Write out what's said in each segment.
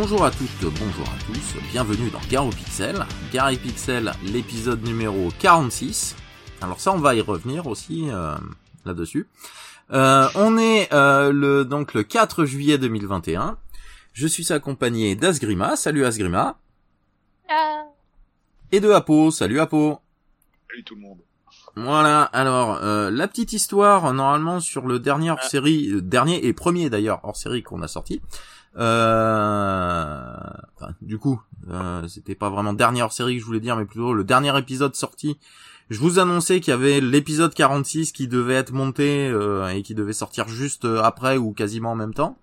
Bonjour à toutes, bonjour à tous, bienvenue dans Garo Pixel. Gary Pixel, l'épisode numéro 46. Alors ça, on va y revenir aussi euh, là-dessus. Euh, on est euh, le donc le 4 juillet 2021. Je suis accompagné d'Asgrima. Salut Asgrima. Ah. Et de Apo. Salut Apo. Salut tout le monde. Voilà, alors euh, la petite histoire normalement sur le dernier hors série, euh, dernier et premier d'ailleurs hors série qu'on a sorti. Euh, du coup, euh, c'était pas vraiment dernier hors série que je voulais dire, mais plutôt le dernier épisode sorti. Je vous annonçais qu'il y avait l'épisode 46 qui devait être monté euh, et qui devait sortir juste après ou quasiment en même temps.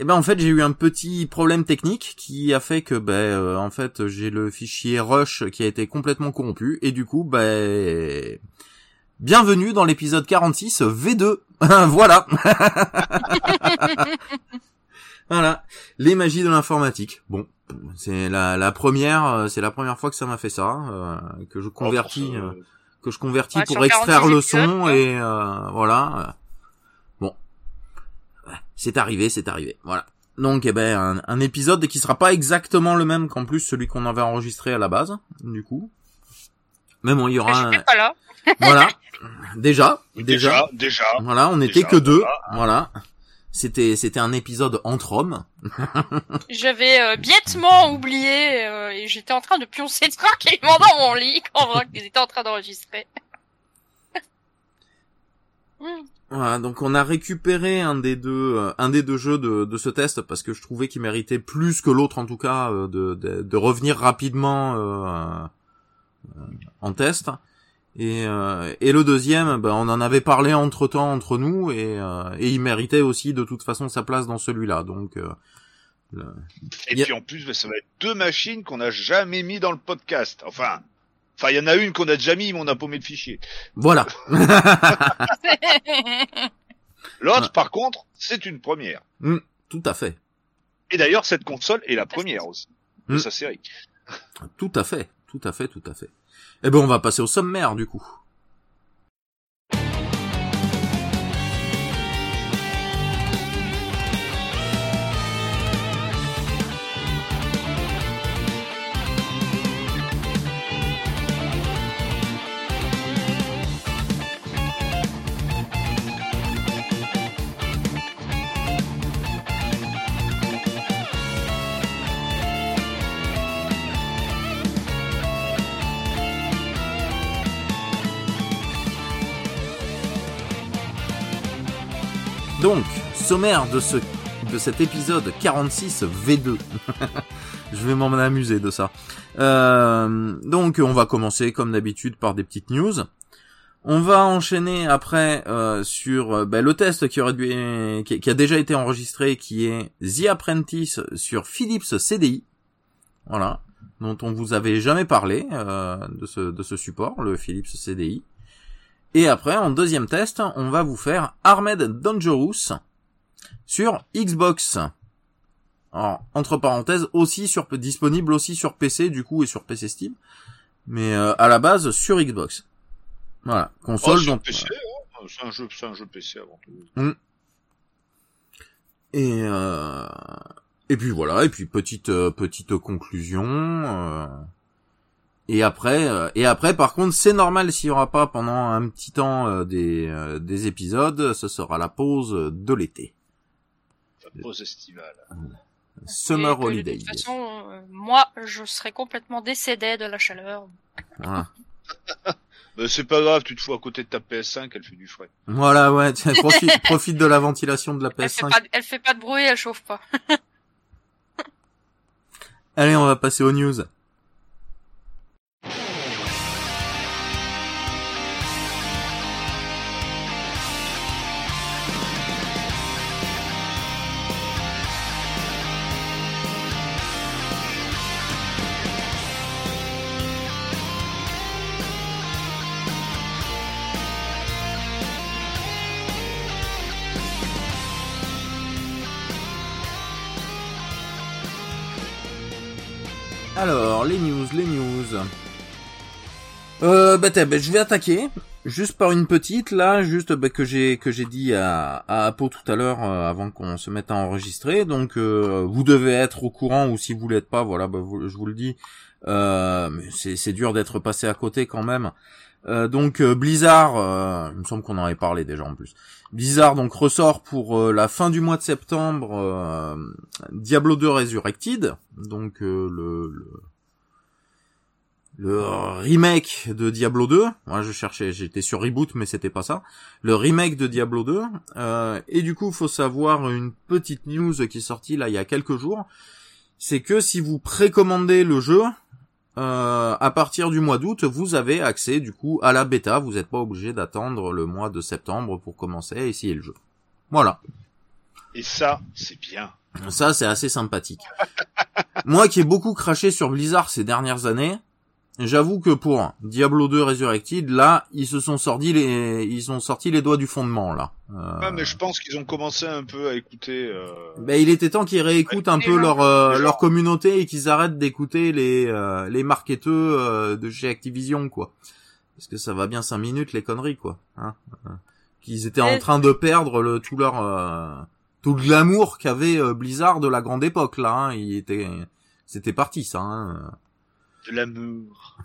Et ben en fait j'ai eu un petit problème technique qui a fait que ben en fait j'ai le fichier rush qui a été complètement corrompu et du coup ben bienvenue dans l'épisode 46 V2 voilà voilà. Les magies de l'informatique. Bon c'est la, la première euh, c'est la première fois que ça m'a fait ça euh, que je convertis Oh, pour euh, que je convertis Ouais, pour extraire 46 le son quoi. et euh, voilà. Bon. C'est arrivé c'est arrivé. Voilà. Donc eh ben un, un épisode qui sera pas exactement le même qu'en plus celui qu'on avait enregistré à la base du coup. Mais bon il y aura un... j'étais pas là. voilà. Déjà déjà Déjà, déjà. voilà on n'était que deux. voilà. voilà c'était c'était un épisode entre hommes J'avais euh, oublié euh, et j'étais en train de pioncer tranquillement dans mon lit quand qu'ils étaient en train d'enregistrer. Hmm. Voilà, donc on a récupéré un des deux, euh, un des deux jeux de, de ce test parce que je trouvais qu'il méritait plus que l'autre en tout cas euh, de, de, de revenir rapidement euh, euh, en test. Et, euh, et le deuxième, ben, on en avait parlé entre temps entre nous et, euh, et il méritait aussi de toute façon sa place dans celui-là. Donc euh, le- Et puis en plus, ça va être deux machines qu'on n'a jamais mis dans le podcast. Enfin, enfin, il y en a une qu'on a déjà mis, mais on a paumé le fichier. voilà. L'autre, Ouais. par contre, c'est une première. tout à fait, Et d'ailleurs, cette console est la première aussi de Mm. sa série. tout à fait, tout à fait, tout à fait. Et ben on va passer au sommaire du coup. Donc, sommaire de ce de cet épisode 46 V2. Je vais m'en amuser de ça. Euh, donc, on va commencer comme d'habitude par des petites news. On va enchaîner après euh, sur euh, ben, le test qui aurait dû a déjà été enregistré, qui est The Apprentice sur Philips CDI. Voilà, dont on vous avait jamais parlé de ce de ce support, le Philips CDI. Et après, en deuxième test, on va vous faire Armed Dangerous sur Xbox. Alors, entre parenthèses, aussi sur, disponible aussi sur PC, du coup, et sur PC Steam. Mais euh, à la base, sur Xbox. Voilà, Oh, console. PC, hein. c'est un jeu, c'est un jeu PC avant tout. Et, euh... et puis voilà, et puis petite euh, petite conclusion. Et après, euh, et après, par contre, c'est normal s'il y aura pas pendant un petit temps euh, des euh, des épisodes, ce sera la pause de l'été, La pause estivale. summer Et que, holiday. De toute façon, euh, moi, je serais complètement décédé de la chaleur. Voilà. Mais c'est pas grave, tu te fous à côté de ta PS5, elle fait du frais. Voilà, ouais, tiens, profite, profite de la ventilation de la Elle fait, PS5. pas, elle fait pas de bruit, elle chauffe pas. Allez, on va passer aux news. Alors, les news, les news. Euh, bah, bah, je vais attaquer. juste par une petite là, juste bah, que j'ai que j'ai dit à, à Apo tout à l'heure euh, avant qu'on se mette à enregistrer. Donc euh, vous devez être au courant ou si vous l'êtes pas, voilà, bah, je vous le dis. Euh, c'est dur d'être passé à côté quand même. Euh, donc euh, Blizzard, euh, il me semble qu'on en avait parlé déjà en plus. Blizzard donc ressort pour euh, la fin du mois de septembre euh, Diablo 2 Resurrected, donc euh, le, le le remake de Diablo 2. Moi, je cherchais, j'étais sur reboot, mais c'était pas ça. Le remake de Diablo 2. Euh, et du coup, faut savoir une petite news qui est sortie là il y a quelques jours. C'est que si vous précommandez le jeu, euh, à partir du mois d'août, vous avez accès du coup à la bêta. Vous n'êtes pas obligé d'attendre le mois de septembre pour commencer à essayer le jeu. Voilà. Et ça, c'est bien. Ça, c'est assez sympathique. Moi qui ai beaucoup craché sur Blizzard ces dernières années, j'avoue que pour Diablo 2 Resurrected, là, ils se sont sortis les, ils ont sorti les doigts du fondement, là. Euh, Ouais, mais je pense qu'ils ont commencé un peu à écouter. Euh... ben, il était temps qu'ils réécoutent un peu gens, leur, euh, leur communauté et qu'ils arrêtent d'écouter les, euh, les marketeux euh, de chez Activision, quoi. Parce que ça va bien cinq minutes, les conneries, quoi. Hein Euh, qu'ils étaient en train de perdre le, tout leur, euh, tout le glamour qu'avait euh, Blizzard de la grande époque, là. Hein. Il était, c'était parti, ça. Hein. De l'amour.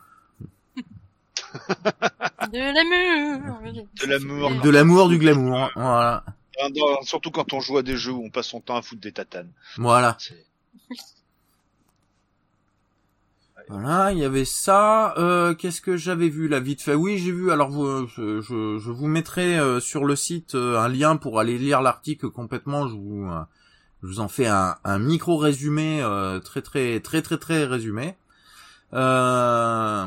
De l'amour. De l'amour. De l'amour, du glamour. Voilà. Dans- dans- Surtout quand on joue à des jeux où on passe son temps à foutre des tatanes. Voilà. Voilà, il y avait ça. Euh, Qu'est-ce que j'avais vu là? Vite fait Oui, j'ai vu. Alors, vous, euh, je, je, je vous mettrai euh, sur le site euh, un lien pour aller lire l'article complètement. Je vous, euh, je vous en fais un, un micro résumé euh, très très très très très résumé. Euh,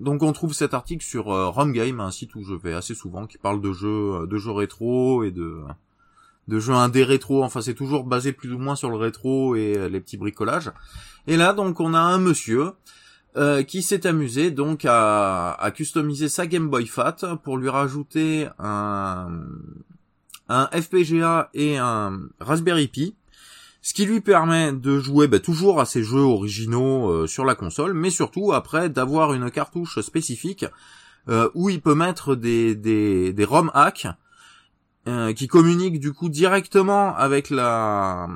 donc, on trouve cet article sur euh, Rom Game, un site où je vais assez souvent, qui parle de jeux, de jeux rétro et de de jeux indé rétro. Enfin, c'est toujours basé plus ou moins sur le rétro et euh, les petits bricolages. Et là, donc, on a un monsieur euh, qui s'est amusé donc à, à customiser sa Game Boy Fat pour lui rajouter un, un FPGA et un Raspberry Pi, ce qui lui permet de jouer bah, toujours à ses jeux originaux euh, sur la console, mais surtout après d'avoir une cartouche spécifique euh, où il peut mettre des, des, des ROM hacks euh, qui communiquent du coup directement avec la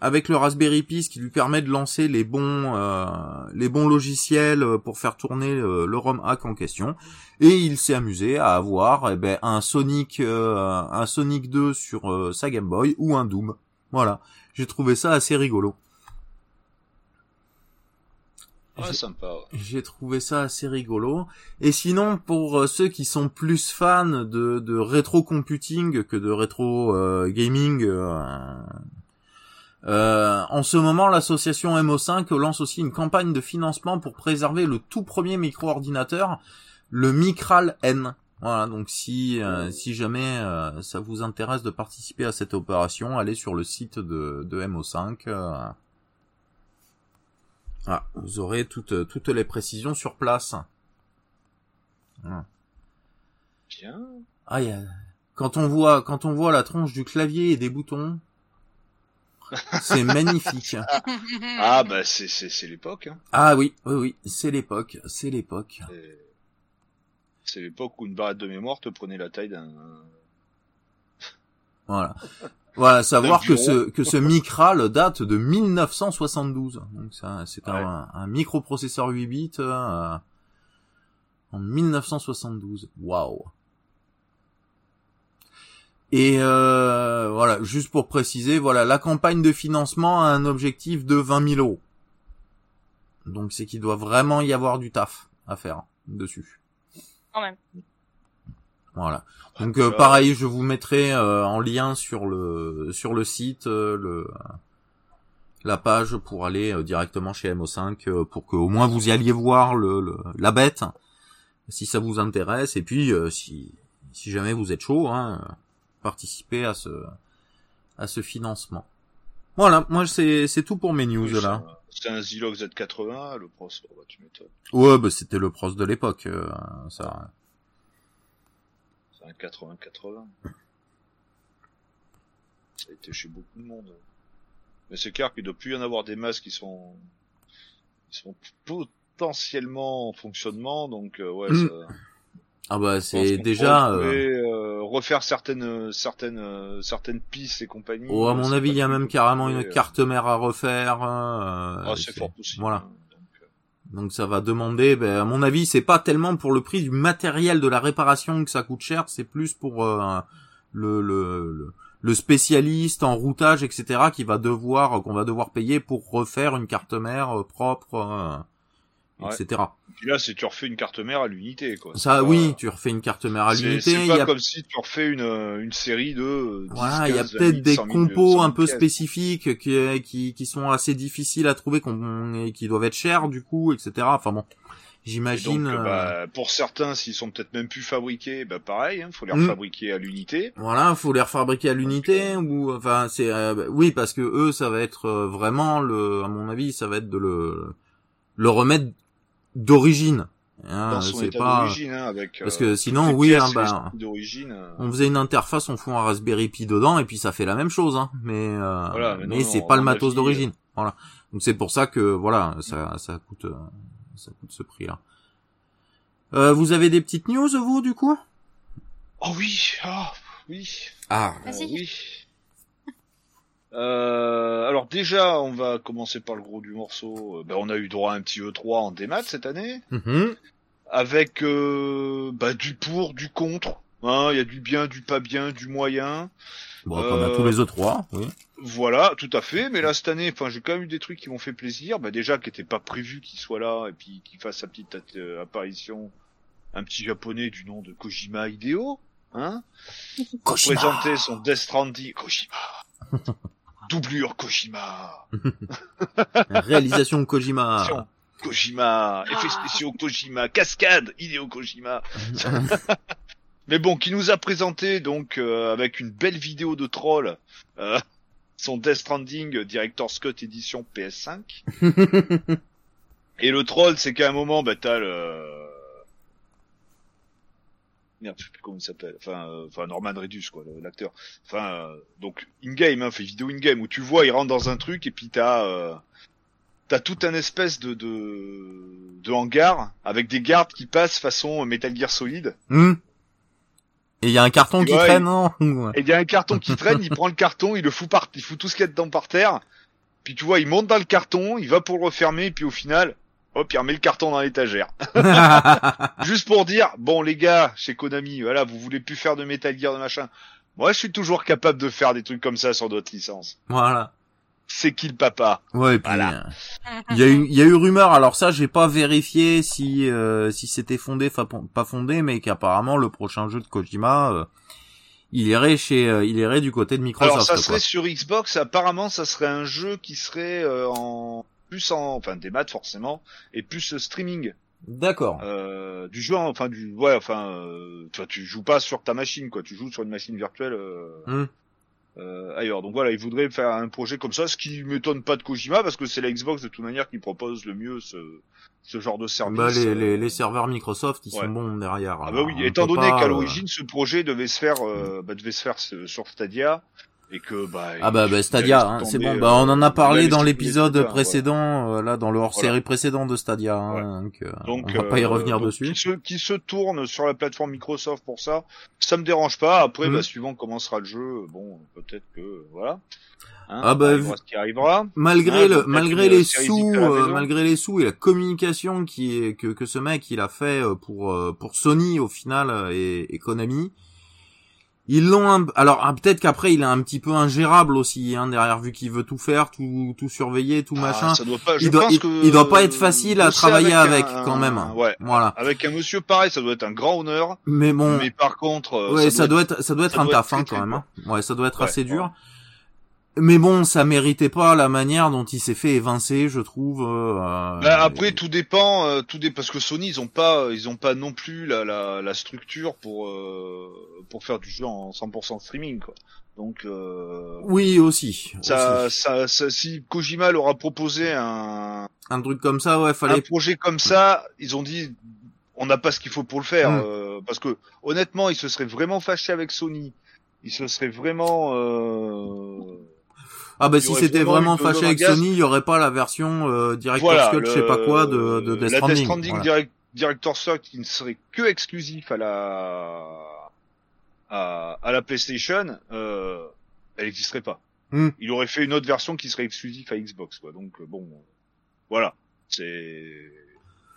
avec le Raspberry Pi, ce qui lui permet de lancer les bons euh, les bons logiciels pour faire tourner le ROM hack en question. Et il s'est amusé à avoir eh ben, un Sonic un Sonic 2 sur sa Game Boy ou un Doom. Voilà, j'ai trouvé ça assez rigolo. Ouais, sympa. ouais. J'ai trouvé ça assez rigolo. Et sinon, pour euh, ceux qui sont plus fans de, de rétro computing que de rétro euh, gaming, euh, euh, en ce moment, l'association MO5 lance aussi une campagne de financement pour préserver le tout premier micro-ordinateur, le Micral N. Voilà, donc si euh, si jamais euh, ça vous intéresse de participer à cette opération, allez sur le site de, de MO5. euh, ah, vous aurez toutes, toutes les précisions sur place. Voilà. Bien. Ah, y a- quand on voit, quand on voit la tronche du clavier et des boutons, c'est magnifique. Ah bah c'est c'est c'est l'époque. Hein. Ah oui, oui, oui, c'est l'époque, c'est l'époque. C'est l'époque où une barrette de mémoire te prenait la taille d'un. Voilà. Voilà, savoir que ce, que ce Micral date de 1972. Donc ça, c'est Ouais. un, un microprocesseur 8 bits, euh, en 1972. Waouh. Et euh, voilà, juste pour préciser, voilà, la campagne de financement a un objectif de 20 000 euros. Donc c'est qu'il doit vraiment y avoir du taf à faire dessus. Quand même. Voilà. Donc euh, Ça- pareil, je vous mettrai euh, en lien sur le sur le site euh, le la page pour aller euh, directement chez MO5 euh, pour que au moins vous y alliez voir le, le- la bête si ça vous intéresse et puis euh, si si jamais vous êtes chaud hein, euh, participez à ce à ce financement. Voilà, moi c'est c'est tout pour mes news Oui, là. C'était un Zilog Z80, le pros, oh, bah, tu m'étonnes. Ouais, bah c'était le pros de l'époque euh, ça. C'est un 80-80. Ça a été chez beaucoup de monde. Mais c'est clair qu'il doit plus y en avoir des masses qui sont, qui sont potentiellement en fonctionnement, donc euh, ouais, Mm. ça... Ah bah c'est déjà. pourrait euh, euh, refaire certaines certaines euh, certaines pistes et compagnie. Oh, à mon avis, il y a même carrément une carte mère à refaire. euh, Ah, c'est fort possible. Voilà. hein. Donc, ça va demander, ben, à mon avis, c'est pas tellement pour le prix du matériel de la réparation que ça coûte cher, c'est plus pour euh, le, le, le, le spécialiste en routage, etc., qui va devoir, qu'on va devoir payer pour refaire une carte mère propre, euh, Ouais. etc. Puis là, c'est tu refais une carte mère à l'unité, quoi. Ça, pas- oui, tu refais une carte mère à l'unité. C'est pas y a comme si tu refais une euh, une série de. euh, 10, Voilà, il y a 15, 20 peut-être 000, des 100 000, compos 100 000 un peu spécifiques qui, qui, qui sont assez difficiles à trouver, et qui doivent être chers du coup, etc. Enfin bon, Et j'imagine. euh, euh, bah, pour certains, s'ils sont peut-être même plus fabriqués, bah pareil, hein, faut les Mm. refabriquer à l'unité. Voilà, faut les refabriquer à l'unité ou enfin c'est euh, bah, oui parce que eux ça va être euh, vraiment le à mon avis ça va être de le le remettre d'origine. Hein, dans son c'est état pas d'origine, hein, avec. parce euh, que sinon oui hein, ben euh, on faisait une interface, on fout un Raspberry Pi dedans et puis ça fait la même chose hein. Mais euh, Voilà, mais c'est pas le matos d'origine. Voilà. Donc c'est pour ça que voilà, ça ça coûte euh, ça coûte ce prix-là. Euh, vous avez des petites news vous du coup? Oh oui, ah oui. Ah. Euh, oui. Euh, alors déjà, on va commencer par le gros du morceau. Euh, Ben, on a eu droit à un petit E3 en démat cette année, Mhm. avec euh, bah, du pour, du contre. Hein, Il y a du bien, du pas bien, du moyen. Bon, comme à tous les autres trois, oui. Voilà, tout à fait. Mais là cette année, enfin, j'ai quand même eu des trucs qui m'ont fait plaisir. Bah, déjà, qui n'était pas prévu qu'il soit là et puis qu'il fasse sa petite euh, apparition. Un petit japonais du nom de Kojima Hideo, hein, présenter son Death Stranding. Kojima. Doublure Kojima. Réalisation Kojima. Kojima, effets spéciaux Kojima, cascade, Hideo Kojima. Mais bon, qui nous a présenté donc euh, avec une belle vidéo de troll euh, son Death Stranding Director's Cut édition PS5. Et le troll, c'est qu'à un moment, bah t'as le merde, je sais plus comment il s'appelle. Enfin, euh, enfin Norman Reedus quoi, l'acteur. Enfin, euh, donc in game, hein, fait vidéo in game où tu vois, il rentre dans un truc et puis t'as euh, t'as tout un espèce de, de de hangar avec des gardes qui passent façon Metal Gear Solid. Hmm. Et il y a un carton qui Ouais, traîne, non Ouais. Et il y a un carton qui traîne, il prend le carton, il le fout par, il fout tout ce qu'il y a dedans par terre. Puis tu vois, il monte dans le carton, il va pour le refermer, et puis au final, hop, il remet le carton dans l'étagère. Juste pour dire, bon les gars, chez Konami, voilà, vous voulez plus faire de Metal Gear de machin. Moi, je suis toujours capable de faire des trucs comme ça sur d'autres licences. voilà. C'est qui le papa Ouais, et puis Voilà. euh, il y a eu il y a eu rumeur. Alors ça, j'ai pas vérifié si euh, si c'était fondé, pas fondé, mais qu'apparemment le prochain jeu de Kojima, euh, il irait chez, euh, il irait du côté de Microsoft. Alors ça quoi. serait sur Xbox, apparemment ça serait un jeu qui serait euh, en plus en enfin des maths forcément et plus streaming D'accord. euh, du jeu en- enfin du ouais enfin euh, tu vois, tu joues pas sur ta machine quoi, tu joues sur une machine virtuelle euh, Hmm. euh, ailleurs. Donc voilà, il voudrait faire un projet comme ça, ce qui m'étonne pas de Kojima parce que c'est la Xbox de toute manière qui propose le mieux ce ce genre de service. Bah, les, les, les serveurs Microsoft, ils ouais. sont bons derrière. Ah bah oui, étant donné qu'à euh, l'origine ce projet devait se faire euh, bah, devait se faire sur Stadia et que bah Ah bah, bah Stadia, hein, c'est bon. Bah on en a euh, parlé dans l'épisode voilà. précédent, euh, là dans le hors-série précédent de Stadia. hein, donc, euh, Donc, on va pas y revenir donc, dessus. Qui se, qui se tourne sur la plateforme Microsoft pour ça, ça me dérange pas. Après, Mhm. bah, suivant comment sera le jeu, bon, peut-être que voilà. Hein, Ah bah, qui arrivera. Malgré Ah, le, malgré les sous, euh, malgré les sous et la communication qui est que que ce mec il a fait pour pour Sony au final et, et Konami, ils l'ont. un- Alors ah, peut-être qu'après il est un petit peu ingérable aussi hein, derrière vu qu'il veut tout faire, tout tout surveiller, tout Ah, machin. ça doit pas, je Il doit pense il, que il doit pas être facile à travailler avec, un- quand même. Ouais. Voilà. Avec un monsieur pareil, ça doit être un grand honneur. Mais bon. Mais par contre, euh, Ouais, ça, doit être, ça doit être ça un doit taf être hein, quand même. hein. Ouais, ça doit être Ouais, assez dur. Mais bon, ça méritait pas la manière dont il s'est fait évincer, je trouve. euh, Bah, après, tout dépend, euh, tout dé... parce que Sony, ils ont pas, ils ont pas non plus la, la, la structure pour euh, pour faire du jeu en 100% streaming, quoi. Donc, euh, Oui, aussi. ça, aussi. ça, ça, si Kojima leur a proposé un, Un truc comme ça, ouais, un fallait. projet comme ça, ils ont dit, on n'a pas ce qu'il faut pour le faire, Mm. euh, parce que honnêtement, ils se seraient vraiment fâchés avec Sony. Ils se seraient vraiment. Ah bah si c'était vraiment fâché avec. Sony, il y aurait pas la version euh, Director's Voilà, Cut, je sais pas quoi, de, de Death la Stranding. Death Stranding voilà. direct, Director Scott qui ne serait que exclusif à la à, à la PlayStation, euh, elle n'existerait pas. Hmm. Il aurait fait une autre version qui serait exclusive à Xbox, quoi. Donc euh, bon, voilà, c'est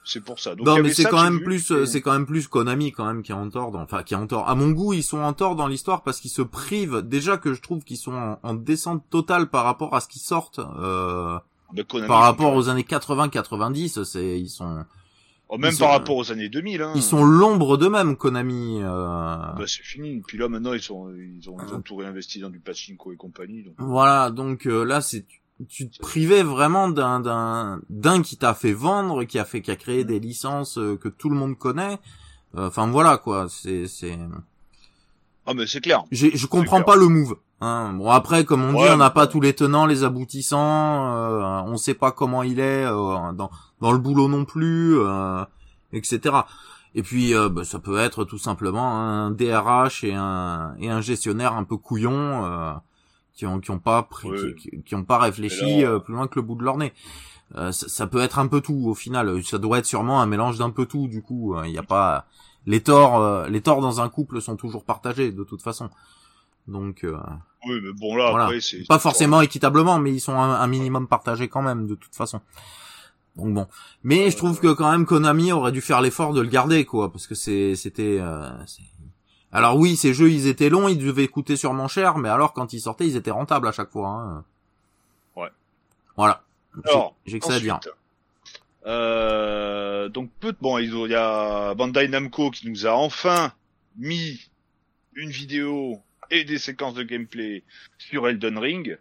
c'est pour ça. Donc, non, mais c'est quand même plus, et- euh, c'est quand même plus Konami quand même qui est en tort, dans... enfin qui est en tort. À mon goût, ils sont en tort dans l'histoire parce qu'ils se privent. Déjà que je trouve qu'ils sont en, en descente totale par rapport à ce qui sortent. Euh... Konami, par rapport aux années 80-90, c'est ils sont Oh, même ils par sont- rapport aux années 2000, hein. ils sont l'ombre d'eux-mêmes Konami. Euh... Bah, c'est fini. Puis là, maintenant, ils sont, ils ont, ils ont tout réinvesti dans du pachinko et compagnie. Donc... Voilà, donc euh, là c'est tu te privais vraiment d'un d'un d'un qui t'a fait vendre, qui a fait qui a créé des licences euh, que tout le monde connaît. Euh, Enfin voilà quoi, c'est c'est Ah, mais c'est clair. je comprends clair. pas le move. Hein. Bon après comme on dit, on n'a pas tous les tenants, les aboutissants, euh, on sait pas comment il est euh, dans dans le boulot non plus, euh, etc. Et puis euh, bah, ça peut être tout simplement un DRH et un et un gestionnaire un peu couillon euh, qui ont qui ont pas pris, qui, ont pas réfléchi là- euh, plus loin que le bout de leur nez. Euh, ça, ça peut être un peu tout au final. Ça doit être sûrement un mélange d'un peu tout. Du coup, il n'y a pas les torts. euh, les torts dans un couple sont toujours partagés de toute façon. Donc euh, Oui, mais bon, là, Voilà. après, c'est... pas forcément équitablement, mais ils sont un, un minimum partagés quand même de toute façon. Donc bon, mais je trouve que quand même Konami aurait dû faire l'effort de le garder quoi, parce que c'est c'était. euh, alors oui, ces jeux ils étaient longs, ils devaient coûter sûrement cher, mais alors quand ils sortaient, ils étaient rentables à chaque fois. Hein. Ouais. Voilà. J'ai- que ça à dire. Euh, donc peu de bon, il y a Bandai Namco qui nous a enfin mis une vidéo et des séquences de gameplay sur Elden Ring,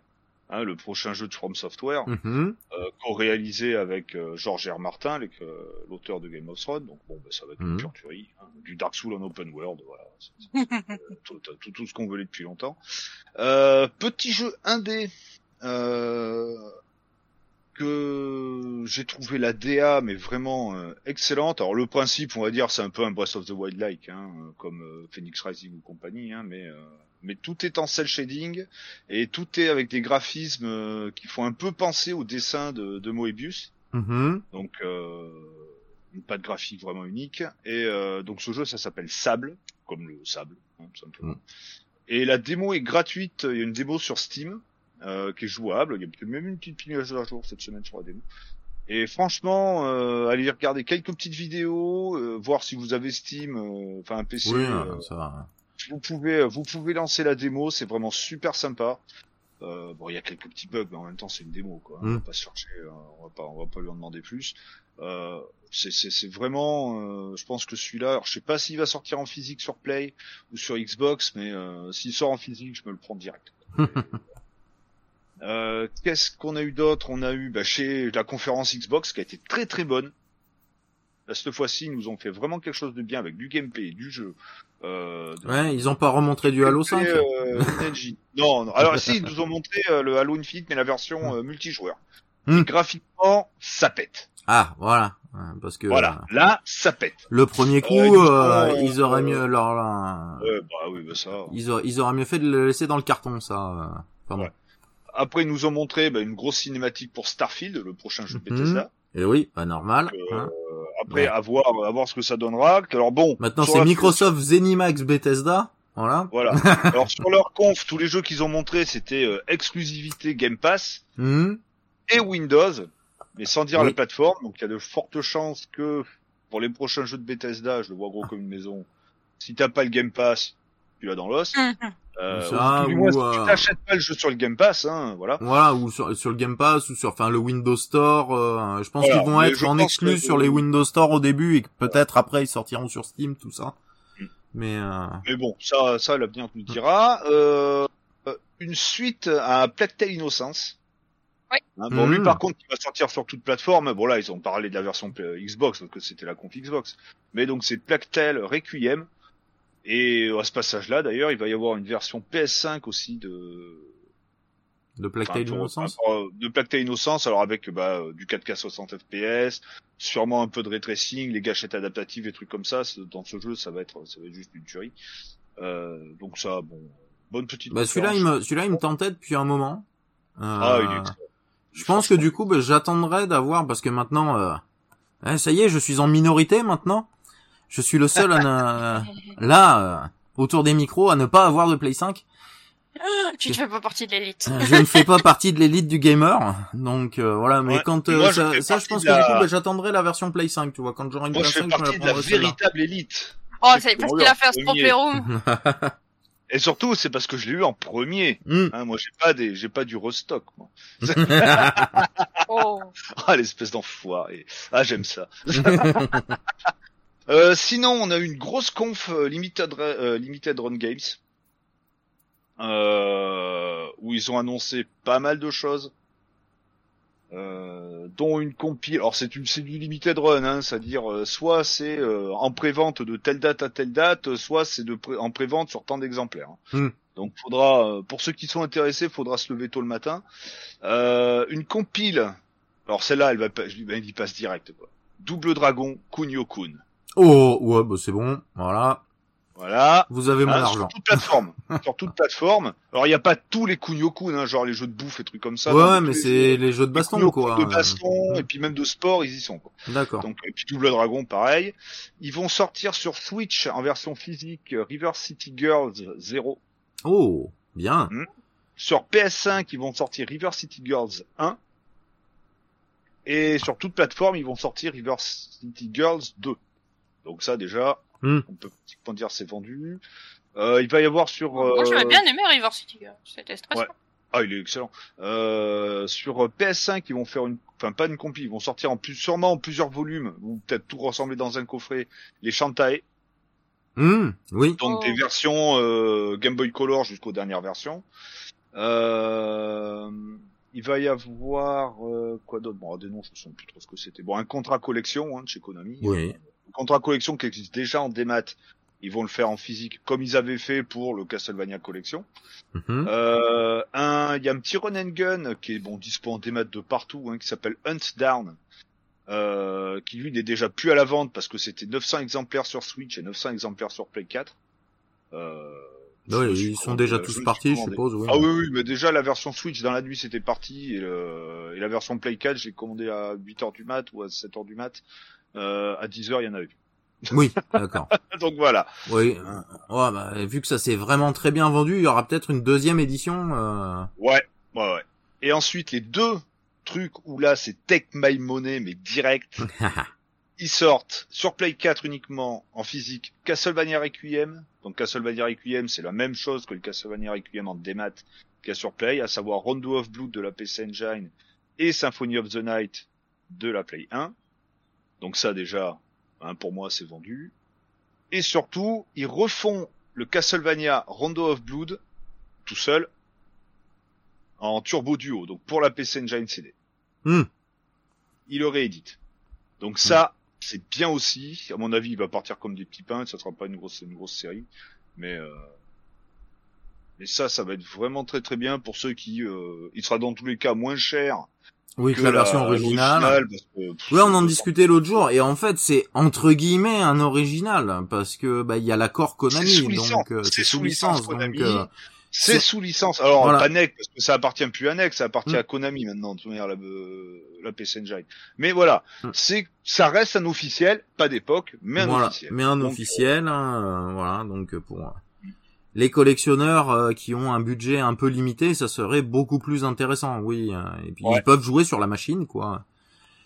hein, le prochain jeu de From Software, Mhm. euh, co-réalisé avec euh, George R. Martin, euh, l'auteur de Game of Thrones. Donc bon, bah, ça va être une Mhm. pure tuerie, hein, du Dark Souls en open world, voilà, euh, tout, tout, tout ce qu'on voulait depuis longtemps. Euh, petit jeu indé. Euh, que j'ai trouvé la DA mais vraiment euh, excellente. Alors le principe, on va dire, c'est un peu un Breath of the Wild like, hein, euh, comme euh, Phoenix Rising ou compagnie, hein, mais euh, mais tout est en cel shading et tout est avec des graphismes euh, qui font un peu penser au dessin de, de Moebius. Mhm. Donc euh, pas de graphique vraiment unique. Et euh, donc ce jeu, ça s'appelle Sable, comme le sable, hein, tout simplement. Mm. Et la démo est gratuite. Il y a une démo sur Steam euh, qui est jouable. Il y a peut-être même une petite mise à jour cette semaine sur la démo. Et franchement, euh, allez regarder quelques petites vidéos, euh, voir si vous avez Steam, euh, enfin un PC. Oui, euh, ça. va. vous pouvez, vous pouvez lancer la démo. C'est vraiment super sympa. Euh, bon, il y a quelques petits bugs, mais en même temps, c'est une démo, quoi. On Mm. va pas se chercher, euh, on va pas, on va pas lui en demander plus. Euh, c'est vraiment, euh, je pense que celui-là, alors, je sais pas s'il va sortir en physique sur Play ou sur Xbox, mais euh, s'il sort en physique, je me le prends direct. Euh, qu'est-ce qu'on a eu d'autre? On a eu bah, chez la conférence Xbox qui a été très très bonne. Là, cette fois-ci, ils nous ont fait vraiment quelque chose de bien avec du gameplay, du jeu. Euh, de- Ouais, ils ont pas remontré du Halo 5. et, euh, non, non. Alors si, ils nous ont montré euh, le Halo Infinite, mais la version euh, multijoueur. Hmm. Et graphiquement, ça pète. Ah, voilà. Ouais, Parce que Voilà, là, ça pète. le premier coup, Euh, ils euh, auraient mieux leur, leur- Ouais, bah oui, bah ça. ils, auraient, ils auraient mieux fait de le laisser dans le carton, ça. Enfin, bon. Après, ils nous ont montré bah, une grosse cinématique pour Starfield, le prochain jeu de Mhm. Bethesda. Et oui, bah normal. Euh, hein. Après, Ouais. à voir, à voir ce que ça donnera. Alors bon. Maintenant, c'est Microsoft Zenimax Bethesda. Voilà. Voilà. Alors sur leur conf, tous les jeux qu'ils ont montrés, c'était euh, exclusivité Game Pass Mhm. et Windows, mais sans dire Oui. la plateforme. Donc il y a de fortes chances que pour les prochains jeux de Bethesda, je le vois gros comme une maison. Si t'as pas le Game Pass, tu l'as dans l'os. Euh, Ça, ou du moins, ou, si euh, tu t'achètes pas le jeu sur le Game Pass, hein, voilà. Voilà, ou sur, sur le Game Pass, ou sur, enfin, le Windows Store. euh, je pense Voilà, qu'ils vont être en pense exclu que- sur les Windows Store au début et que peut-être après ils sortiront sur Steam, tout ça. Mm. Mais euh, Mais bon, ça, ça l'avenir nous le dira. Euh, euh, une suite à Plague Tale Innocence. Oui. Hein, bon, lui, par contre, il va sortir sur toute plateforme. Bon, là, ils ont parlé de la version Xbox, donc c'était la conf Xbox. Mais donc, c'est Plague Tale Requiem. Et à ce passage-là, d'ailleurs, il va y avoir une version PS5 aussi de, de enfin, pour- Innocence. euh, de Plague Tale Innocence, alors avec bah, euh, du 4K 60 FPS, sûrement un peu de ray tracing, les gâchettes adaptatives, et trucs comme ça. Dans ce jeu, ça va être, ça va être juste une tuerie. Euh, donc ça, bon, bonne petite. Bah celui-là, il me, celui-là, il me tentait depuis un moment. Euh, Ah, il est. Je pense que du coup, bah, j'attendrai d'avoir parce que maintenant, euh, Eh, ça y est, je suis en minorité maintenant. Je suis le seul à ne... là, euh, autour des micros, à ne pas avoir de Play 5. Tu ne fais pas partie de l'élite. Euh, je ne fais pas partie de l'élite du gamer, donc euh, voilà. Mais Ouais. quand euh, moi, je ça, fais ça, je pense que la- du coup, bah, j'attendrai la version Play 5, tu vois. Quand j'aurai une Moi, Play je 5, fais je me la partie de la véritable élite. Oh, C'est c'est parce qu'il a fait un Stropé premier. Room. Et surtout, c'est parce que je l'ai eu en premier. Hmm. Hein, moi, j'ai pas des, j'ai pas du restock. Moi. Oh. Ah, l'espèce d'enfoiré. Ah, j'aime ça. Euh, sinon, on a eu une grosse conf euh, Limited, euh, Limited Run Games, euh, où ils ont annoncé pas mal de choses, euh, dont une compile. Alors c'est du, c'est du Limited Run, hein, c'est-à-dire euh, soit c'est euh, en prévente de telle date à telle date, soit c'est de pré- en prévente sur tant d'exemplaires. hein. Hmm. Donc faudra, euh, pour ceux qui sont intéressés, faudra se lever tôt le matin. Euh, une compile. Alors celle-là, elle va, pas- lui- ben, y passe direct quoi. Double Dragon Kunio Kun. Oh, ouais, bah c'est bon. Voilà. Voilà. Vous avez mon Hein, argent. sur toute plateforme. sur toute plateforme. Alors il n'y a pas tous les Kunio-kun, hein, genre les jeux de bouffe et trucs comme ça. ouais, mais c'est les jeux de baston, quoi. De baston et puis même de sport, ils y sont. Quoi. D'accord. Donc et puis Double Dragon, pareil. Ils vont sortir sur Switch en version physique euh, River City Girls 0. Oh, bien. Sur PS5, ils vont sortir River City Girls 1. Et sur toute plateforme, ils vont sortir River City Girls 2. Donc ça déjà, Hmm. on peut pratiquement dire c'est vendu. Euh, il va y avoir sur... Moi, j'avais euh, bien aimé River City. Girls. C'était stressant. Ouais. Ah, il est excellent. Euh, sur PS5, ils vont faire une, enfin pas une compil, ils vont sortir en plus, sûrement en plusieurs volumes, ou peut-être tout ressembler dans un coffret, les Shantae, Hmm, oui. donc Oh. des versions euh, Game Boy Color jusqu'aux dernières versions. Euh, il va y avoir euh, quoi d'autre? Bon, des noms, je ne sais plus trop ce que c'était. Bon, un contrat collection hein, de chez Konami. Oui. Contrat collection qui existe déjà en démat. Ils vont le faire en physique, comme ils avaient fait pour le Castlevania Collection. Mhm. Euh, un, il y a un petit run and gun qui est bon dispo en démat de partout, hein, qui s'appelle Hunt Down, euh, qui lui n'est déjà plus à la vente parce que c'était 900 exemplaires sur Switch et 900 exemplaires sur Play 4. Euh, suis ils sont déjà je tous partis, je suppose. Oui. Ah oui, oui, mais déjà la version Switch dans la nuit c'était parti et, le- et la version Play 4 je l'ai commandé à 8h du mat ou à 7h du mat. Euh, à 10h il y en avait plus. Oui, d'accord. Donc voilà. Oui. euh, ouais, bah, vu que ça s'est vraiment très bien vendu, il y aura peut-être une deuxième édition. Euh... Ouais, ouais, ouais. Et ensuite les deux trucs où là c'est Take My Money mais direct. ils sortent sur Play 4 uniquement en physique Castlevania Requiem. Donc Castlevania Requiem, c'est la même chose que le Castlevania Requiem en démat qu'il y a sur Play, à savoir Rondo of Blood de la PC Engine et Symphony of the Night de la Play 1. Donc ça déjà, hein, pour moi, c'est vendu. Et surtout, ils refont le Castlevania Rondo of Blood tout seul en turbo duo, donc pour la PC Engine CD. Hmm. Il le réédite. Donc ça, c'est bien aussi. À mon avis, il va partir comme des petits pains. Ça sera pas une grosse, une grosse série, mais euh, mais ça, ça va être vraiment très très bien pour ceux qui. Euh, il sera dans tous les cas moins cher Oui, que la version originale. l'original, parce que, pff, Ouais, on en discutait l'autre jour, et en fait, c'est entre guillemets un original, parce que bah il y a l'accord Konami, sous donc euh, C'est sous sous licence, donc Konami. euh, C'est sous licence. Alors Voilà. pas NEC parce que ça appartient plus à NEC, ça appartient Mm. à Konami maintenant de toute manière la, euh, la PC Engine. Mais voilà, Mm. c'est ça reste un officiel, pas d'époque, mais un voilà, officiel. mais un Donc, officiel, hein, euh, voilà, donc euh, pour les collectionneurs euh, qui ont un budget un peu limité, ça serait beaucoup plus intéressant, oui, euh, et puis Ouais. ils peuvent jouer sur la machine, quoi.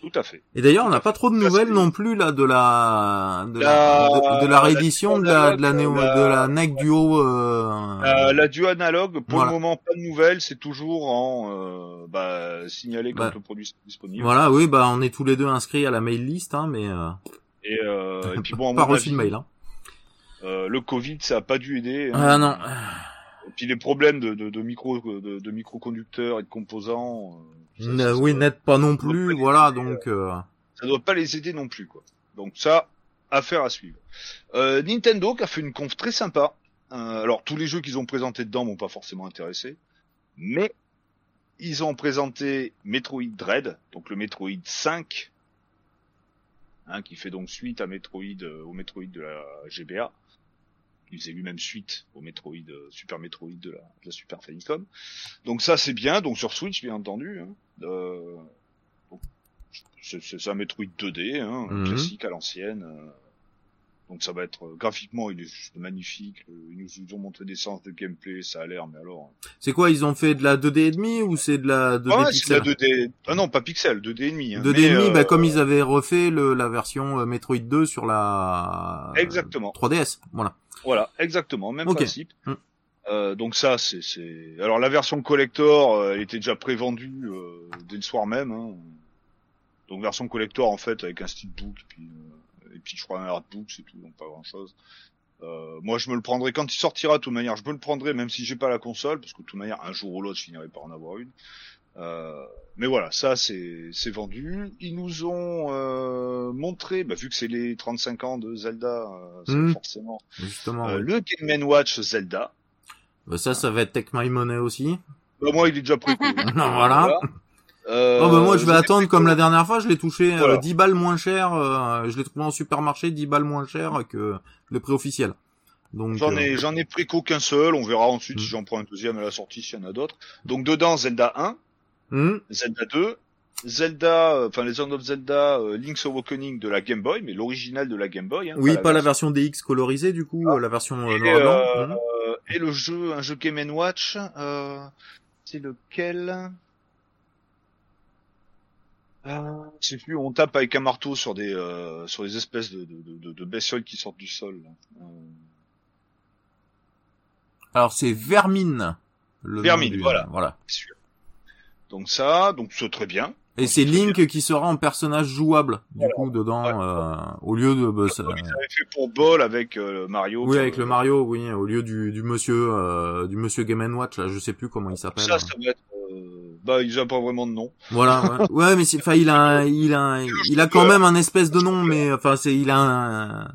Tout à fait. Et d'ailleurs, on n'a pas trop de nouvelles non plus là de la de la, La- de, de la réédition de la de la, la- néo- la- de la NEC Duo. Euh... Euh, la duo analogue, pour Voilà. le moment, pas de nouvelles, c'est toujours en euh, bah, signalé quand Bah, le produit est disponible. Voilà, oui, bah on est tous les deux inscrits à la mail list, hein, mais euh, Et, euh, et puis bon, à pas mon reçu avis, de mail. Hein. Euh, le Covid, ça a pas dû aider. hein. Ah non. Et puis les problèmes de, de, de micro de, de microconducteurs et de composants. euh, ça- oui, n'êtes pas non pas plus, voilà, donc. euh, ça doit pas les aider non plus quoi. Donc ça, affaire à suivre. Euh, Nintendo qui a fait une conf très sympa. Euh, alors tous les jeux qu'ils ont présentés dedans m'ont pas forcément intéressé, mais ils ont présenté Metroid Dread, donc le Metroid 5, hein, qui fait donc suite à Metroid euh, au Metroid de la GBA. Il faisait lui-même suite au Metroid euh, Super Metroid de la, de la Super Famicom. Donc ça c'est bien, donc sur Switch bien entendu. Hein. Euh, c'est un Metroid 2D, hein, Mhm. classique à l'ancienne. euh. Donc ça va être euh, graphiquement, il est juste magnifique. euh, Ils nous ont montré des séances de gameplay, ça a l'air, mais alors. C'est quoi, ils ont fait de la 2D et demi ou c'est de la 2D Ah c'est de pixel la 2D. Ah non, pas pixel, 2D et demi. Hein. 2D Mais, et demi, euh, bah, comme ils avaient refait le, la version euh, Metroid 2 sur la Exactement. 3DS. Voilà. Voilà, exactement, même principe. Mm. Euh, donc ça, c'est, c'est. Alors la version collector, euh, elle était déjà prévendue euh, dès le soir même. Hein. Donc version collector en fait avec un steelbook puis euh, et puis je crois un artbook, c'est tout, donc pas grand chose. Euh, moi, je me le prendrai quand il sortira. De toute manière, je me le prendrai même si j'ai pas la console, parce que de toute manière, un jour ou l'autre, je finirai par en avoir une. Euh, mais voilà, ça c'est vendu. Ils nous ont euh, montré, bah, vu que c'est les 35 ans de Zelda, euh, c'est Mm. forcément Justement. euh, ouais. le Game Watch Zelda. Bah, ça, ça va être Take My Money aussi. Bah, moi, il est déjà précommandé. Non, voilà. Euh, Oh bah moi je vais attendre comme la dernière fois, je l'ai touché euh, Voilà. 10 balles moins cher, euh, je l'ai trouvé en supermarché 10 balles moins cher que le prix officiel. Donc J'en euh, ai, j'en ai préco qu'un seul. On verra ensuite Mm. si j'en prends un deuxième à la sortie, s'il y en a d'autres. Donc dedans, Zelda 1, hmm, Zelda 2, Zelda, euh, enfin Legend of Zelda, Link's Awakening de la Game Boy, mais l'original de la Game Boy. Hein, oui, pas la version- version DX colorisée du coup, euh, la version Et, noir euh, et le jeu, un jeu Game Watch, euh, c'est lequel? Je sais plus, on tape avec un marteau sur des euh, sur des espèces de, de, de, de bestioles qui sortent du sol. Euh, Alors c'est Vermine. Le Vermine, du- voilà. voilà. Donc ça, donc c'est très bien. Et c'est Link qui sera en personnage jouable du Voilà. coup dedans Ouais. euh, au lieu de bah, ça- ils avaient fait pour Ball avec euh, Mario. oui avec le Mario oui au lieu du, du monsieur euh, du monsieur Game Watch là je sais plus comment il s'appelle. Ça, ça va être. Euh, bah, ils ont pas vraiment de nom. Voilà, ouais, ouais mais c'est, enfin, il a, un- il a, un- il a quand même un espèce de nom, mais enfin, c'est, il a un,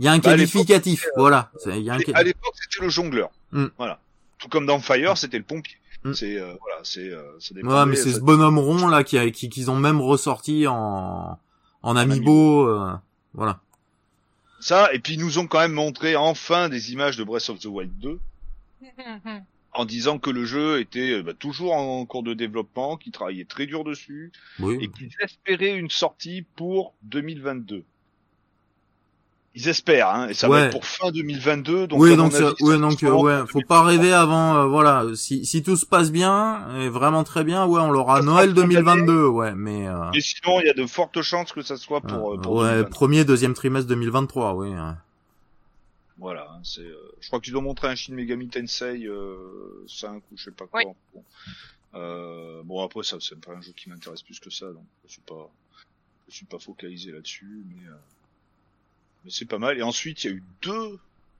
il y a un Bah, qualificatif, voilà. C'est- Il y a un À l'époque, c'était le jongleur. Mm. Voilà. Tout comme dans Fire, c'était le pompier. Mm. C'est euh, voilà, c'est euh, ça Ouais, dépendait, mais c'est ça- ce bonhomme rond là qui, a- qui, qu'ils ont même ressorti en, en amiibo, euh, voilà. Ça, et puis ils nous ont quand même montré enfin des images de Breath of the Wild 2 en disant que le jeu était euh, bah, toujours en cours de développement, qu'ils travaillaient très dur dessus et Oui. qu'ils espéraient une sortie pour 2022. Ils espèrent, hein, et ça Ouais. va être pour fin 2022. Donc oui, donc, avis, sera donc, euh, ouais, faut pas rêver avant, euh, voilà. Si, si tout se passe bien, et vraiment très bien, ouais, on l'aura Noël fin d'année. 2022, ouais, mais, euh, Et sinon, il y a de fortes chances que ça soit pour, euh, pour ouais, 2022. premier, deuxième trimestre 2023, oui. Voilà, hein, c'est. euh, je crois qu'ils ont montré un Shin Megami Tensei euh, 5 ou je sais pas quoi. Oui. Bon. Euh, bon après ça, c'est pas un jeu qui m'intéresse plus que ça, donc je suis pas, je suis pas focalisé là-dessus, mais euh, mais c'est pas mal. Et ensuite, il y a eu deux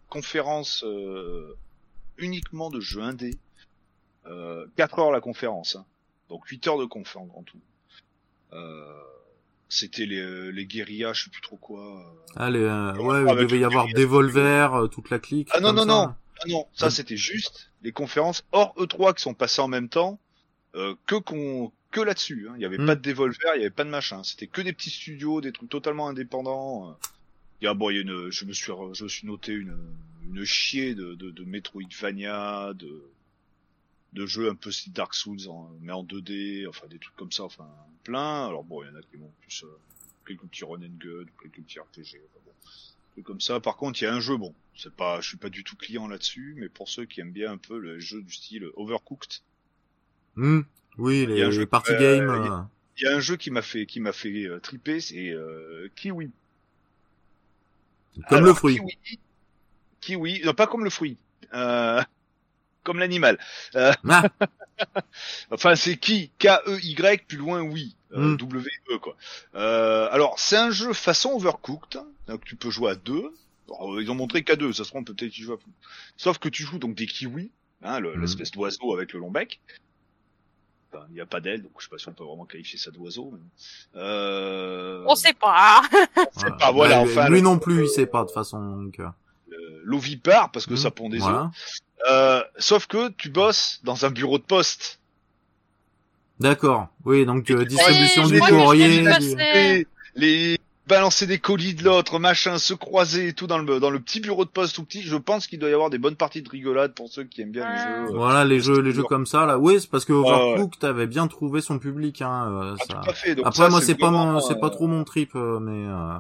conférences euh, uniquement de jeux indés. Euh, 4 heures la conférence, hein. donc 8 heures de conf en grand tout. Euh, c'était les, les guérillas, je sais plus trop quoi. euh, Allez, euh, Ouais, ouais, il devait y avoir. Devolver, euh, toute la clique. Ah non, non, ça. non. Ah non, ça Ah. c'était juste les conférences hors E3 qui sont passées en même temps, euh, que qu'on que là-dessus. hein. Il y avait Hmm. pas de Devolver, il y avait pas de machin. C'était que des petits studios, des trucs totalement indépendants. euh. Il y a bon, il y a une, je me suis, je me suis noté une une chier de de, de Metroidvania, de de jeux un peu style Dark Souls, en- mais en 2D, enfin des trucs comme ça, enfin plein. Alors bon, il y en a qui vont plus euh, quelques petits run and gun, quelques petits RPG. Enfin, bon trucs comme ça. Par contre, il y a un jeu, bon, c'est pas, je suis pas du tout client là-dessus, mais pour ceux qui aiment bien un peu le jeu du style Overcooked, Hmm. Oui, Il y a un les, jeu- les party euh, games. il y euh, il y a un jeu qui m'a fait, qui m'a fait euh, triper, c'est euh, Kiwi. Comme Alors, le fruit. Kiwi, kiwi, non pas comme le fruit, euh, comme l'animal. Euh, Ah. enfin, c'est qui? K-E-Y, plus loin, oui. Euh, Mm. W-E, quoi. Euh, alors, c'est un jeu façon Overcooked, donc tu peux jouer à deux. Alors, ils ont montré qu'à deux, ça se trouve peut-être y jouer à plus. Sauf que tu joues donc des kiwis, hein, le- Mm. l'espèce d'oiseau avec le long bec. Enfin, il n'y a pas d'aile, donc je sais pas si on peut vraiment qualifier ça d'oiseau. mais. Euh... On sait pas. voilà. pas, voilà, Bah, enfin, lui le- non plus, il sait pas de façon. Donc, euh, l'ovipare parce que hmm, ça pond des œufs. Euh, sauf que tu bosses dans un bureau de poste. D'accord. Oui, donc euh, distribution du courrier. Les, les balancer des colis de l'autre, machin, se croiser et tout dans le dans le petit bureau de poste tout petit. Je pense qu'il doit y avoir des bonnes parties de rigolade pour ceux qui aiment bien les jeux. euh, Voilà les jeux, les jeux comme ça là. Oui, c'est parce que ouais. Overcooked t'avais bien trouvé son public. Hein, euh, Ah, ça. tout à fait. Donc Après ça, moi c'est pas mon, c'est pas trop mon trip, euh, mais euh,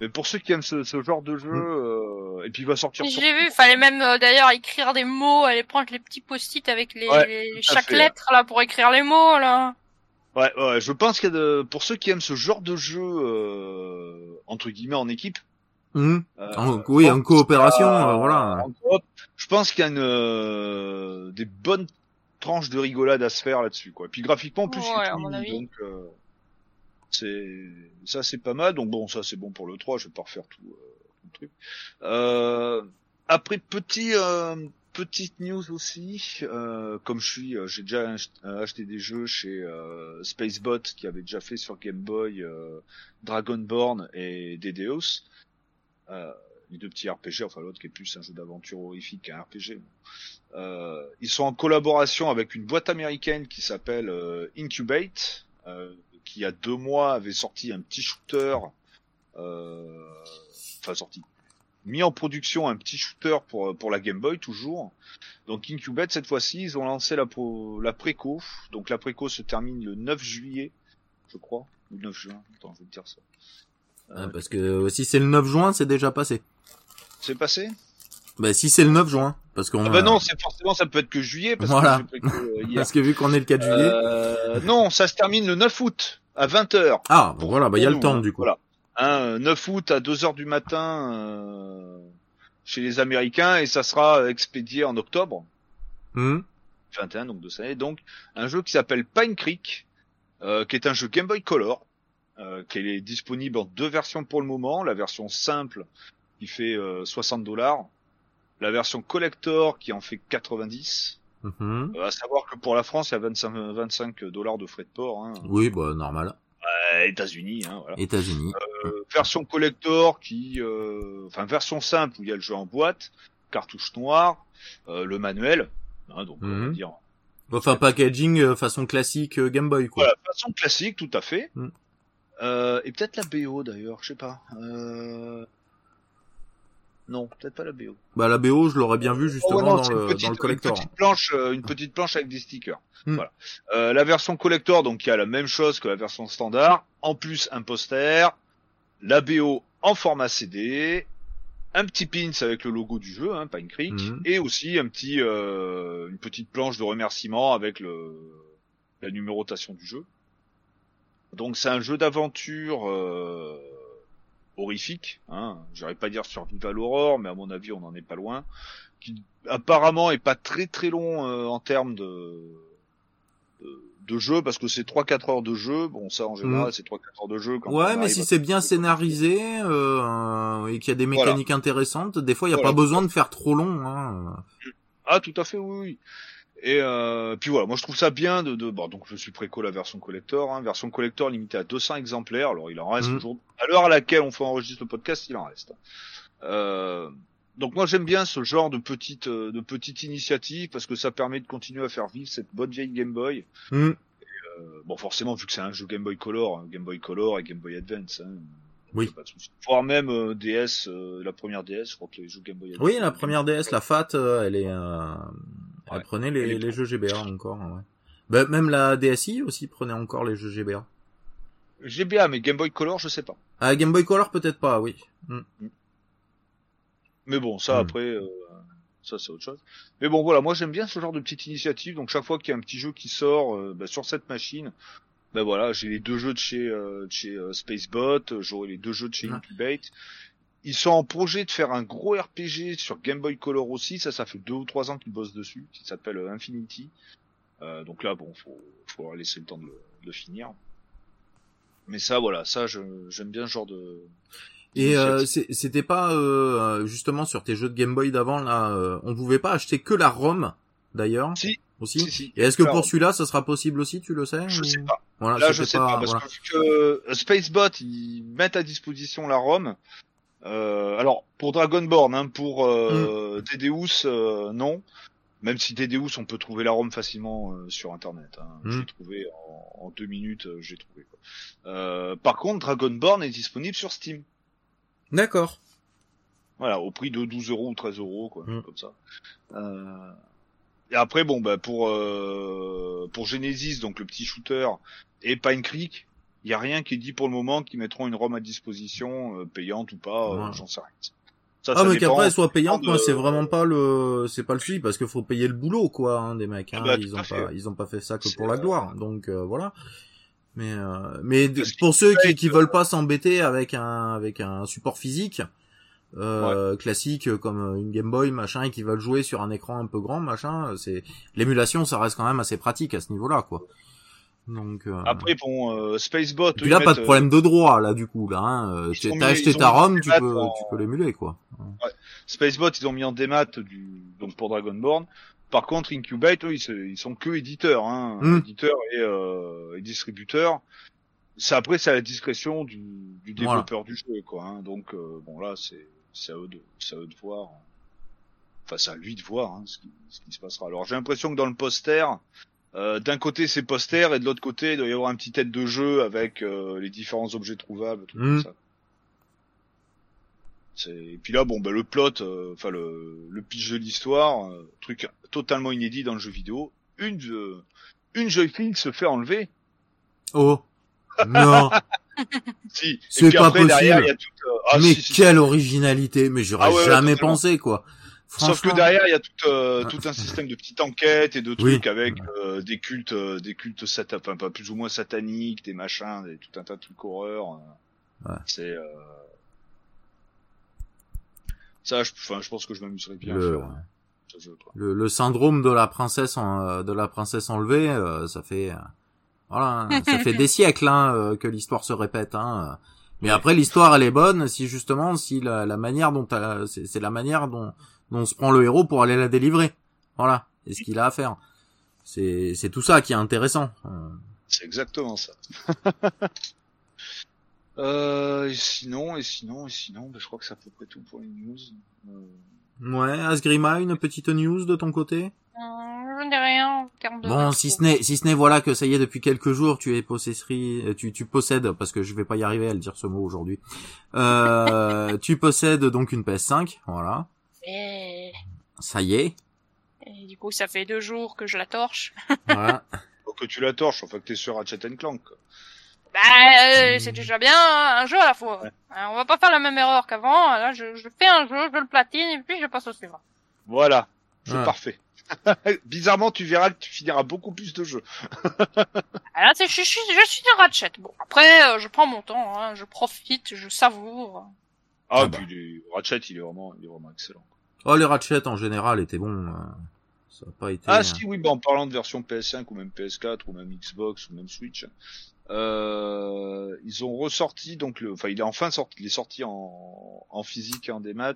Mais pour ceux qui aiment ce, ce genre de jeu, Mm. euh, et puis il va sortir. Mais sur- J'ai vu, fallait même euh, d'ailleurs écrire des mots, aller prendre les petits post-it avec les, Ouais, chaque fait. lettre là pour écrire les mots là. Ouais, ouais. Je pense qu'il y a de, pour ceux qui aiment ce genre de jeu euh, entre guillemets en équipe. euh, en- oui, en coopération, a- euh, voilà. en coop, je pense qu'il y a une, euh, des bonnes tranches de rigolade à se faire là-dessus, quoi. Et puis graphiquement, en plus, Ouais, il est à tout mon mini, avis. donc euh, c'est ça, c'est pas mal. Donc bon, ça c'est bon pour le 3. Je vais pas refaire tout, euh, tout le truc. Euh, après, petit euh, petite news aussi, euh, comme je suis, euh, j'ai déjà euh, acheté des jeux chez euh, Spacebot qui avait déjà fait sur Game Boy Dragonborn et Dedeos. Les deux petits RPG, enfin l'autre qui est plus un jeu d'aventure horrifique qu'un RPG. Ils sont en collaboration avec une boîte américaine qui s'appelle Incubate, qui il y a deux mois avait sorti un petit shooter, euh, enfin sorti, mis en production un petit shooter pour pour la Game Boy toujours. Donc Incubate cette fois-ci ils ont lancé la pro- la préco, donc la préco se termine le 9 juillet, je crois, ou 9 juin. Attends, je vais te dire ça. Euh, euh, parce que euh, si c'est le 9 juin, c'est déjà passé. c'est passé? Bah si c'est le 9 juin, parce qu'on Ah bah non, c'est forcément ça peut être que juillet parce Voilà. que euh, hier. parce que vu qu'on est le 4 juillet. Euh, non, ça se termine le 9 août à 20h. Ah, bon, voilà, bah il y a le temps du coup. Voilà. Hein, 9 août à 2h du matin euh, chez les Américains et ça sera expédié en octobre Hum, 21 donc de cette année. Donc un jeu qui s'appelle Pine Creek, euh, qui est un jeu Game Boy Color, euh, qui est disponible en deux versions pour le moment. La version simple qui fait euh, 60 dollars, la version collector qui en fait 90. mhm. Euh, à savoir que pour la France, il y a 25 25 dollars de frais de port. Hein. Oui, bah normal. Euh, États-Unis, hein, voilà. États-Unis. Euh, version collector qui, euh, enfin version simple où il y a le jeu en boîte, cartouche noire, euh, le manuel, hein, donc on va Mhm. dire Enfin packaging euh, façon classique Game Boy quoi. voilà façon classique tout à fait. Euh, et peut-être la BO d'ailleurs, je sais pas. Euh... Non, peut-être pas la BO. Bah la BO, je l'aurais bien vu Oh, justement ouais, non, dans, le, petite- dans le collector. Une petite planche, euh, une petite planche avec des stickers. Hmm. Voilà. Euh, la version collector, donc y a la même chose que la version standard, en plus un poster, la BO en format CD, un petit pins avec le logo du jeu, hein, Pine Creek, Mhm. et aussi un petit, euh, une petite planche de remerciement avec le, la numérotation du jeu. Donc c'est un jeu d'aventure euh, horrifique, hein. J'irais pas dire survival horror, mais à mon avis on en est pas loin. Qui apparemment est pas très très long euh, en termes de, de de jeu parce que c'est 3-4 heures de jeu. Bon ça en général c'est 3-4 heures de jeu. Quand Ouais, mais si à- c'est bien scénarisé euh, et qu'il y a des Voilà. mécaniques intéressantes, des fois il y a Voilà. pas besoin de faire trop long. Hein. Ah tout à fait oui oui. Et euh, puis voilà, moi je trouve ça bien de, de bon donc je suis préco la version collector, hein, version collector limitée à 200 exemplaires. Alors il en reste Mhm. toujours à l'heure à laquelle on fait enregistrer le podcast, il en reste. Euh, donc moi j'aime bien ce genre de petite euh, de petite initiative parce que ça permet de continuer à faire vivre cette bonne vieille Game Boy. Euh, bon forcément vu que c'est un jeu Game Boy Color, hein, Game Boy Color et Game Boy Advance. Hein, Oui. Pas de souci. Voire même euh, DS, euh, la première DS, je crois que les jeux Game Boy Advance. Oui, la première DS, la FAT, euh, elle est, euh, Ouais. prenait les, les jeux GBA encore. Ouais. Bah, même la DSi aussi prenait encore les jeux GBA. GBA mais Game Boy Color je sais pas. Ah, Game Boy Color peut-être pas, oui. Hmm. Mais bon, ça Hmm. après, euh, ça c'est autre chose. Mais bon, voilà, moi j'aime bien ce genre de petite initiative. Donc chaque fois qu'il y a un petit jeu qui sort euh, bah, sur cette machine, ben voilà, j'ai les deux jeux de chez, euh, de chez euh, Spacebot, j'aurai les deux jeux de chez. Incubate. Ils sont en projet de faire un gros RPG sur Game Boy Color aussi. Ça, ça fait deux ou trois ans qu'ils bossent dessus. Qui s'appelle euh, Infinity. Euh, donc là, bon, faut, faut leur laisser le temps de le, de finir. Mais ça, voilà, ça, j'aime bien ce genre de. Et euh, c'était pas euh, justement sur tes jeux de Game Boy d'avant là, euh, on pouvait pas acheter que la ROM d'ailleurs Si, aussi. si, si. Et est-ce que pour celui-là, ça sera possible aussi, tu le sais Je ou- sais pas. Voilà, Là, je sais pas, parce voilà. que euh, Spacebot, ils mettent à disposition la ROM. Euh, alors, pour Dragonborn, hein, pour euh, Mm. Dedeus, euh, non. Même si Dedeus, on peut trouver la ROM facilement euh, sur internet. Hein. Mm. J'ai trouvé en, en deux minutes, j'ai trouvé. Quoi. Euh, par contre, Dragonborn est disponible sur Steam. D'accord. Voilà, au prix de 12 euros ou 13 euros, quoi, Mm. comme ça. Euh... Et après, bon, bah pour euh... pour Genesis, donc le petit shooter, et Pine Creek, il y a rien qui dit pour le moment qu'ils mettront une ROM à disposition, euh, payante ou pas, euh, Ouais. j'en sais rien. Ça, Ah ça mais qu'après elle soit payante, de- moi c'est vraiment pas le, c'est pas le suivi parce qu'il faut payer le boulot quoi, hein, des mecs. Ah Hein, bah, ils ont à fait. pas, ils ont pas fait ça que pour la gloire, donc euh, voilà. Mais euh, mais pour ceux qui, qui veulent pas s'embêter avec un avec un support physique euh, classique comme une Game Boy machin et qui veulent jouer sur un écran un peu grand machin, c'est l'émulation ça reste quand même assez pratique à ce niveau-là quoi. Donc euh, Après, bon, euh, Spacebot. puis là pas de problème de droit là du coup là. Hein, euh, tu t'as acheté ta ROM, tu peux en- tu peux l'émuler quoi. Spacebot, ils ont mis en démat du donc pour Dragonborn. Par contre, Incubate, eux, ils, sont que éditeurs, hein, Mm. éditeurs et, euh, et distributeurs. C'est après, c'est à la discrétion du, du Voilà. développeur du jeu, quoi. Hein. Donc, euh, bon là, c'est à eux de, à eux de voir. Enfin, c'est à lui de voir hein, ce, qui, ce qui se passera. Alors, j'ai l'impression que dans le poster, euh, d'un côté c'est poster et de l'autre côté, il doit y avoir un petit tête de jeu avec euh, les différents objets trouvables, tout Mm. comme ça. C'est- Et puis là, bon, bah, le plot, euh, enfin le, le pitch de l'histoire, euh, truc totalement inédit dans le jeu vidéo. Une, euh, une jeune fille se fait enlever. Oh non. Si. Et C'est puis pas après, derrière, possible. y a euh, ah, mais si, si, quelle originalité Mais j'aurais Ah ouais, jamais totalement. pensé quoi. Sauf que derrière, il y a tout, euh, tout un système de petites enquêtes et de Oui. trucs avec euh, des cultes, euh, des cultes sata, enfin pas plus ou moins sataniques, des machins, des, tout un tas de trucs horreur. euh. Ouais. C'est euh... ça, je, enfin, je pense que je m'amuserais bien Le- à faire ce jeu. Quoi. le, le syndrome de la princesse en- euh, de la princesse enlevée, euh, ça fait euh, voilà, hein, ça fait des siècles hein, euh, que l'histoire se répète. Hein. Mais après l'histoire elle est bonne si justement si la, la manière dont c'est la manière dont dont se prend le héros pour aller la délivrer. Voilà, c'est ce qu'il a à faire. C'est c'est tout ça qui est intéressant. C'est exactement ça. euh, et sinon, et sinon, et sinon, bah, je crois que c'est à peu près tout pour les news. Euh, Ouais, Asgrima, une petite news de ton côté? Je n'ai rien en termes de. Bon, si ce n'est, si ce n'est voilà que ça y est depuis quelques jours, tu es possesserie, euh, tu, tu possèdes, parce que je vais pas y arriver à le dire ce mot aujourd'hui. Euh, tu possèdes donc une PS5, voilà. Et... Ça y est, et du coup, ça fait deux jours que je la torche. voilà. faut que tu la torches, enfin que t'es sur Ratchet Clank. quoi. Bah, euh, c'est déjà bien hein, un jeu à la fois. Ouais. Hein, on va pas faire la même erreur qu'avant. Là, je, je fais un jeu, je le platine et puis je passe au suivant. Voilà, c'est Ouais. parfait. Bizarrement, tu verras que tu finiras beaucoup plus de jeux. Ah, c'est- je, suis, je suis un Ratchet. Bon, après, euh, je prends mon temps, hein, je profite, je savoure. Ah, Ah bah. puis les- Ratchet, il est vraiment, il est vraiment excellent. Oh, les Ratchet en général étaient bons. euh, ça a pas été. Ah euh, si, oui, bah, en parlant de version PS5 ou même PS4 ou même Xbox ou même Switch, euh, ils ont ressorti donc le, enfin il est enfin sorti, il est sorti en, en physique et en démat,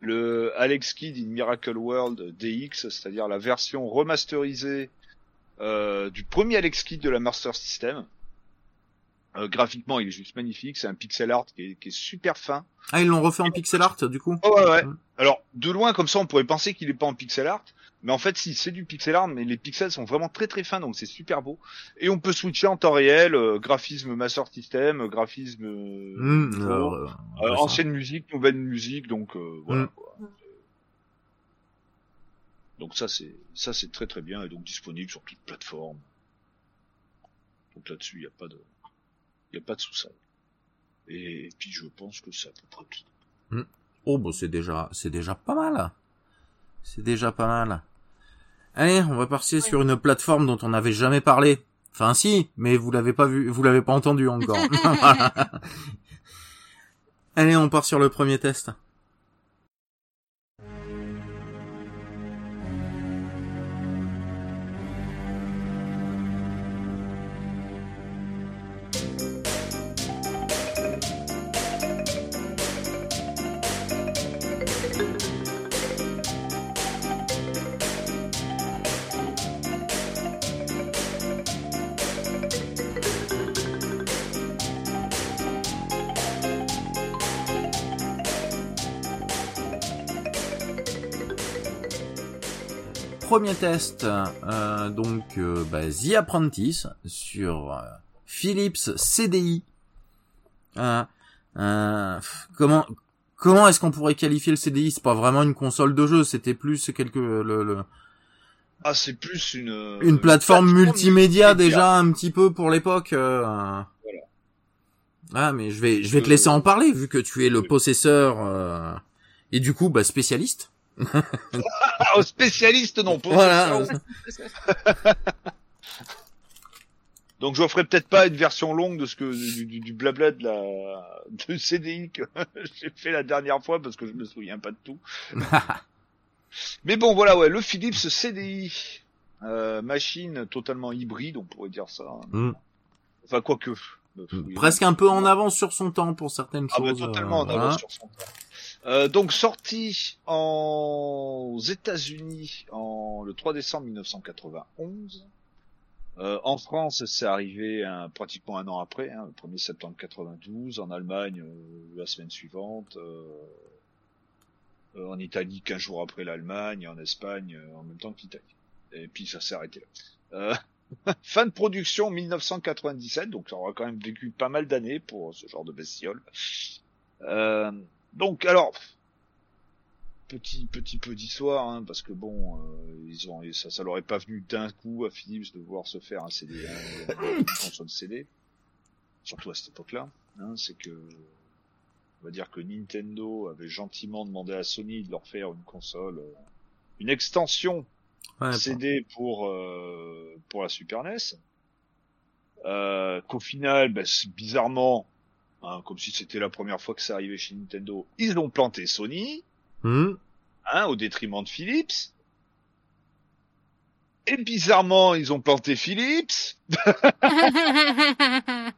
le Alex Kidd in Miracle World DX, c'est-à-dire la version remasterisée euh, du premier Alex Kidd de la Master System. Euh, graphiquement, il est juste magnifique, c'est un pixel art qui est, qui est super fin. Ah, ils l'ont refait en pixel art du coup. Oh, ouais, ouais. Alors, de loin, comme ça, on pourrait penser qu'il est pas en pixel art. Mais en fait, si, c'est du pixel art, mais les pixels sont vraiment très très fins, donc c'est super beau. Et on peut switcher en temps réel, euh, graphisme Master System, graphisme euh, alors, euh, ouais, ancienne musique, nouvelle musique, donc euh, voilà. Mm. quoi. Donc ça c'est ça c'est très très bien et donc disponible sur toute plateforme. Donc là-dessus il y a pas de il y a pas de sous-sol. Et, puis je pense que c'est à peu près tout. Oh, bah c'est déjà, c'est déjà pas mal. C'est déjà pas mal. Allez, on va passer sur une plateforme dont on n'avait jamais parlé. Enfin, si, mais vous l'avez pas vu, vous l'avez pas entendu encore. Allez, on part sur le premier test. Premier test, euh, donc euh, bah, The Apprentice sur euh, Philips CDI. Euh, euh, comment comment est-ce qu'on pourrait qualifier le CDI C'est pas vraiment une console de jeu, c'était plus quelque le, le- Ah, c'est plus une... Euh, une plateforme multimédia déjà un petit peu pour l'époque. euh. Ah mais je vais je vais te laisser en parler vu que tu es le possesseur euh, et du coup bah spécialiste. Ah, spécialiste non, pas Voilà. Donc je ferai peut-être pas une version longue de ce que du, du, du blabla de la du CDI que j'ai fait la dernière fois parce que je me souviens pas de tout. Mais bon voilà ouais le Philips CDI euh, machine totalement hybride on pourrait dire ça. Mm. Enfin quoique euh, Presque un peu en avance sur son temps pour certaines Ah bah, choses. totalement en euh, avance sur son temps. Euh, donc sorti en... aux États-Unis en le 3 décembre 1991. Euh, en France, c'est arrivé un- pratiquement un an après, hein, le 1er septembre 92. En Allemagne, euh, la semaine suivante. euh, en Italie, 15 jours après l'Allemagne. En Espagne, en même temps que l'Italie. Et puis ça s'est arrêté là. Fin de production 1997, donc ça aura quand même vécu pas mal d'années pour ce genre de bestiole. Euh, donc alors petit petit peu d'histoire hein, parce que bon euh, ils ont ça ça leur est pas venu d'un coup à Philips de vouloir se faire un CD une console CD surtout à cette époque-là hein, c'est que on va dire que Nintendo avait gentiment demandé à Sony de leur faire une console euh, une extension Ouais, CD pour euh, pour la Super NES. Euh, qu'au final, bah, bizarrement, hein, comme si c'était la première fois que ça arrivait chez Nintendo, ils ont planté Sony, Hmm. hein, au détriment de Philips. Et bizarrement, ils ont planté Philips,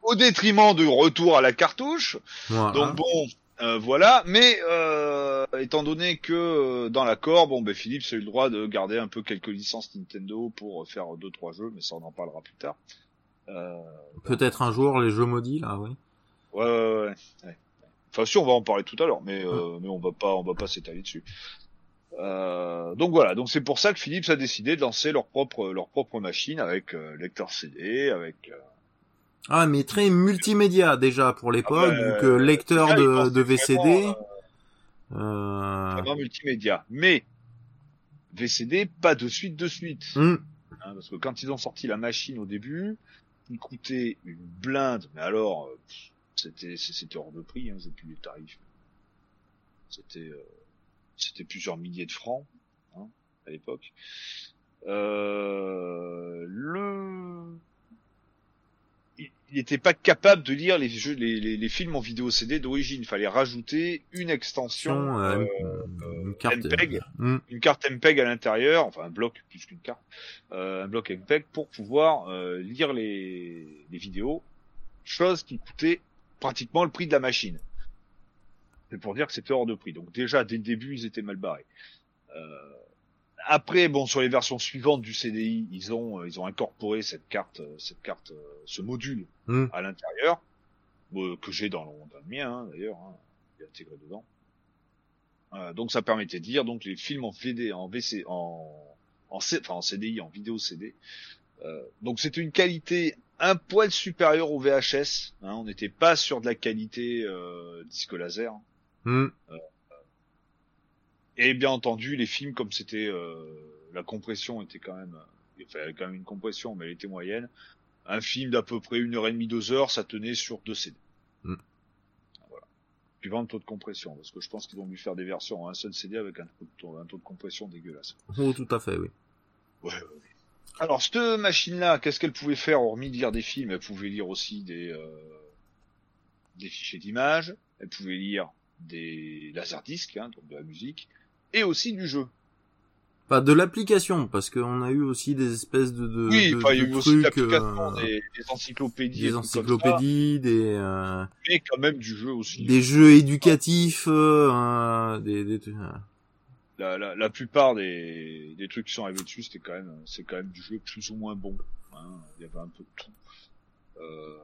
au détriment du retour à la cartouche. Voilà. Donc bon, euh, voilà. Mais euh, étant donné que euh, dans l'accord, bon, ben Philips a eu le droit de garder un peu quelques licences Nintendo pour faire deux trois jeux, mais ça on en parlera plus tard. Euh, Peut-être un jour les jeux maudits là, oui. Ouais, ouais, ouais, ouais. Enfin, si on va en parler tout à l'heure, mais euh, mais on va pas, on va pas s'étaler dessus. Euh, donc voilà, donc c'est pour ça que Philips a décidé de lancer leur propre leur propre machine avec euh, lecteur CD, avec euh, Ah mais très multimédia déjà pour l'époque, Ah bah, que lecteur là, de, de VCD. vraiment, euh, Euh... vraiment multimédia. Mais VCD, pas de suite de suite. hmm. Hein, parce que quand ils ont sorti la machine au début, il coûtait une blinde, mais alors euh, pff, c'était c'était hors de prix, hein, j'ai plus les tarifs. C'était euh, c'était plusieurs milliers de francs hein, à l'époque. Euh, le il n'était pas capable de lire les jeux, les, les, les films en vidéo CD d'origine. Il fallait rajouter une extension, Euh, euh, une carte. MPEG. Une carte MPEG à l'intérieur, enfin un bloc plus qu'une carte, euh, un bloc MPEG pour pouvoir euh, lire les, les vidéos, chose qui coûtait pratiquement le prix de la machine. C'est pour dire que c'était hors de prix. Donc déjà dès le début ils étaient mal barrés. Euh, après bon sur les versions suivantes du CDI ils ont euh, ils ont incorporé cette carte euh, cette carte euh, ce module Hmm. à l'intérieur euh, que j'ai dans le, dans le mien hein, d'ailleurs hein, intégré dedans. Euh, donc ça permettait de lire donc les films en VD, en VC, en en, enfin, en CDI, en vidéo CD. Euh, donc c'était une qualité un poil supérieure au VHS. Hein, on n'était pas sur de la qualité euh, disque laser. Hmm. Et bien entendu, les films comme c'était euh, la compression était quand même, il fallait quand même une compression, mais elle était moyenne. Un film d'à peu près une heure et demie, deux heures, ça tenait sur deux CD. Mm. Voilà. Suivant le taux de compression, parce que je pense qu'ils vont lui faire des versions en un seul CD avec un taux, un taux de compression dégueulasse. Oh, tout à fait, oui. Ouais, ouais, ouais. Alors, cette machine-là, qu'est-ce qu'elle pouvait faire hormis de lire des films Elle pouvait lire aussi des, euh, des fichiers d'images, elle pouvait lire des laserdiscs, hein, donc de la musique, et aussi du jeu. Pas de l'application, parce qu'on a eu aussi des espèces de, de, oui, de, enfin, il y a de eu aussi l'application, euh, des, des encyclopédies, des encyclopédies, des, euh, mais quand même du jeu aussi. des jeux éducatifs, euh, des, des, euh, La, la, la plupart des, des trucs qui sont arrivés dessus, c'était quand même, c'est quand même du jeu plus ou moins bon. Hein. Il y avait un peu de tout. Euh...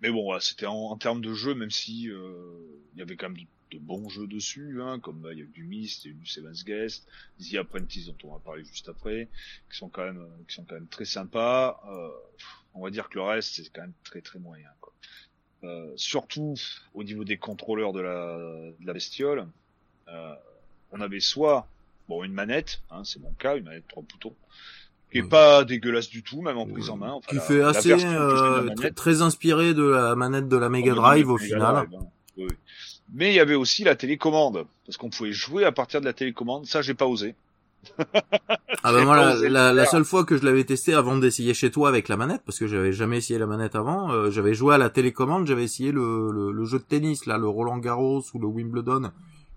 mais bon, voilà, c'était en, en termes de jeu, même si euh, il y avait quand même de, de bons jeux dessus, hein, comme bah, il y a du Myst, il y a du Seven's Guest, The Apprentice dont on va parler juste après, qui sont quand même, qui sont quand même très sympas. Euh, on va dire que le reste c'est quand même très très moyen. Quoi. Euh, surtout au niveau des contrôleurs de la, de la bestiole, euh, on avait soit bon une manette, hein, c'est mon cas, une manette trois boutons, qui est pas dégueulasse du tout, même en prise en main. Enfin, qui la- fait la assez euh, très, très inspiré de la manette de la Mega Oh, Drive au Mega final. Drive, hein. Oui, oui. Mais il y avait aussi la télécommande, parce qu'on pouvait jouer à partir de la télécommande. Ça, j'ai pas osé. Ah J'ai moi la, la- la seule fois que je l'avais testé avant d'essayer chez toi avec la manette, parce que j'avais jamais essayé la manette avant, euh, j'avais joué à la télécommande, j'avais essayé le, le, le jeu de tennis là, le Roland Garros ou le Wimbledon,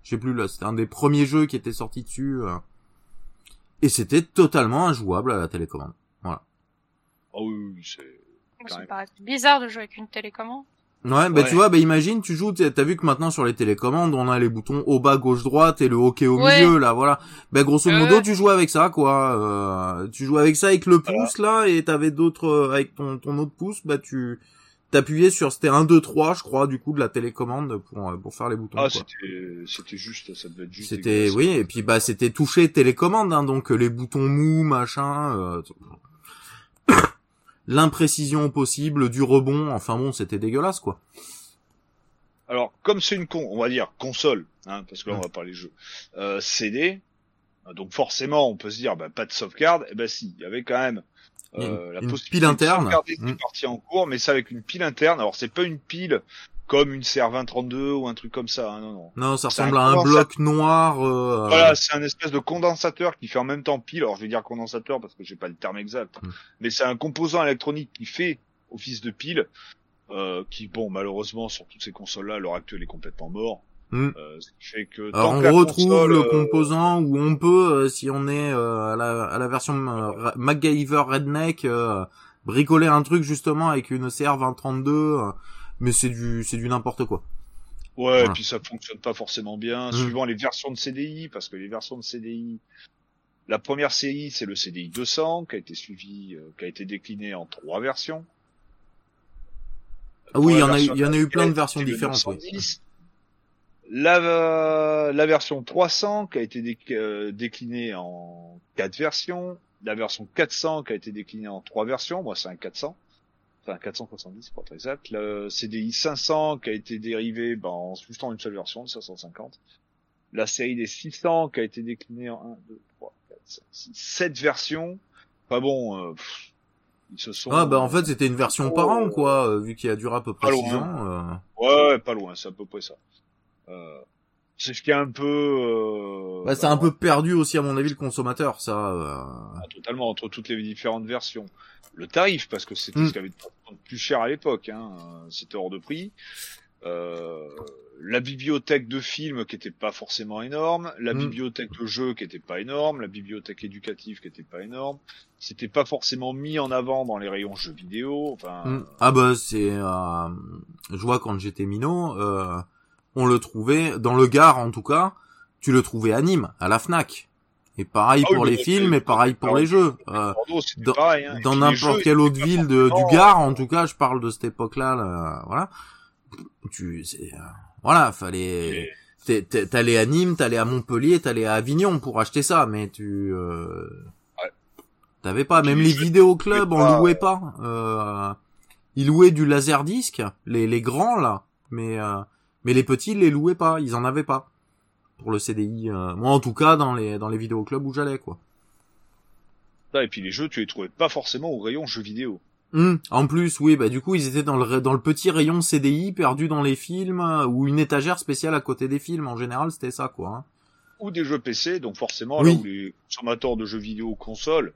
je sais plus là, c'était un des premiers jeux qui était sorti dessus, euh, et c'était totalement injouable à la télécommande. Ah oui, oui, c'est. Ça Carrément. me paraît bizarre de jouer avec une télécommande. Ouais, bah Ouais. tu vois, bah imagine, tu joues, t'as vu que maintenant sur les télécommandes, on a les boutons haut, bas, gauche, droite et le hockey au Ouais. milieu, là, voilà. Bah grosso Euh. modo, tu joues avec ça, quoi. Euh, tu joues avec ça avec le pouce, là, et t'avais d'autres, euh, avec ton, ton autre pouce, bah tu t'appuyais sur, c'était 1, 2, 3, je crois, du coup, de la télécommande pour, euh, pour faire les boutons, Ah, c'était, c'était juste, ça devait être juste. C'était, oui, et puis bah c'était touché télécommande, hein, donc euh, les boutons mous, machin, euh, l'imprécision possible, du rebond, enfin bon, c'était dégueulasse, quoi. Alors, comme c'est une con, on va dire console, hein, parce que là, on va parler jeu, euh, CD, donc forcément, on peut se dire, bah, pas de sauvegarde. Eh ben si, il y avait quand même euh, une- la une pile interne. sauvegarder Mm. des parties en cours, mais c'est avec une pile interne. Alors, c'est pas une pile comme une CR2032 ou un truc comme ça. hein, non, non. Non, ça ressemble un à un bloc noir. euh, Voilà, c'est un espèce de condensateur qui fait en même temps pile. Alors je vais dire condensateur parce que j'ai pas le terme exact, Mm. mais c'est un composant électronique qui fait office de pile, euh, qui bon malheureusement sur toutes ces consoles-là à l'heure actuelle est complètement mort. Mm. Euh, ce qui fait que Alors on que retrouve console, le euh, composant où on peut, euh, si on est euh, à, la, à la version MacGyver Redneck, euh, bricoler un truc justement avec une CR2032, euh, mais c'est du c'est du n'importe quoi. Ouais, Voilà. et puis ça fonctionne pas forcément bien, Mm. suivant les versions de CDI, parce que les versions de CDI, la première CDI, c'est le CDI 200, qui a été suivi, euh, qui a été décliné en trois versions. Ah oui, il y en a il y en a eu plein de versions différentes. oui. 910. La, la version 300 qui a été dé- euh, déclinée en quatre versions. La version 400 qui a été déclinée en trois versions. Moi, c'est un 400. Enfin, 470 pour être exact. Le CDI 500 qui a été dérivé ben, en juste en une seule version, de 550. La série des 600 qui a été déclinée en 1, 2, 3, 4, 5, 6, 7 versions. Pas bon, euh, pff, ils se sont... Ah bah en fait c'était une version par an quoi, euh, vu qu'il a duré à peu près Pas 6 loin. ans. euh. Ouais, ouais, pas loin, c'est à peu près ça. Euh, c'est ce qui est un peu... Euh, Bah, c'est un peu perdu aussi à mon avis le consommateur, ça. euh. Ah, totalement entre toutes les différentes versions. Le tarif, parce que c'était Mm. ce qui avait de plus cher à l'époque, hein, c'était hors de prix. Euh, la bibliothèque de films qui était pas forcément énorme, la Mm. bibliothèque de jeux qui était pas énorme, la bibliothèque éducative qui était pas énorme. C'était pas forcément mis en avant dans les rayons jeux vidéo. Enfin, Mm. Ah bah c'est, euh, je vois quand j'étais minot, euh, on le trouvait dans le Gard en tout cas, tu le trouvais à Nîmes, à la Fnac. Et pareil Ah oui, pour les films et pareil pour les jeux. Euh, dans- pareil. Hein. Dans n'importe quelle autre ville de, du Gard, en tout cas, je parle de cette époque-là, là, voilà. Tu, euh, voilà, fallait, t'allais à Nîmes, t'allais à Montpellier, t'allais à Avignon pour acheter ça, mais tu, euh, Ouais. t'avais pas, même les vidéoclubs, on louait pas, euh, ils louaient du laserdisc, les, les grands, là, mais, euh, mais les petits, ils les louaient pas, ils en avaient pas. Pour le CDI, euh, moi en tout cas, dans les, dans les vidéoclubs où j'allais, quoi. Ça, Et puis les jeux, tu les trouvais pas forcément au rayon jeux vidéo. Hum, En plus, oui, bah du coup, ils étaient dans le dans le petit rayon CDI perdu dans les films euh, ou une étagère spéciale à côté des films. En général, c'était ça, quoi. hein. Ou des jeux PC, donc forcément, Oui. là où les consommateurs de jeux vidéo console,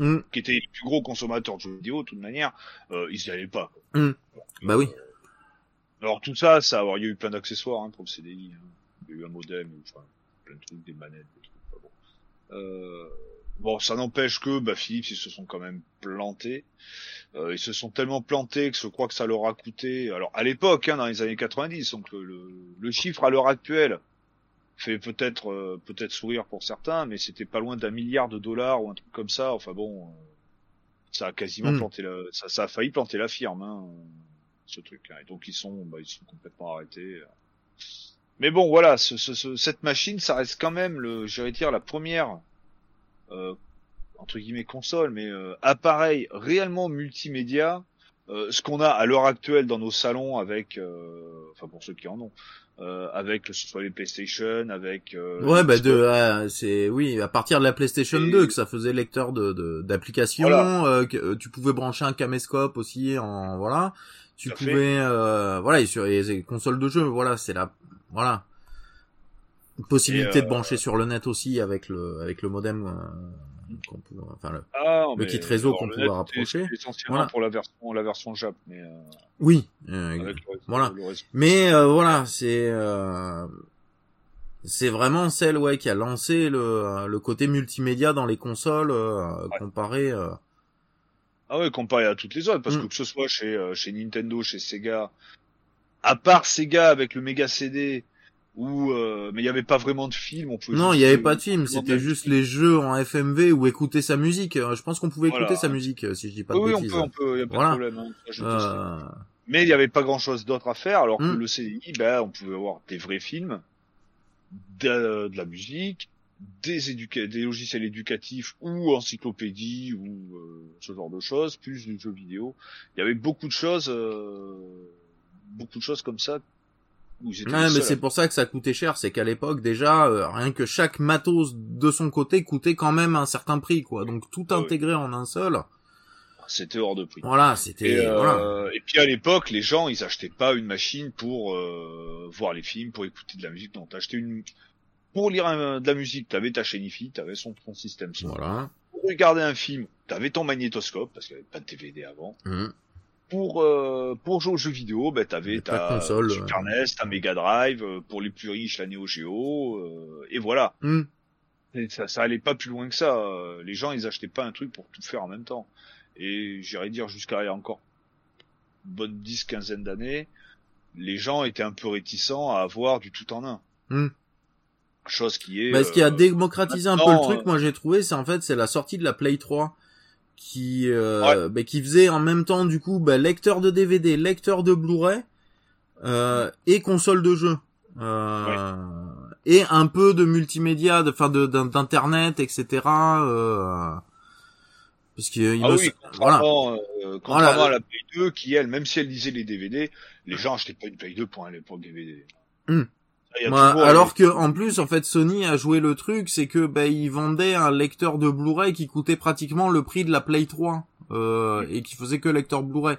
Hum, qui étaient les plus gros consommateurs de jeux vidéo, de toute manière, euh, ils y allaient pas. quoi. Hum. Bah oui. Alors tout ça, ça, alors, il y a eu plein d'accessoires hein, pour le CDI. hein. Il y a eu un modem, enfin, plein de trucs, des manettes, des trucs. enfin, bon. Euh, bon, ça n'empêche que bah, Philips, ils se sont quand même plantés. Euh, ils se sont tellement plantés que je crois que ça leur a coûté. Alors à l'époque, hein, dans les années 90, donc le, le, le chiffre à l'heure actuelle fait peut-être euh, peut-être sourire pour certains, mais c'était pas loin d'un milliard de dollars ou un truc comme ça. Enfin bon, euh, ça a quasiment Mm. planté la, ça, ça a failli planter la firme. Hein. Ce truc. là Et donc ils sont, bah, ils sont complètement arrêtés. Mais bon, voilà, ce, ce, cette machine, ça reste quand même, le, j'allais dire, la première euh, entre guillemets console, mais euh, appareil réellement multimédia, euh, ce qu'on a à l'heure actuelle dans nos salons avec, euh, enfin pour ceux qui en ont, euh, avec que ce soit les PlayStation, avec ouais bah de c'est oui à partir de la PlayStation 2 que ça faisait lecteur de d'applications, que tu pouvais brancher un caméscope aussi en voilà, tu pouvais voilà et sur les consoles de jeu voilà c'est la voilà possibilité de brancher sur le net aussi avec le avec le modem qu'on enfin le, ah, le kit réseau qu'on pouvait rapprocher. Essentiellement voilà. pour la version, la version Jap, mais euh, oui, euh, voilà. mais euh, voilà, c'est euh, c'est vraiment celle ouais qui a lancé le le côté multimédia dans les consoles euh, ouais. comparé. Ah ouais, comparé à toutes les autres, parce mm. que que ce soit chez chez Nintendo, chez Sega, à part Sega avec le Mega CD où euh, mais il y avait pas vraiment de film on pouvait non il y avait pas de film c'était juste les jeux en FMV ou écouter sa musique euh, je pense qu'on pouvait écouter sa musique euh, si je dis pas de oui, bêtises oui on peut on peut y a pas voilà. de problème hein. euh... mais il y avait pas grand chose d'autre à faire alors que hmm. le CDI ben on pouvait avoir des vrais films de, de la musique des éduca des logiciels éducatifs ou encyclopédies ou euh, ce genre de choses plus du jeu vidéo il y avait beaucoup de choses beaucoup de choses comme ça Ouais, mais c'est pour ça que ça coûtait cher, c'est qu'à l'époque déjà, euh, rien que chaque matos de son côté coûtait quand même un certain prix, quoi. Donc tout ah, intégré en un seul. C'était hors de prix. Voilà, c'était. Et, euh, voilà. et puis à l'époque, les gens, ils achetaient pas une machine pour euh, voir les films, pour écouter de la musique. Non, t'achetais une pour lire de la musique. T'avais ta chaîne IFI, t'avais son, ton système son. Voilà. Pour regarder un film, t'avais ton magnétoscope parce qu'il y avait pas de DVD avant. Mmh pour euh, pour jouer aux jeux vidéo, ben t'avais ta console, Super NES, ta Mega Drive, euh, pour les plus riches la Neo Geo, euh, et voilà. Mm. Et ça, ça allait pas plus loin que ça. Les gens ils achetaient pas un truc pour tout faire en même temps. Et j'irais dire jusqu'à il y a encore bonne dix quinzaine d'années, les gens étaient un peu réticents à avoir du tout en un. Mm. Chose qui est. Bah, ce qui a démocratisé un peu le truc, moi j'ai trouvé, c'est en fait c'est la sortie de la Play 3 qui euh, bah, qui faisait en même temps du coup bah, lecteur de DVD, lecteur de Blu-ray euh, et console de jeu. Euh, et un peu de multimédia, de, d'internet, etc. Euh, parce que ah oui, contrairement, euh, contrairement à la Play 2 qui elle, même si elle lisait les DVD, les gens achetaient pas une Play 2 pour un pour DVD. Hum alors que en plus en fait Sony a joué le truc, c'est que bah, ils vendaient un lecteur de Blu-ray qui coûtait pratiquement le prix de la Play 3 euh, et qui faisait que lecteur Blu-ray.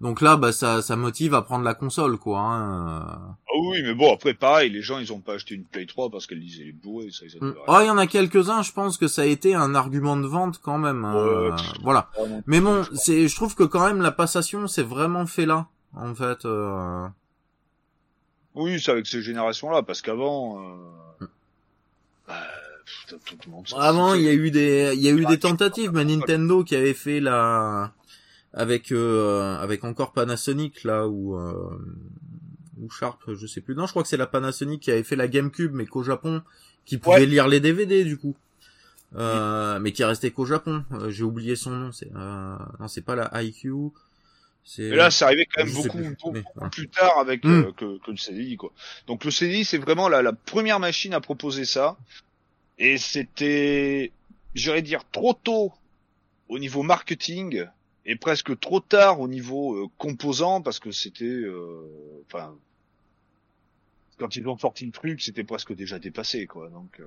Donc là bah ça ça motive à prendre la console quoi. Hein. Ah oui mais bon après pareil les gens ils ont pas acheté une Play 3 parce qu'elle lisait les Blu-ray ça. Ils mm. oh il y en a quelques uns je pense que ça a été un argument de vente quand même. Hein. voilà. Mais bon c'est je trouve que quand même la passation c'est vraiment fait là en fait. Euh... Oui, c'est avec ces générations-là, parce qu'avant, euh... bah, tout, le monde. Avant, il y a eu des, il y a eu des tentatives, mais Nintendo qui avait fait la, avec euh, avec encore Panasonic là ou euh, ou Sharp, je sais plus. Non, je crois que c'est la Panasonic qui avait fait la GameCube, mais qu'au Japon, qui pouvait lire les DVD du coup. Euh, mais qui est resté qu'au Japon. Euh, j'ai oublié son nom. C'est euh, non, c'est pas la IQ. Et là, c'est arrivé quand même beaucoup, plus, beaucoup plus tard avec hmm. euh, que, que, le CDI, quoi. Donc le CDI, c'est vraiment la, la, première machine à proposer ça. Et c'était, j'irais dire, trop tôt au niveau marketing et presque trop tard au niveau euh, composant parce que c'était, euh, enfin, quand ils ont sorti le truc, c'était presque déjà dépassé, quoi. Donc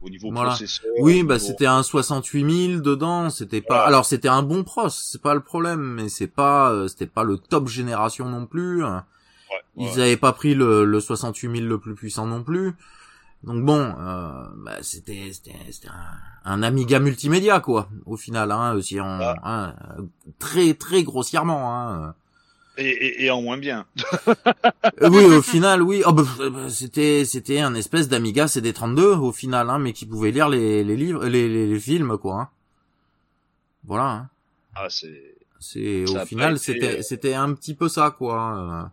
au niveau processeur. Oui, bah c'était un 68000 dedans, c'était pas alors c'était un bon pros, c'est pas le problème mais c'est pas euh, c'était pas le top génération non plus. Ouais, Ils avaient pas pris le, le 68000 le plus puissant non plus. Donc bon, euh, bah, c'était c'était c'était un, un, Amiga multimédia quoi au final hein, si on, ah. hein, très très grossièrement hein. Et, et, et, en moins bien. Euh, oui, au final, oui. Oh, bah, bah, c'était c'était un espèce d'Amiga CD32 au final, hein, mais qui pouvait lire les, les livres, les, les, les films, quoi. Hein. Voilà. Hein. Ah, c'est. C'est au final, c'était c'était un petit peu ça, quoi.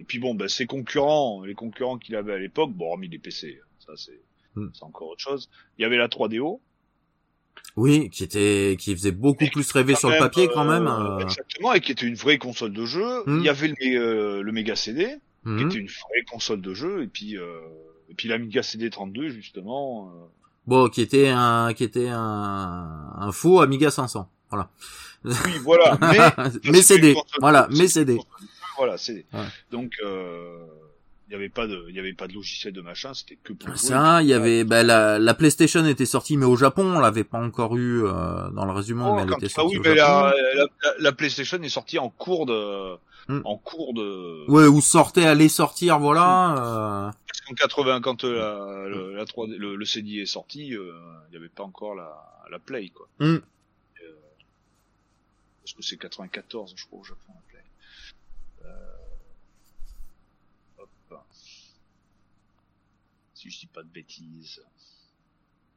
Et puis bon, bah, ses concurrents, les concurrents qu'il avait à l'époque, bon, hormis les PC, ça c'est mm. c'est encore autre chose. Il y avait la 3DO Oui, qui était, qui faisait beaucoup Et plus rêver sur le papier quand euh, même. euh, Exactement, et qui était une vraie console de jeu. Hmm. Il y avait le, euh, le Mega CD, qui mhm. était une vraie console de jeu, et puis euh, et puis l'Amiga CD 32 justement. euh, Bon, qui était un, qui était un, un faux Amiga 500. Voilà. Oui, voilà. Mais, mais CD. Voilà, mais CD. Voilà, CD. Ouais. Donc euh, il y avait pas de, il y avait pas de logiciel de machin, c'était que pour jouer. Ça, il y avait, bah, la, la PlayStation était sortie, mais au Japon, on l'avait pas encore eu euh, dans le monde, Oh, mais elle était ah sortie oui, au mais Japon. la, la, la- la PlayStation est sortie en cours de, Hmm. en cours de. Ouais, ou sortait, allait sortir, voilà. euh, Parce qu'en 80, quand euh, la, le, la 3D le, le CD est sorti, euh, il n'y avait pas encore la, la Play, quoi. Hmm. Euh, parce que c'est 94, je crois, au Japon, la Play. Euh, hop. Si je dis pas de bêtises.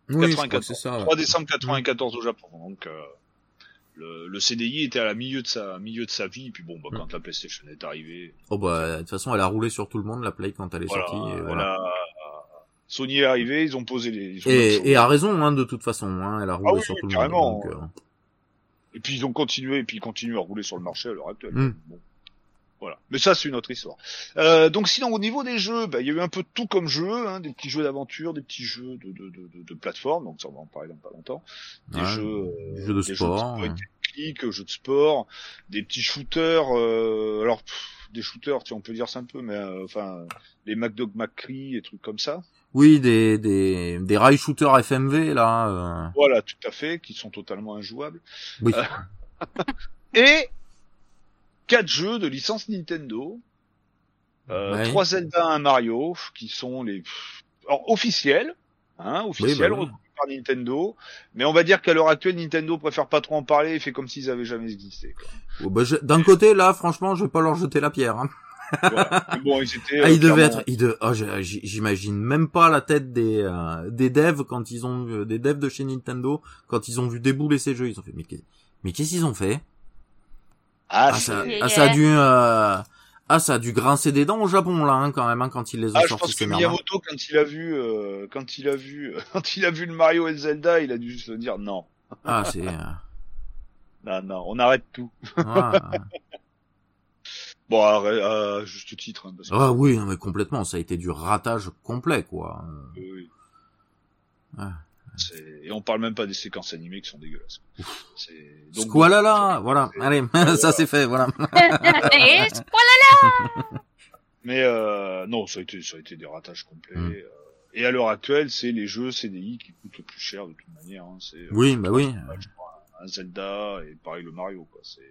Oui, je crois que 94. c'est ça. ouais. 3 décembre 94 au Japon. Donc euh, le, le CDI était à la milieu de sa milieu de sa vie. Et puis bon, bah, Hmm. quand la PlayStation est arrivée, Oh bah, de toute façon, elle a roulé sur tout le monde, la Play, quand elle est voilà, sortie. Et, voilà. a- Sony est arrivé, ils ont posé les. ils ont Et, et a raison, hein, de toute façon, hein, elle a roulé Ah oui, sur tout le monde. donc, euh, Et puis ils ont continué, et puis ils continuent à rouler sur le marché à l'heure actuelle. Bon. Voilà. Mais ça, c'est une autre histoire. Euh, donc sinon, au niveau des jeux, bah, il y a eu un peu de tout comme jeu, hein, des petits jeux d'aventure, des petits jeux de, de, de, de, de plateforme, donc ça on va en parler dans pas longtemps. Des ouais, jeux, euh, des jeux de des sport. jeux de ouais. technique, jeux de sport, des petits shooters. Euh, alors pff, des shooters, tu on peut dire ça un peu, mais euh, enfin les MacDog McCree et trucs comme ça. Oui, des, des, des rail shooters FMV, là. euh, Voilà, tout à fait, qui sont totalement injouables. Oui. Euh, Et quatre jeux de licence Nintendo. Euh, Ouais. Trois Zelda, un Mario, qui sont les alors, officiels, hein, officiels, bah oui. par Nintendo. Mais on va dire qu'à l'heure actuelle, Nintendo préfère pas trop en parler et fait comme s'ils avaient jamais existé. Oh, bah, je- D'un côté, là, franchement, je vais pas leur jeter la pierre. Hein. Voilà. Mais bon, ils étaient. Ah, euh, il devait clairement- être, il de... oh, j'imagine même pas la tête des euh, des devs quand ils ont vu- des devs de chez Nintendo quand ils ont vu débouler ces jeux, ils ont fait mais qu'est-ce qu'ils ont fait? Ah, ah, c'est- ça, c'est- ah, ça a dû euh, ah ça a dû grincer des dents au Japon là hein, quand même hein, quand ils les ont Ah, je sortis pense que. Miyamoto, quand il a vu, euh, quand il a vu, quand il a vu le Mario et le Zelda, il a dû se dire non, Ah c'est euh, non, non, on arrête tout. ah, Bon, à, à juste titre, hein, parce que ah oui non, mais complètement ça a été du ratage complet quoi. Oui, oui. C'est- Et on parle même pas des séquences animées qui sont dégueulasses. C'est donc Squalala, voilà, c'est- allez, ça c'est fait, voilà. Et voilà. Mais euh, non, ça a été ça a été des ratages complets. Mm. euh, Et à l'heure actuelle, c'est les jeux CDI qui coûtent le plus cher de toute manière. Hein. C'est euh, Oui, bah oui. un Zelda et pareil le Mario quoi. C'est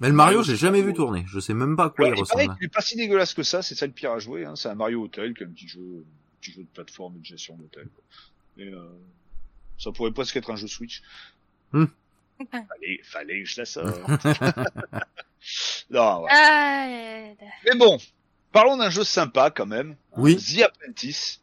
Mais le Mario, Mario, j'ai jamais vu beau. tourner. Je sais même pas à quoi il il ressemble. qu'il est pas si dégueulasse que ça, c'est ça le pire à jouer. Hein. C'est un Mario Hotel, qui est un petit jeu, un petit jeu de plateforme et de gestion d'hôtel. Et euh, ça pourrait presque être un jeu Switch. Hmm. Fallait, fallait que je la sorte. non, ouais. Mais bon, parlons d'un jeu sympa quand même. Oui. The Apprentice.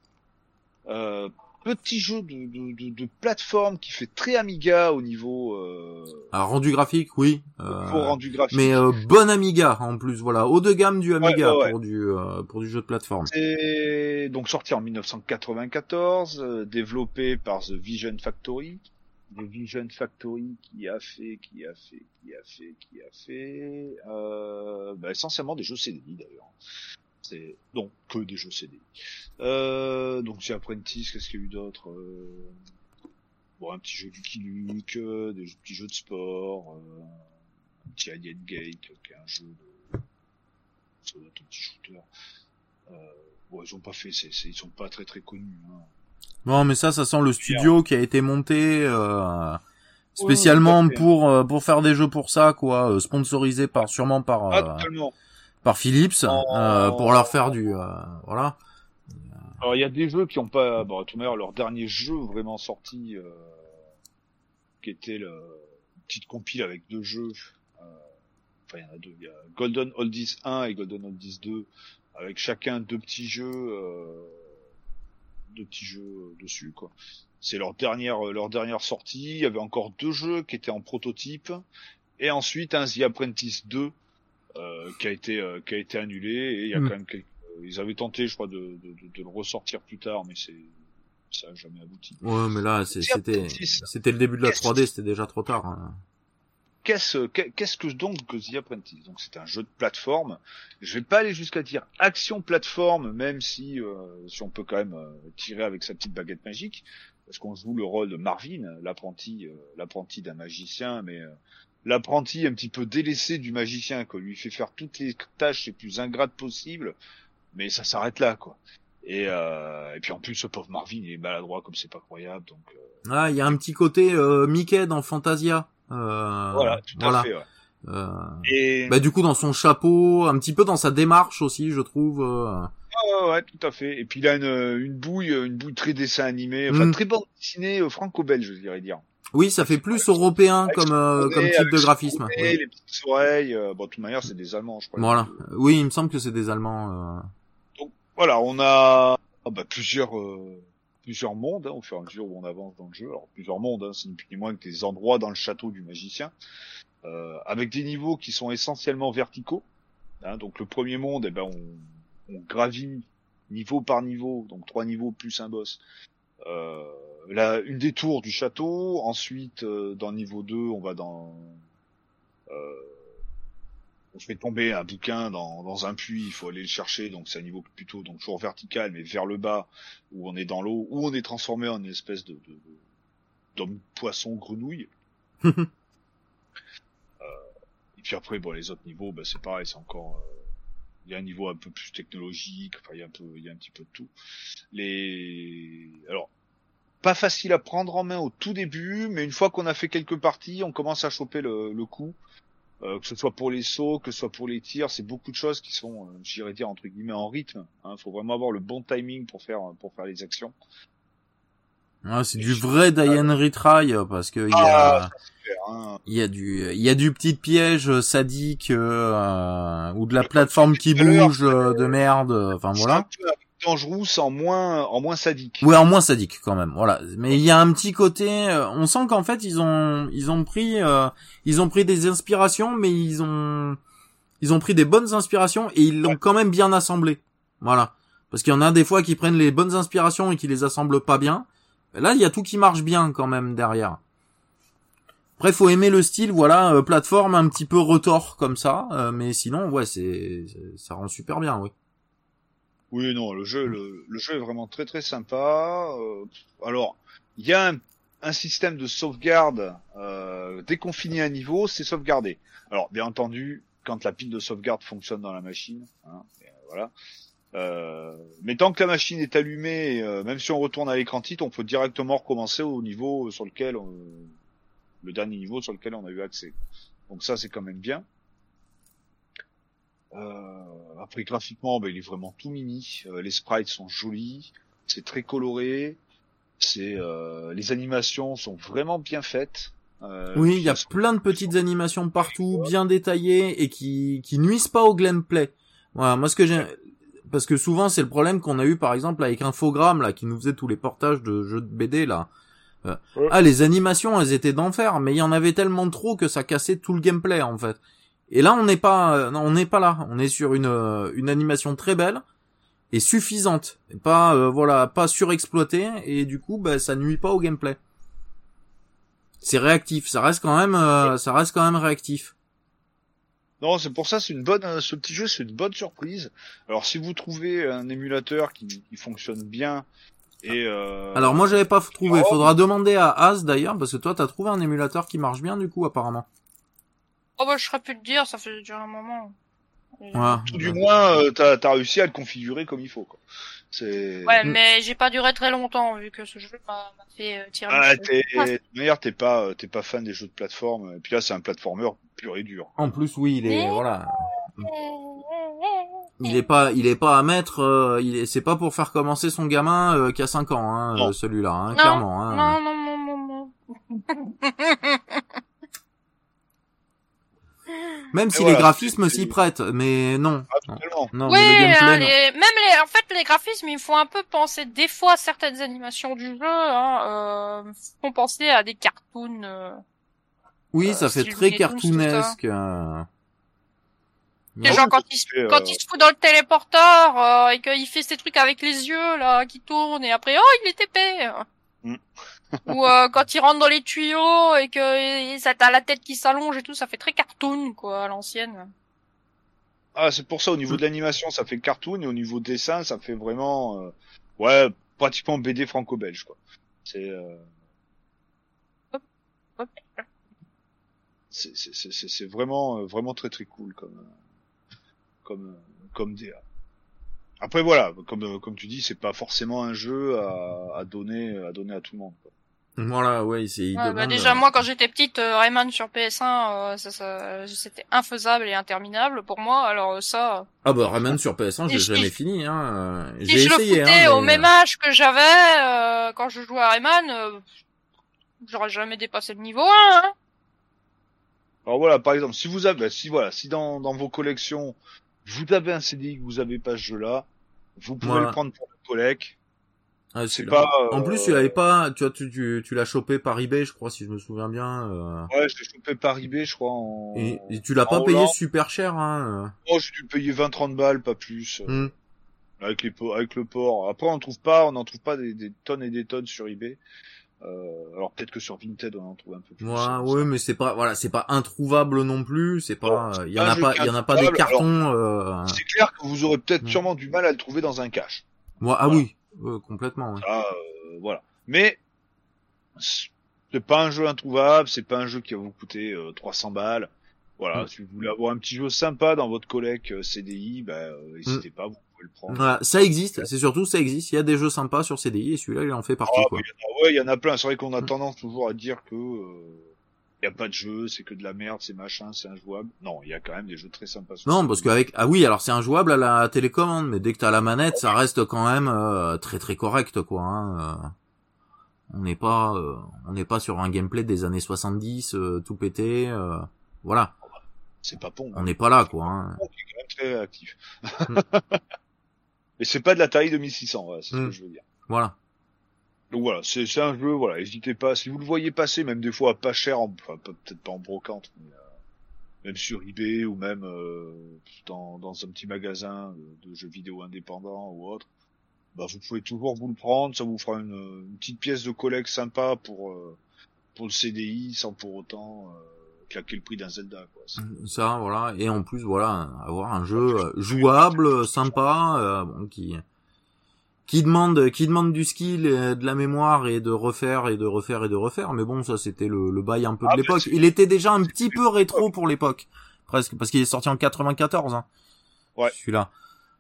Euh, petit jeu de, de, de, de plateforme qui fait très Amiga au niveau, euh, Alors, rendu graphique, oui. euh, niveau rendu graphique. mais euh, bon Amiga en plus, voilà, haut de gamme du Amiga ouais, ouais. pour du euh, pour du jeu de plateforme. C'est donc sorti en 1994, euh, développé par The Vision Factory. The Vision Factory qui a fait, qui a fait, qui a fait, qui a fait, euh, bah, essentiellement des jeux CDI d'ailleurs. C'est donc que des jeux CDI. Euh, donc c'est Apprentice, qu'est-ce qu'il y a eu d'autre euh, Bon, un petit jeu du Luke, euh, des petits jeux de sport, euh, un petit Alien Gate, qui est un jeu de, ça doit être un petit shooter. Euh, bon, ils ont pas fait, c'est, c'est- ils sont pas très très connus. Hein. Non, mais ça, ça sent le studio qui a été monté euh, spécialement pour euh, pour faire des jeux pour ça, quoi, sponsorisé par sûrement par Ah, euh, totalement. Par Philips, Oh. euh, pour leur faire du euh, voilà. Alors il y a des jeux qui ont pas, bon, à tout manière, leur dernier jeu vraiment sorti, euh, qui était le une petite compile avec deux jeux. euh, enfin, il y en a deux. Il y a Golden Oldies 1 et Golden Oldies 2, avec chacun deux petits jeux, euh, deux petits jeux dessus, quoi. C'est leur dernière, leur dernière sortie. Il y avait encore deux jeux qui étaient en prototype, et ensuite un The Apprentice 2 euh, qui a été, euh, qui a été annulé. Et il y a Mm. quand même quelques ils avaient tenté, je crois, de, de, de, de le ressortir plus tard, mais c'est ça a jamais abouti. Ouais, mais là, c'était, c'était le début de la Qu'est-ce 3D, c'était déjà trop tard. hein. Qu'est-ce qu'est- qu'est-ce que donc que The Apprentice Donc c'est un jeu de plateforme. Je vais pas aller jusqu'à dire action plateforme, même si euh, si on peut quand même euh, tirer avec sa petite baguette magique, parce qu'on joue le rôle de Marvin, l'apprenti euh, l'apprenti d'un magicien, mais euh, l'apprenti un petit peu délaissé du magicien, quoi. Lui fait faire toutes les tâches les plus ingrates possibles, mais ça s'arrête là, quoi. Et, euh, et puis en plus, ce pauvre Marvin, il est maladroit comme c'est pas croyable, donc euh, Ah, il y a un petit côté euh, Mickey dans Fantasia. Euh, voilà, tout voilà. à fait. ouais. Euh, Et bah du coup dans son chapeau, un petit peu dans sa démarche aussi, je trouve. euh, Ouais, ouais, ouais, tout à fait. Et puis il a une, une bouille, une bouille très dessin animé, enfin Mm. très bande dessinée franco-belge, je dirais dire. Oui, ça fait plus européen comme euh, comme type de graphisme. oui. Les petites oreilles, euh, bon, de toute manière, c'est des Allemands, je crois. Voilà. Donc, Oui, il me semble que c'est des Allemands. euh. voilà, on a ah, bah, plusieurs euh, plusieurs mondes hein, au fur et à mesure où on avance dans le jeu. Alors plusieurs mondes, hein, c'est ni plus ni moins que des endroits dans le château du magicien, euh, avec des niveaux qui sont essentiellement verticaux. hein. donc le premier monde, eh ben on, on gravit niveau par niveau, donc trois niveaux plus un boss. Euh, là, une des tours du château. Ensuite, euh, dans le niveau 2, on va dans euh, on fait tomber un bouquin dans, dans un puits, il faut aller le chercher, donc c'est un niveau plutôt donc toujours vertical, mais vers le bas, où on est dans l'eau, où on est transformé en une espèce de, de d'homme poisson grenouille. Euh, et puis après, bon, les autres niveaux, bah, c'est pareil, c'est encore, euh, il y a un niveau un peu plus technologique, enfin, il y a un peu, il y a un petit peu de tout. Les, alors, pas facile à prendre en main au tout début, mais une fois qu'on a fait quelques parties, on commence à choper le, le coup. Euh, que ce soit pour les sauts, que ce soit pour les tirs, c'est beaucoup de choses qui sont, euh, j'irais dire entre guillemets en rythme. Il faut vraiment avoir le bon timing pour faire pour faire les actions. Ah, c'est du vrai Diane Retry euh, parce que il y a Ah, Hein. y a du il y a du petit piège sadique euh, ou de la plateforme qui bouge euh, de merde. euh, Enfin voilà. un peu Dangerous en moins en moins sadique. Ouais, en moins sadique quand même. Voilà. Mais il y a un petit côté. euh, on sent qu'en fait ils ont ils ont pris euh, ils ont pris des inspirations, mais ils ont ils ont pris des bonnes inspirations et ils l'ont Ouais. quand même bien assemblé. Voilà. Parce qu'il y en a des fois qui prennent les bonnes inspirations et qui les assemblent pas bien. Là, il y a tout qui marche bien quand même derrière. Après, faut aimer le style, voilà, euh, plateforme un petit peu retors comme ça, euh, mais sinon, ouais, c'est- ça rend super bien, oui. Oui, non, le jeu, le, le jeu est vraiment très très sympa. Euh, alors, il y a un, un système de sauvegarde. Euh, dès qu'on finit un niveau, c'est sauvegardé. Alors, bien entendu, quand la pile de sauvegarde fonctionne dans la machine, hein, voilà. Euh, mais tant que la machine est allumée, euh, même si on retourne à l'écran titre, on peut directement recommencer au niveau sur lequel, on- le dernier niveau sur lequel on a eu accès. Donc ça, c'est quand même bien. Euh, après graphiquement, ben, il est vraiment tout mini. Euh, les sprites sont jolis, c'est très coloré, c'est euh, les animations sont vraiment bien faites. Euh, Oui, il y a plein de petites animations partout, bien détaillées et qui qui nuisent pas au gameplay. Voilà, moi ce que j'ai parce que souvent c'est le problème qu'on a eu par exemple avec Infogrames là qui nous faisait tous les portages de jeux de BD là. Euh, Ouais. Ah les animations elles étaient d'enfer mais il y en avait tellement trop que ça cassait tout le gameplay en fait. Et là on n'est pas euh, non, on n'est pas là, on est sur une euh, une animation très belle et suffisante, et pas euh, voilà, pas surexploitée et du coup bah ça nuit pas au gameplay. C'est réactif, ça reste quand même euh, ça reste quand même réactif. Non, c'est pour ça, c'est une bonne, ce petit jeu, c'est une bonne surprise. Alors, si vous trouvez un émulateur qui, qui fonctionne bien et euh, Alors moi j'avais pas trouvé, Oh. faudra demander à As d'ailleurs parce que toi t'as trouvé un émulateur qui marche bien du coup apparemment. Oh bah je serais pu te dire, ça fait déjà un moment. Ouais. tout du moins, euh, t'as as réussi à le configurer comme il faut. Quoi. C'est. Ouais, mais j'ai pas duré très longtemps vu que ce jeu m'a m'a fait euh, tirer. Ah, t'es, manière, t'es pas, euh, t'es pas fan des jeux de plateforme. Et puis là, c'est un platformer pur et dur. En plus oui il est voilà. Il est pas il est pas à mettre euh, il est c'est pas pour faire commencer son gamin euh, qui a 5 ans hein, euh, celui-là hein, clairement hein. Non, non, non, non, non. Même si voilà, les graphismes s'y prêtent mais non. Oui, mais le gameplay, hein, non. les- même les, en fait, les graphismes, ils font un peu penser des fois à certaines animations du jeu, hein, euh, font penser à des cartoons. euh, Oui, euh, ça fait très cartoonesque. euh. Les Ouais. gens quand il, se, euh, quand il se fout dans le téléporteur euh, et qu'il fait ces trucs avec les yeux là qui tournent et après oh il est épais. Mm. Ou euh, quand il rentre dans les tuyaux et que et ça t'as la tête qui s'allonge et tout, ça fait très cartoon quoi à l'ancienne. Ah, c'est pour ça, au niveau de l'animation, ça fait cartoon, et au niveau dessin, ça fait vraiment, euh, ouais, pratiquement BD franco-belge, quoi. C'est, euh, c'est, vraiment, euh, vraiment très très cool comme, euh, comme, euh, comme DA. Après voilà, comme, comme tu dis, c'est pas forcément un jeu à, à donner, à donner à tout le monde. Quoi. Voilà, ouais, c'est. Ouais, bah, déjà euh, moi quand j'étais petite, euh, Rayman sur PS1, euh, ça, ça- c'était infaisable et interminable pour moi. Alors euh, ça, Ah bah Rayman sur PS1, je Et l'ai je- jamais fini. Hein. euh, si J'ai je le essayé. foutais hein, au même euh, âge que j'avais euh, quand je jouais à Rayman, euh, j'aurais jamais dépassé le niveau 1. Hein. Alors voilà, par exemple, si vous avez, si voilà, si dans, dans vos collections, vous avez un CDI que vous avez pas ce jeu-là, vous pouvez Voilà. le prendre pour le collègue. Ah, C'est celui-là. pas, euh, En plus, tu l'avais pas, tu tu, tu, tu l'as chopé par eBay, je crois, si je me souviens bien. euh, Ouais, je l'ai chopé par eBay, je crois, en... Et, et tu l'as pas payé super cher, hein. Oh, j'ai dû payer 20-30 balles, pas plus, euh. euh, Hmm. avec les avec le port. Après, on en trouve pas, on en trouve pas des, des tonnes et des tonnes sur eBay. Euh, alors peut-être que sur Vinted, on en trouve un peu plus. Euh, ouais, mais c'est pas, voilà, c'est pas introuvable non plus. C'est pas, il y en a pas, il y en a pas des cartons. euh, C'est clair que vous aurez peut-être Hmm. sûrement du mal à le trouver dans un cache. Moi, ah oui, ouais, complètement. ouais. Ça, euh, voilà. Mais c'est pas un jeu introuvable, c'est pas un jeu qui va vous coûter euh, 300 balles. Voilà, Mm. si vous voulez avoir un petit jeu sympa dans votre collègue euh, CDI, euh, n'hésitez pas, vous pouvez le prendre. Voilà, ça existe, c'est surtout ça existe. Il y a des jeux sympas sur CDI et celui-là, il en fait partie, Ah, quoi. mais il y en a- ouais, il y en a plein. C'est vrai qu'on a Mm. tendance toujours à dire que il y a pas de jeu, c'est que de la merde, c'est machin, c'est injouable. Non, il y a quand même des jeux très sympas. sur Non, ce parce qu'avec ah oui, alors c'est injouable à la télécommande, mais dès que t'as la manette, ça reste quand même euh, très très correct, quoi. Hein, euh. On n'est pas, euh, on n'est pas sur un gameplay des années 70, euh, tout pété. euh, voilà, c'est pas bon. on n'est pas là, quoi. Hein. Pong est quand même très réactif. Mais c'est pas de la taille de 1600, voilà, c'est ce Mm. que je veux dire. Voilà. Donc voilà, c'est un jeu, voilà, n'hésitez pas, si vous le voyez passer, même des fois pas cher, en- enfin peut- peut-être pas en brocante, mais euh, même sur eBay ou même euh, dans, dans un petit magasin de, de jeux vidéo indépendants ou autre, bah vous pouvez toujours vous le prendre, ça vous fera une, une petite pièce de collecte sympa pour euh, pour le CDI sans pour autant euh, claquer le prix d'un Zelda quoi. C'est- Ça, voilà. Et en plus, voilà, avoir un jeu euh, jouable, euh, sympa, euh, bon, qui qui demande qui demande du skill, et de la mémoire et de refaire et de refaire et de refaire. Mais bon, ça c'était le, le bail un peu Ah, de mais l'époque. Il était déjà un petit peu rétro pour l'époque, presque, parce qu'il est sorti en 94. Hein, Ouais. Celui-là.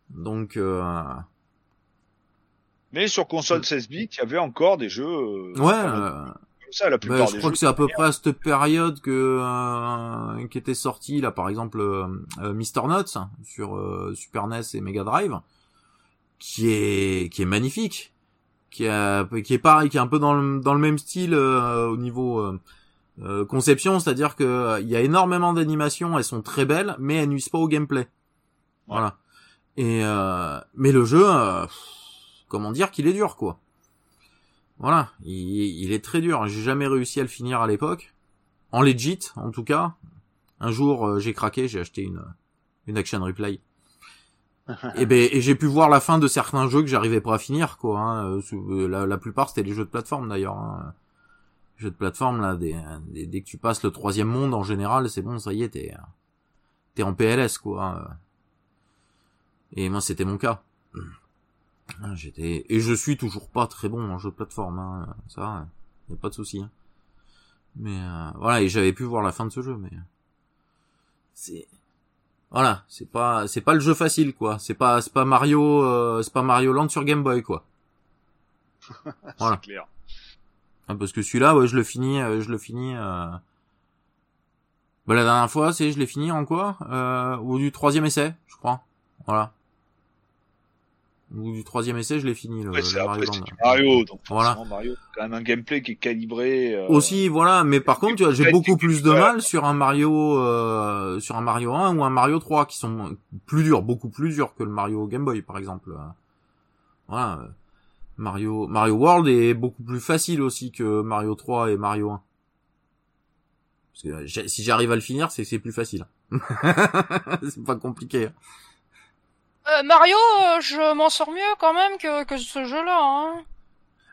Donc, euh, Mais sur console 16 bits, il y avait encore des jeux euh, ouais. comme euh, ça, la bah, plupart je des crois jeux. que c'est à peu près à cette période que euh, qui était sorti là, par exemple, Mr. Nuts sur euh, Super NES et Mega Drive, qui est qui est magnifique, qui est qui est pareil, qui est un peu dans le dans le même style euh, au niveau euh, euh, conception, c'est-à-dire que il y a énormément d'animations, elles sont très belles, mais elles nuisent pas au gameplay. Voilà. Et euh, mais le jeu, euh, comment dire qu'il est dur quoi. Voilà, il, il est très dur. J'ai jamais réussi à le finir à l'époque, en legit en tout cas. Un jour, j'ai craqué, j'ai acheté une une action replay. Et ben et j'ai pu voir la fin de certains jeux que j'arrivais pas à finir quoi. Hein. Euh, euh, La, plupart c'était les jeux de plateforme d'ailleurs. Hein. Jeux de plateforme là, des, dès que tu passes le troisième monde en général, c'est bon, ça y est, t'es t'es en PLS quoi. Et moi c'était mon cas. Ah, J'étais et je suis toujours pas très bon en jeu de plateforme, hein. ça, y a pas de souci. hein. Mais euh, voilà, et j'avais pu voir la fin de ce jeu, mais c'est voilà, c'est pas c'est pas le jeu facile quoi. C'est pas c'est pas Mario euh, c'est pas Mario Land sur Game Boy quoi. Voilà. C'est clair. Ah, parce que celui-là, ouais, je le finis, euh, je le finis. Euh... Bah, la dernière fois, c'est je l'ai fini en quoi euh, Ou du troisième essai, je crois. Voilà. Ou du troisième essai, je l'ai fini le, Ouais, le c'est après, Mario du Mario, donc Voilà. Mario, quand même un gameplay qui est calibré. euh, Aussi, voilà, mais par contre, tu vois, j'ai beaucoup plus de mal sur un Mario, euh, sur un Mario 1 ou un Mario 3 qui sont plus durs, beaucoup plus durs que le Mario Game Boy, par exemple. Voilà. euh, Mario, Mario World est beaucoup plus facile aussi que Mario 3 et Mario 1. Parce que euh, si j'arrive à le finir, c'est que c'est plus facile. c'est pas compliqué. Euh, Mario, euh, je m'en sors mieux quand même que, que ce jeu-là. Hein.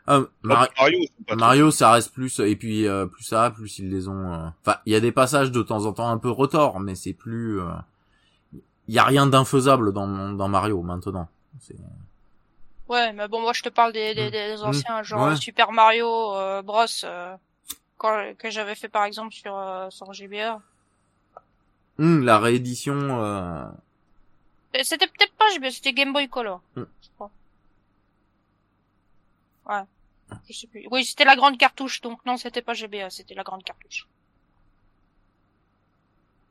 Ah, Mar- Mario, Mario, ça reste plus et puis euh, plus ça, va, plus ils les ont. euh, Enfin, il y a des passages de temps en temps un peu retors, mais c'est plus. euh, Il y a rien d'infaisable dans dans Mario maintenant. Ouais, mais bon, moi je te parle des, des, Mm. des Mm. anciens, genre Ouais. Super Mario euh, Bros. euh, quand, que j'avais fait par exemple sur, euh, sur GBA. Hum, la réédition. euh, C'était peut-être pas GBA, c'était Game Boy Color. Mm. je crois. Ouais. Je sais plus. Oui, c'était la grande cartouche, donc non, c'était pas GBA, c'était la grande cartouche.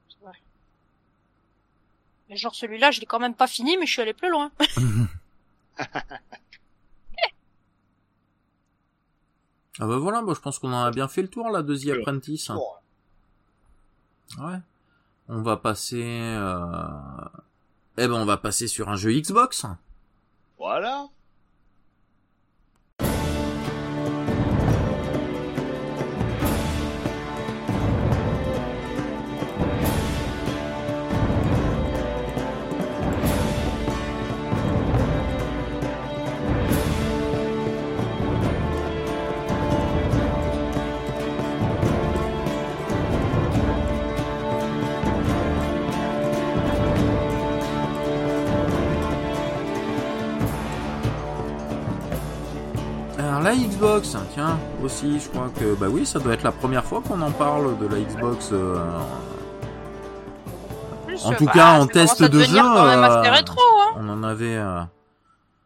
C'est vrai. Mais genre celui-là, je l'ai quand même pas fini, mais je suis allé plus loin. Ah bah voilà, moi je pense qu'on en a bien fait le tour là de The Ouais. Apprentice. Ouais. On va passer. Euh... Eh ben on va passer sur un jeu Xbox. Voilà. La Xbox, tiens, aussi, je crois que bah oui, ça doit être la première fois qu'on en parle de la Xbox. euh, En tout cas, en test de jeu, euh, rétro, hein. On en avait, euh,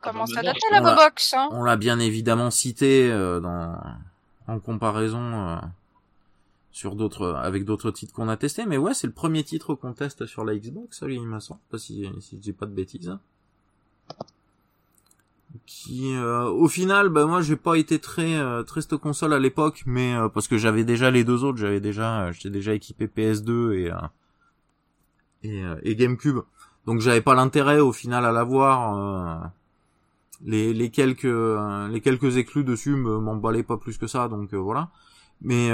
dater la on l'a- Bobox, hein. on l'a bien évidemment cité euh, dans en comparaison euh, sur d'autres avec d'autres titres qu'on a testés, mais ouais, c'est le premier titre qu'on teste sur la Xbox, il me semble, pas si si je dis pas de bêtises. Qui, euh, au final, bah moi j'ai pas été très euh, très console à l'époque, mais euh, parce que j'avais déjà les deux autres, j'avais déjà euh, j'étais déjà équipé PS2 et et, et GameCube, donc j'avais pas l'intérêt au final à l'avoir. Les, les quelques les quelques éclus dessus me m'emballaient pas plus que ça donc voilà mais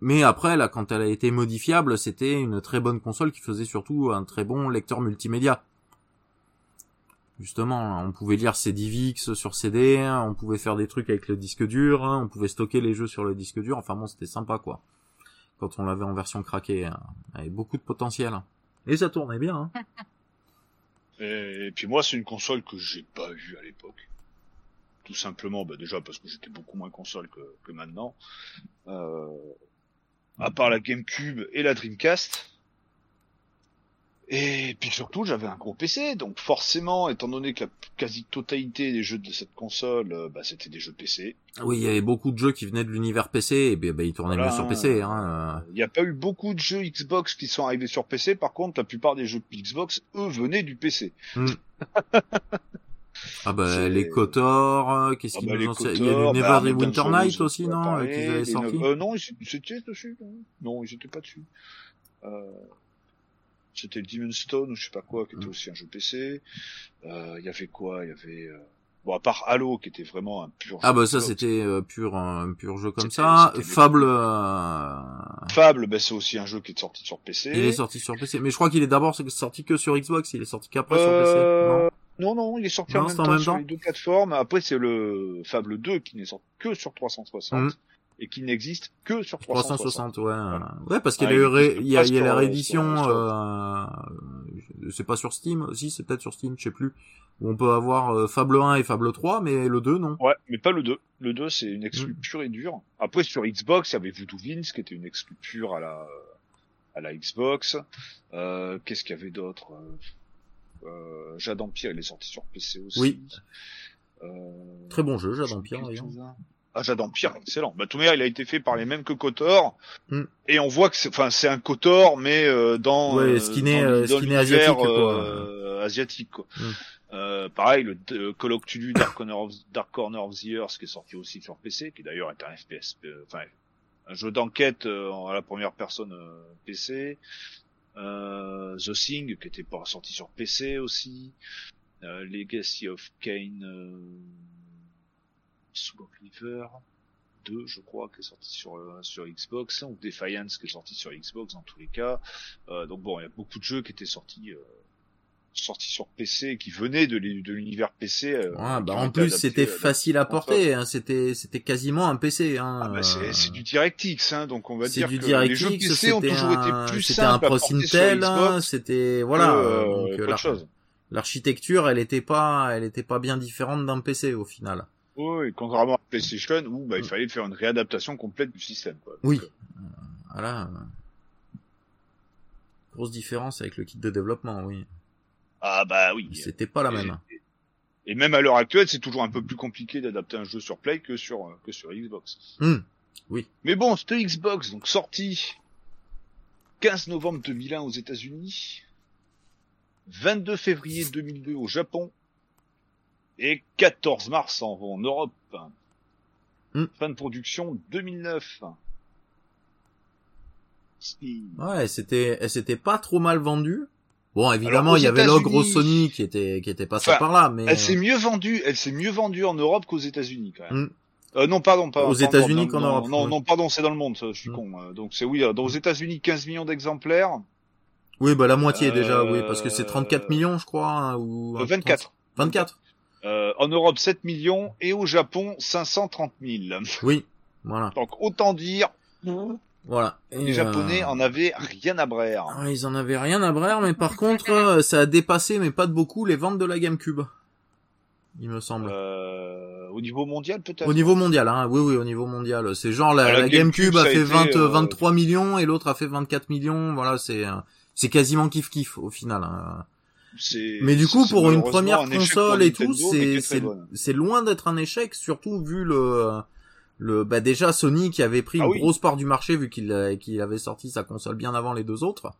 mais après là quand elle a été modifiable c'était une très bonne console qui faisait surtout un très bon lecteur multimédia justement on pouvait lire ses DivX sur CD hein, on pouvait faire des trucs avec le disque dur hein, on pouvait stocker les jeux sur le disque dur enfin bon c'était sympa quoi quand on l'avait en version craquée hein. avec beaucoup de potentiel et ça tournait bien hein. Et, puis moi, c'est une console que j'ai pas eue à l'époque. Tout simplement, bah déjà parce que j'étais beaucoup moins console que, que maintenant. Euh, à part la GameCube et la Dreamcast. Et puis surtout, j'avais un gros PC, donc forcément, étant donné que la quasi-totalité des jeux de cette console, euh, bah, c'était des jeux PC. Oui, il y avait beaucoup de jeux qui venaient de l'univers PC et ben, ils tournaient Voilà, mieux sur PC. Hein. Il n'y a pas eu beaucoup de jeux Xbox qui sont arrivés sur PC, par contre, la plupart des jeux Xbox, eux, venaient du PC. Ah bah les Kotor, euh, qu'est-ce Ah qu'ils bah, nous ont Il y a eu bah, Never Winter Night aussi, non euh, Qu'ils avaient sorti? Euh, non, ils c'était dessus. Non, non ils étaient pas dessus. Euh, c'était Demon Stone ou je sais pas quoi, qui était Mm. aussi un jeu PC. Euh, Il y avait quoi? Il y avait... euh, Bon, à part Halo, qui était vraiment un pur Ah jeu bah ça c'était euh, pur un pur jeu comme ça. Fable, euh, Fable, bah, c'est aussi un jeu qui est sorti sur PC. il est sorti sur PC. Mais je crois qu'il est d'abord sorti que sur Xbox. Il est sorti qu'après sur Euh, PC. Non, non, il est sorti Non, en même c'est en temps même sur temps les deux plateformes. Après, c'est le Fable 2 qui n'est sorti que sur 360 Mhm. Et qui n'existe que sur 360, 360. ouais. Ouais, parce qu'il y a, Ouais, eu il ré- y a, il y a la réédition, euh, c'est pas sur Steam, si c'est peut-être sur Steam, je sais plus, où on peut avoir euh, Fable 1 et Fable 3, mais le 2 non. Ouais, mais pas le 2. Le 2, c'est une exclue Mm. pure et dure. Après, sur Xbox, il y avait Voodoo Vince, qui était une exclue pure à la, à la Xbox. Euh, qu'est-ce qu'il y avait d'autre? Euh, euh, Jade Empire, il est sorti sur PC aussi. Oui. Euh, Très bon jeu, Jade Empire, hein. Ah, Jade Empire, excellent. Bah, tout manière, il a été fait par les mêmes que Kotor. Mm. Et on voit que c'est, enfin, c'est un Kotor, mais, euh, dans, Ouais, euh, skinné, dans, euh, dans skinné asiatique, quoi. euh, asiatique, quoi. Mm. Euh, pareil, le euh, Call of Dark Corner, of, Dark Corner of the Earth qui est sorti aussi sur PC, qui d'ailleurs est un FPS, enfin un jeu d'enquête euh, à la première personne euh, PC. Euh, The Thing qui était pas sorti sur PC aussi. Euh, Legacy of Kane, euh, Soul of River, 2, je crois, qui est sorti sur euh, sur Xbox, ou Defiance qui est sorti sur Xbox dans tous les cas. Euh, donc bon, il y a beaucoup de jeux qui étaient sortis euh, sortis sur PC, qui venaient de l'u- de l'univers PC. Ouais, bah en plus c'était facile à porter, hein, c'était c'était quasiment un PC. Hein, Ah bah, c'est du DirectX, hein, donc on va dire du que les jeux PC ont toujours un, été plus c'était un simples à Pro porter sur Intel, hein, c'était voilà. euh. L'architecture, elle était pas, elle était pas bien différente d'un PC au final. Oui, contrairement à PlayStation où bah, il Mm. fallait faire une réadaptation complète du système. Quoi. Donc, Oui. euh, Voilà. euh, Grosse différence avec le kit de développement, oui. Ah bah oui. C'était pas la Et- même. Et même à l'heure actuelle, c'est toujours un peu plus compliqué d'adapter un jeu sur Play que sur euh, que sur Xbox. Hmm. Mais bon, cette Xbox, donc sortie 15 novembre 2001 aux États-Unis, 22 février 2002 au Japon et 14 mars en, en Europe. Hmm. Fin de production 2009. Si. Ouais, c'était, elle s'était pas trop mal vendue. Bon, évidemment, il y avait l'ogre Sony qui était, qui était passé Enfin, par là, mais Elle s'est mieux vendue, elle s'est mieux vendue en Europe qu'aux États-Unis quand même. Hmm. Euh, non, pardon, pas Aux États-Unis non, qu'en Europe, Non, non, pardon, c'est dans le monde, ça, je suis Hmm. con. euh, Donc c'est oui, euh, dans aux États-Unis 15 millions d'exemplaires, oui, bah la moitié Euh, déjà, oui, parce que c'est 34 millions, je crois, hein, ou euh, 24. 24. Euh, en Europe 7 millions et au Japon 530 000. Oui, voilà, Donc autant dire, voilà. Et, les Japonais euh, en avaient rien à braire. ouais, ils en avaient rien à braire, mais par contre, euh, ça a dépassé, mais pas de beaucoup, les ventes de la GameCube. Il me semble. Euh, au niveau mondial peut-être? Au niveau mondial, hein, oui, oui, au niveau mondial. C'est genre la, Ah, la la GameCube, GameCube, a fait été, 20, euh, 23 millions et l'autre a fait 24 millions. Voilà, c'est c'est quasiment kiff kiff au final. hein. Mais du coup, pour une première un console et tout, Nintendo, c'est loin d'être un échec, surtout vu le le bah déjà Sony qui avait pris Ah une oui. grosse part du marché vu qu'il a- qu'il avait sorti sa console bien avant les deux autres.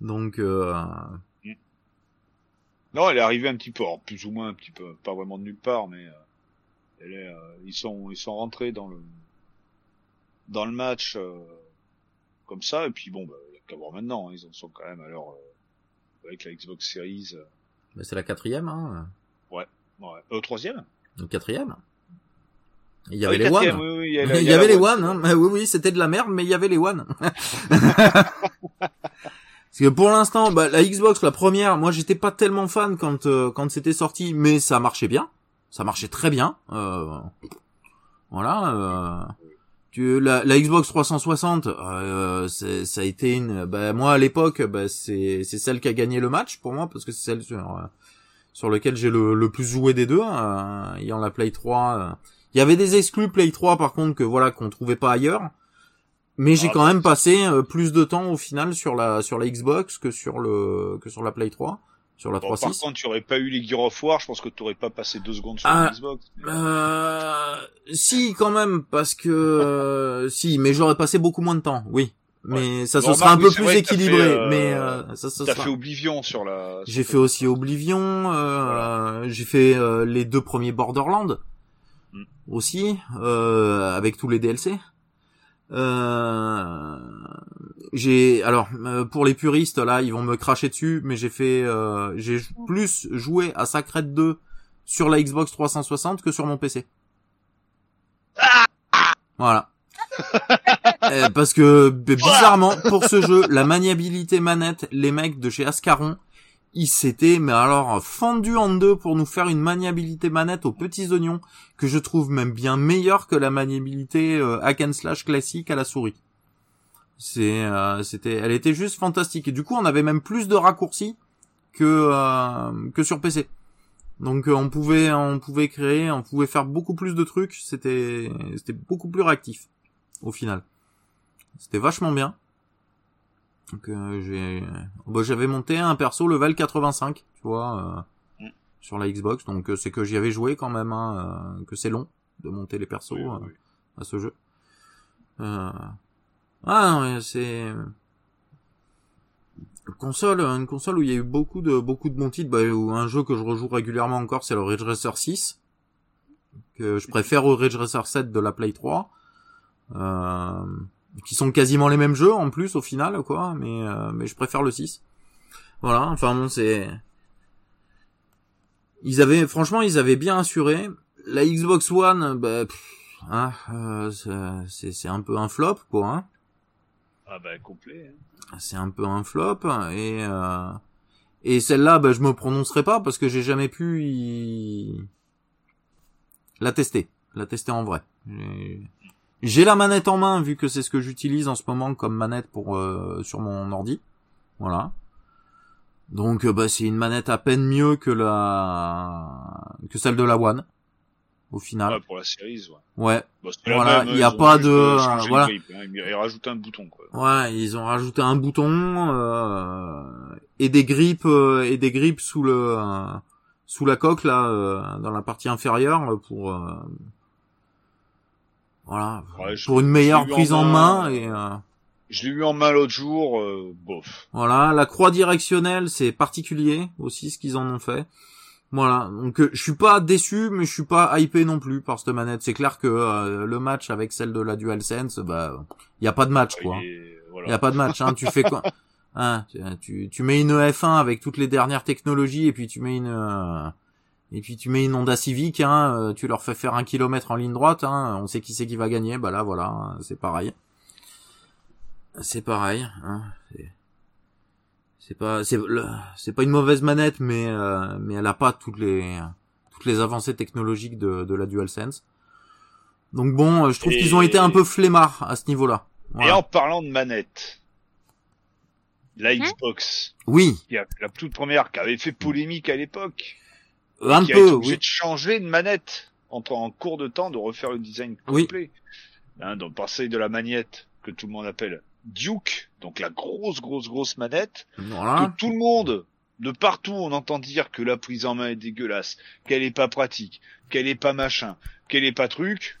Donc euh, Non, elle est arrivée un petit peu, alors, plus ou moins un petit peu, pas vraiment de nulle part, mais euh, elle est, euh, ils sont ils sont rentrés dans le dans le match euh, comme ça, et puis bon, bah, il y a qu'à voir maintenant, hein, ils en sont quand même alors euh, avec la Xbox Series, euh, bah, c'est la quatrième, hein, ouais, euh, troisième. le quatrième. Il y avait les One. oui, oui, il y, il avait les One, One, hein. oui, oui, c'était de la merde, mais il y avait les One. Parce que pour l'instant, bah, la Xbox, la première, moi j'étais pas tellement fan quand euh, quand c'était sorti, mais ça marchait bien, ça marchait très bien. Euh, voilà. Euh, tu, la, la Xbox 360, euh, ça a été une. Bah, moi à l'époque, bah, c'est c'est celle qui a gagné le match pour moi parce que c'est celle sur euh, sur lequel j'ai le, le plus joué des deux, euh, ayant la Play 3. euh. Il y avait des exclus Play 3 par contre que voilà qu'on trouvait pas ailleurs. Mais j'ai Ah, quand bah, même passé euh, plus de temps au final sur la sur la Xbox que sur le que sur la Play 3, sur la Bon, par 3.6. contre, tu aurais pas eu les Gear of War, je pense que tu aurais pas passé deux secondes sur Ah, la Xbox. mais- Euh, si quand même parce que euh, si, mais j'aurais passé beaucoup moins de temps, oui. Mais ça se Bon, sera un peu plus vrai équilibré, fait, euh, mais euh, ça, ça T'as sera- fait Oblivion sur la. J'ai fait aussi Oblivion, euh, j'ai fait euh, les deux premiers Borderlands Mm. aussi, euh, avec tous les DLC. Euh, j'ai alors euh, pour les puristes là, ils vont me cracher dessus, mais j'ai fait euh, j'ai plus joué à Sacred 2 sur la Xbox 360 que sur mon PC. Voilà. Parce que bizarrement pour ce jeu, la maniabilité manette, les mecs de chez Ascaron, ils s'étaient mais alors fendus en deux pour nous faire une maniabilité manette aux petits oignons que je trouve même bien meilleure que la maniabilité euh, hack slash classique à la souris. Euh, c'était elle était juste fantastique et du coup on avait même plus de raccourcis que euh, que sur PC. Donc euh, on pouvait on pouvait créer, on pouvait faire beaucoup plus de trucs, c'était c'était beaucoup plus réactif au final. C'était vachement bien. Donc euh, j'ai bah, j'avais monté un perso level 85, tu vois, euh, Mm. sur la Xbox, donc euh, c'est que j'y avais joué quand même hein, euh, que c'est long de monter les persos Oui, oui, euh, oui. à ce jeu. Euh... Ah non, c'est une console, une console où il y a eu beaucoup de beaucoup de bons titres. Bah, où un jeu que je rejoue régulièrement encore, c'est le Ridge Racer 6, que je préfère au Ridge Racer 7 de la Play 3, euh, qui sont quasiment les mêmes jeux en plus au final, quoi. Mais euh, mais je préfère le 6. Voilà. Enfin bon, c'est ils avaient franchement ils avaient bien assuré. La Xbox One, bah, pff, hein, euh, c'est c'est un peu un flop quoi. Hein. Ah bah complet. Hein. C'est un peu un flop et euh, et celle-là, bah, je me prononcerai pas parce que j'ai jamais pu y... la tester, la tester en vrai. J'ai la manette en main vu que c'est ce que j'utilise en ce moment comme manette pour euh, sur mon ordi. Voilà. Donc euh, bah c'est une manette à peine mieux que la que celle de la One au final. Ouais, pour la série, ouais. Ouais. Bah, voilà, il n'y a pas de euh, voilà. Grip, hein. Ils rajoutent un bouton quoi. Ouais, ils ont rajouté un bouton euh, et des grips euh, et des grips sous le sous la coque là dans la partie inférieure pour voilà, pour une meilleure prise en main, et je l'ai eu en main l'autre jour, bof. Voilà, la croix directionnelle, c'est particulier aussi ce qu'ils en ont fait. Voilà, donc euh, je suis pas déçu, mais je suis pas hypé non plus par cette manette. C'est clair que euh, le match avec celle de la DualSense, bah, y a pas de match quoi. Il y a pas de match. Hein. tu fais quoi? Hein, tu, tu mets une F1 avec toutes les dernières technologies et puis tu mets une euh, et puis tu mets une Honda Civic. Hein, tu leur fais faire un kilomètre en ligne droite. Hein, on sait qui c'est qui va gagner. Bah là voilà, hein, c'est pareil. C'est pareil. Hein, c'est pas c'est c'est pas une mauvaise manette mais euh, mais elle a pas toutes les toutes les avancées technologiques de de la DualSense. Donc bon, euh, je trouve qu'ils ont été un peu flemmards à ce niveau-là. Et en parlant de manette, la hein Xbox. Oui. Qui a, la toute première qui avait fait polémique à l'époque. Un qui peu, a été oui. de changer de manette en, en cours de temps, de refaire le design complet. Oui. Hein, donc passer de la manette que tout le monde appelle Duke, donc la grosse, grosse, grosse manette, voilà. que tout le monde, de partout, on entend dire que la prise en main est dégueulasse, qu'elle est pas pratique, qu'elle est pas machin, qu'elle est pas truc.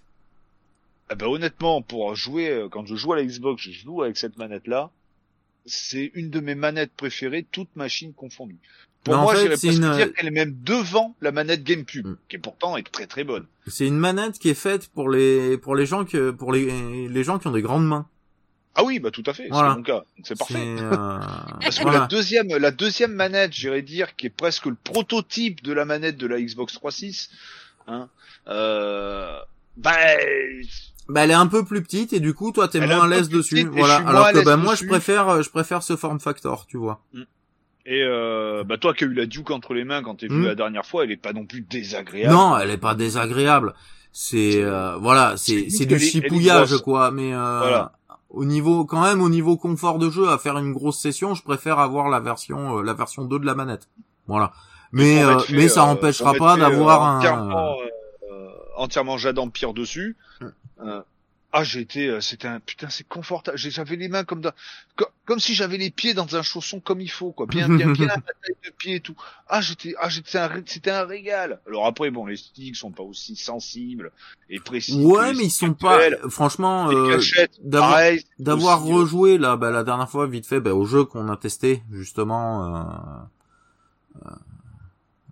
Eh ben honnêtement, pour jouer, euh, quand je joue à la Xbox, je joue avec cette manette-là. C'est une de mes manettes préférées, toutes machines confondues. Pour moi, j'irais presque une... dire qu'elle est même devant la manette GameCube, mm. qui est pourtant est très très bonne. C'est une manette qui est faite pour les pour les gens que pour les les gens qui ont des grandes mains. Ah oui, bah tout à fait, c'est mon cas. C'est parfait. Euh... Parce que voilà. la deuxième, la deuxième manette, j'irais dire, qui est presque le prototype de la manette de la Xbox 360, hein, euh, bah, bah elle est un peu plus petite et du coup toi t'es moins à l'aise dessus. Voilà. Alors que bah moi je préfère, je préfère ce form factor, tu vois. Et euh, bah toi qui as eu la Duke entre les mains quand t'es venu mm. la dernière fois, elle est pas non plus désagréable. Non, elle est pas désagréable. C'est euh, voilà, c'est c'est du chipouillage quoi, mais euh, voilà au niveau quand même au niveau confort de jeu à faire une grosse session je préfère avoir la version euh, la version 2 de la manette voilà mais euh, fait, mais ça euh, empêchera pas d'avoir un entièrement, entièrement Jade Empire dessus hum. Ah, j'ai été, euh, c'était un, putain, c'est confortable. J'avais les mains comme dans, comme, comme si j'avais les pieds dans un chausson comme il faut, quoi. Bien, bien, bien, la taille de pied et tout. Ah, j'étais, ah, j'étais un, c'était un régal. Alors après, bon, les sticks sont pas aussi sensibles et précis. Ouais, mais ils sont pas, franchement, euh, d'avoir, d'avoir rejoué, là, bah, la dernière fois, vite fait, bah, au jeu qu'on a testé, justement, euh,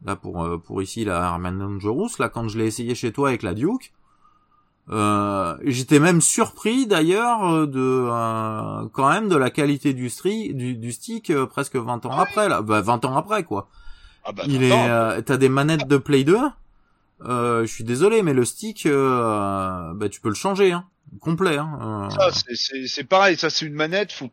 là, pour, pour ici, la Arman Dangerous, là, quand je l'ai essayé chez toi avec la Duke, euh, J'étais même surpris d'ailleurs euh, de euh, quand même de la qualité du, du, du stick euh, presque 20 ans ah après là, bah, 20 ans après quoi. Ah bah, Il est, t'as des manettes de Play 2. je suis désolé, mais le stick, bah tu peux le changer, hein, complet. Hein, c'est pareil, ça c'est une manette. Faut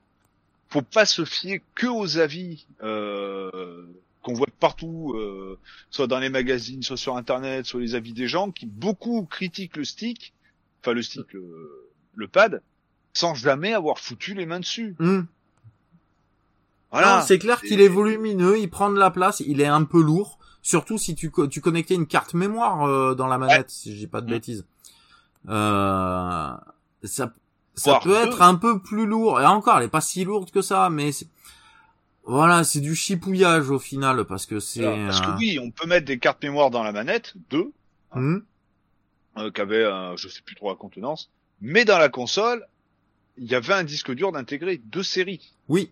faut pas se fier que aux avis. Euh qu'on voit partout, euh, soit dans les magazines, soit sur Internet, soit les avis des gens, qui beaucoup critiquent le stick, enfin le stick, le, le pad, sans jamais avoir foutu les mains dessus. Mmh. Voilà. C'est clair qu'il est volumineux, il prend de la place, il est un peu lourd, surtout si tu, tu connectais une carte mémoire euh, dans la manette, si j'ai pas de mmh. bêtises. Euh, ça, ça peut être un peu plus lourd. Et encore, elle est pas si lourde que ça, mais voilà, c'est du chipouillage au final parce que c'est. Parce que oui, on peut mettre des cartes mémoire dans la manette, deux, mmh. Euh, qui avaient, euh, je sais plus trop la contenance, mais dans la console, il y avait un disque dur d'intégrer deux séries. Oui.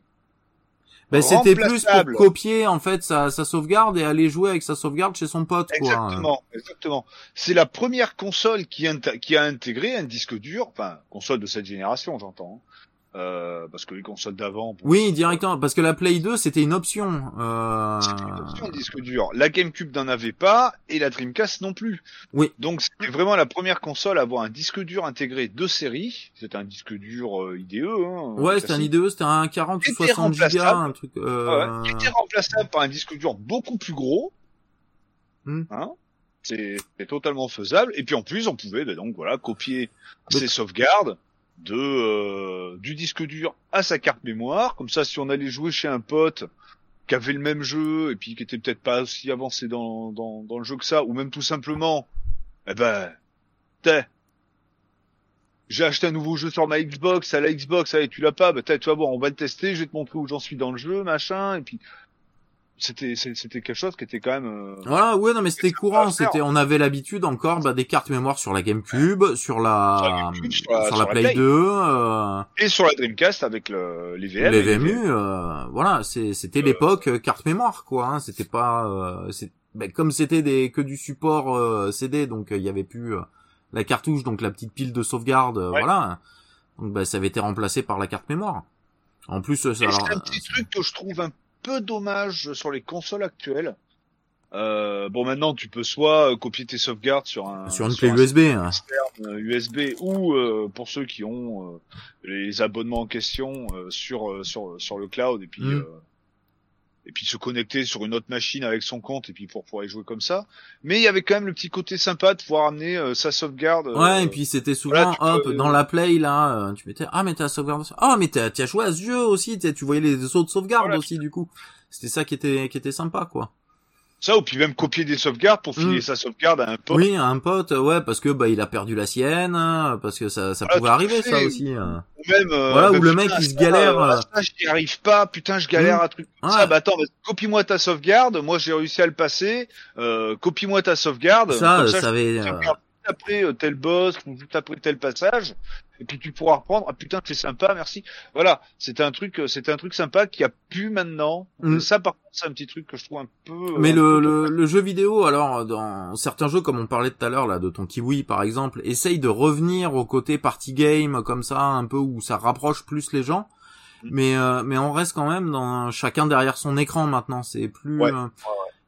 Ben c'était plus pour copier en fait sa, sa, sauvegarde et aller jouer avec sa sauvegarde chez son pote. Exactement, quoi. exactement. C'est la première console qui, qui, a intégré un disque dur, enfin console de cette génération, j'entends, hein, Euh, parce que les consoles d'avant. bon, Oui, directement, parce que la Play 2 c'était une option. Euh... C'était une option disque dur. La GameCube n'en avait pas et la Dreamcast non plus. Oui. Donc c'était vraiment la première console à avoir un disque dur intégré de série. C'était un disque dur euh, IDE. Hein, Ouais, c'était un. IDE, c'était un 40 ou Était 60 gigas, un truc. Euh... Ouais, qui était remplaçable par un disque dur beaucoup plus gros. Hmm. Hein c'est c'est totalement faisable. Et puis en plus, on pouvait ben, donc voilà copier Donc- ses sauvegardes euh, du disque dur à sa carte mémoire. Comme ça, si on allait jouer chez un pote qui avait le même jeu et puis qui était peut-être pas aussi avancé dans, dans, le jeu que ça, ou même tout simplement, eh ben, t'es, j'ai acheté un nouveau jeu sur ma Xbox, à la Xbox, allez, tu l'as pas, bah tu vas voir, on va le tester, je vais te montrer où j'en suis dans le jeu, machin, et puis c'était c'était quelque chose qui était quand même euh, Voilà, ouais, non, mais c'était courant. C'était, on avait l'habitude encore bah, des cartes mémoire sur la GameCube, sur la, Sur la GameCube, sur la- sur sur la la Play Play. 2, euh, et sur la Dreamcast avec le, les VM. les VMU. euh, voilà, c'était Euh, l'époque euh, carte mémoire, quoi. Hein, c'était pas, euh, c'est, bah, comme c'était des que du support euh, CD, donc il y avait plus euh, la cartouche, donc la petite pile de sauvegarde, Ouais. voilà. Donc bah, ça avait été remplacé par la carte mémoire. En plus, alors, c'est un petit truc que je trouve un peu dommage sur les consoles actuelles. Euh, bon, maintenant, tu peux soit euh, copier tes sauvegardes sur un sur une sur clé un USB. hein. externe euh, USB ou euh, pour ceux qui ont euh, les abonnements en question euh, sur sur sur le cloud et puis Mm. Euh, et puis se connecter sur une autre machine avec son compte et puis pour pouvoir y jouer comme ça. Mais il y avait quand même le petit côté sympa de pouvoir amener euh, sa sauvegarde. euh, Ouais, et puis c'était souvent, voilà, hop, peux- dans la play, là, euh, tu mettais, ah, mais t'as sauvegarde, ah, mais t'as, as joué à ce jeu aussi, tu voyais les autres sauvegardes Voilà, aussi, du coup. C'était ça qui était, qui était sympa, quoi. Ça ou puis même copier des sauvegardes pour filer Mm. sa sauvegarde à un pote. Oui, un pote, ouais, parce que, bah, il a perdu la sienne, hein, parce que ça, ça Voilà, pouvait à arriver, fait. ça aussi. hein. Ou même euh, Voilà, où le mec, il se galère, euh, euh. ça, j'y arrive pas, putain, je galère Mm. à truc Ouais. ça. Bah attends, bah, copie-moi ta sauvegarde. Moi, j'ai réussi à le passer. Euh, copie-moi ta sauvegarde. Ça, Comme euh, ça, ça avait, après euh, tel boss, ou juste après tel passage. Et puis tu pourras reprendre. Ah putain, c'est sympa, merci. Voilà, c'était un truc, euh, c'était un truc sympa qui a pu maintenant. Mm. Ça, par contre, c'est un petit truc que je trouve un peu. euh, Mais un le, peu le, le jeu vidéo, alors dans certains jeux comme on parlait tout à l'heure là de ton kiwi par exemple, essaye de revenir au côté party game comme ça, un peu où ça rapproche plus les gens. Mm. Mais euh, mais on reste quand même dans chacun derrière son écran maintenant. C'est plus Ouais. euh,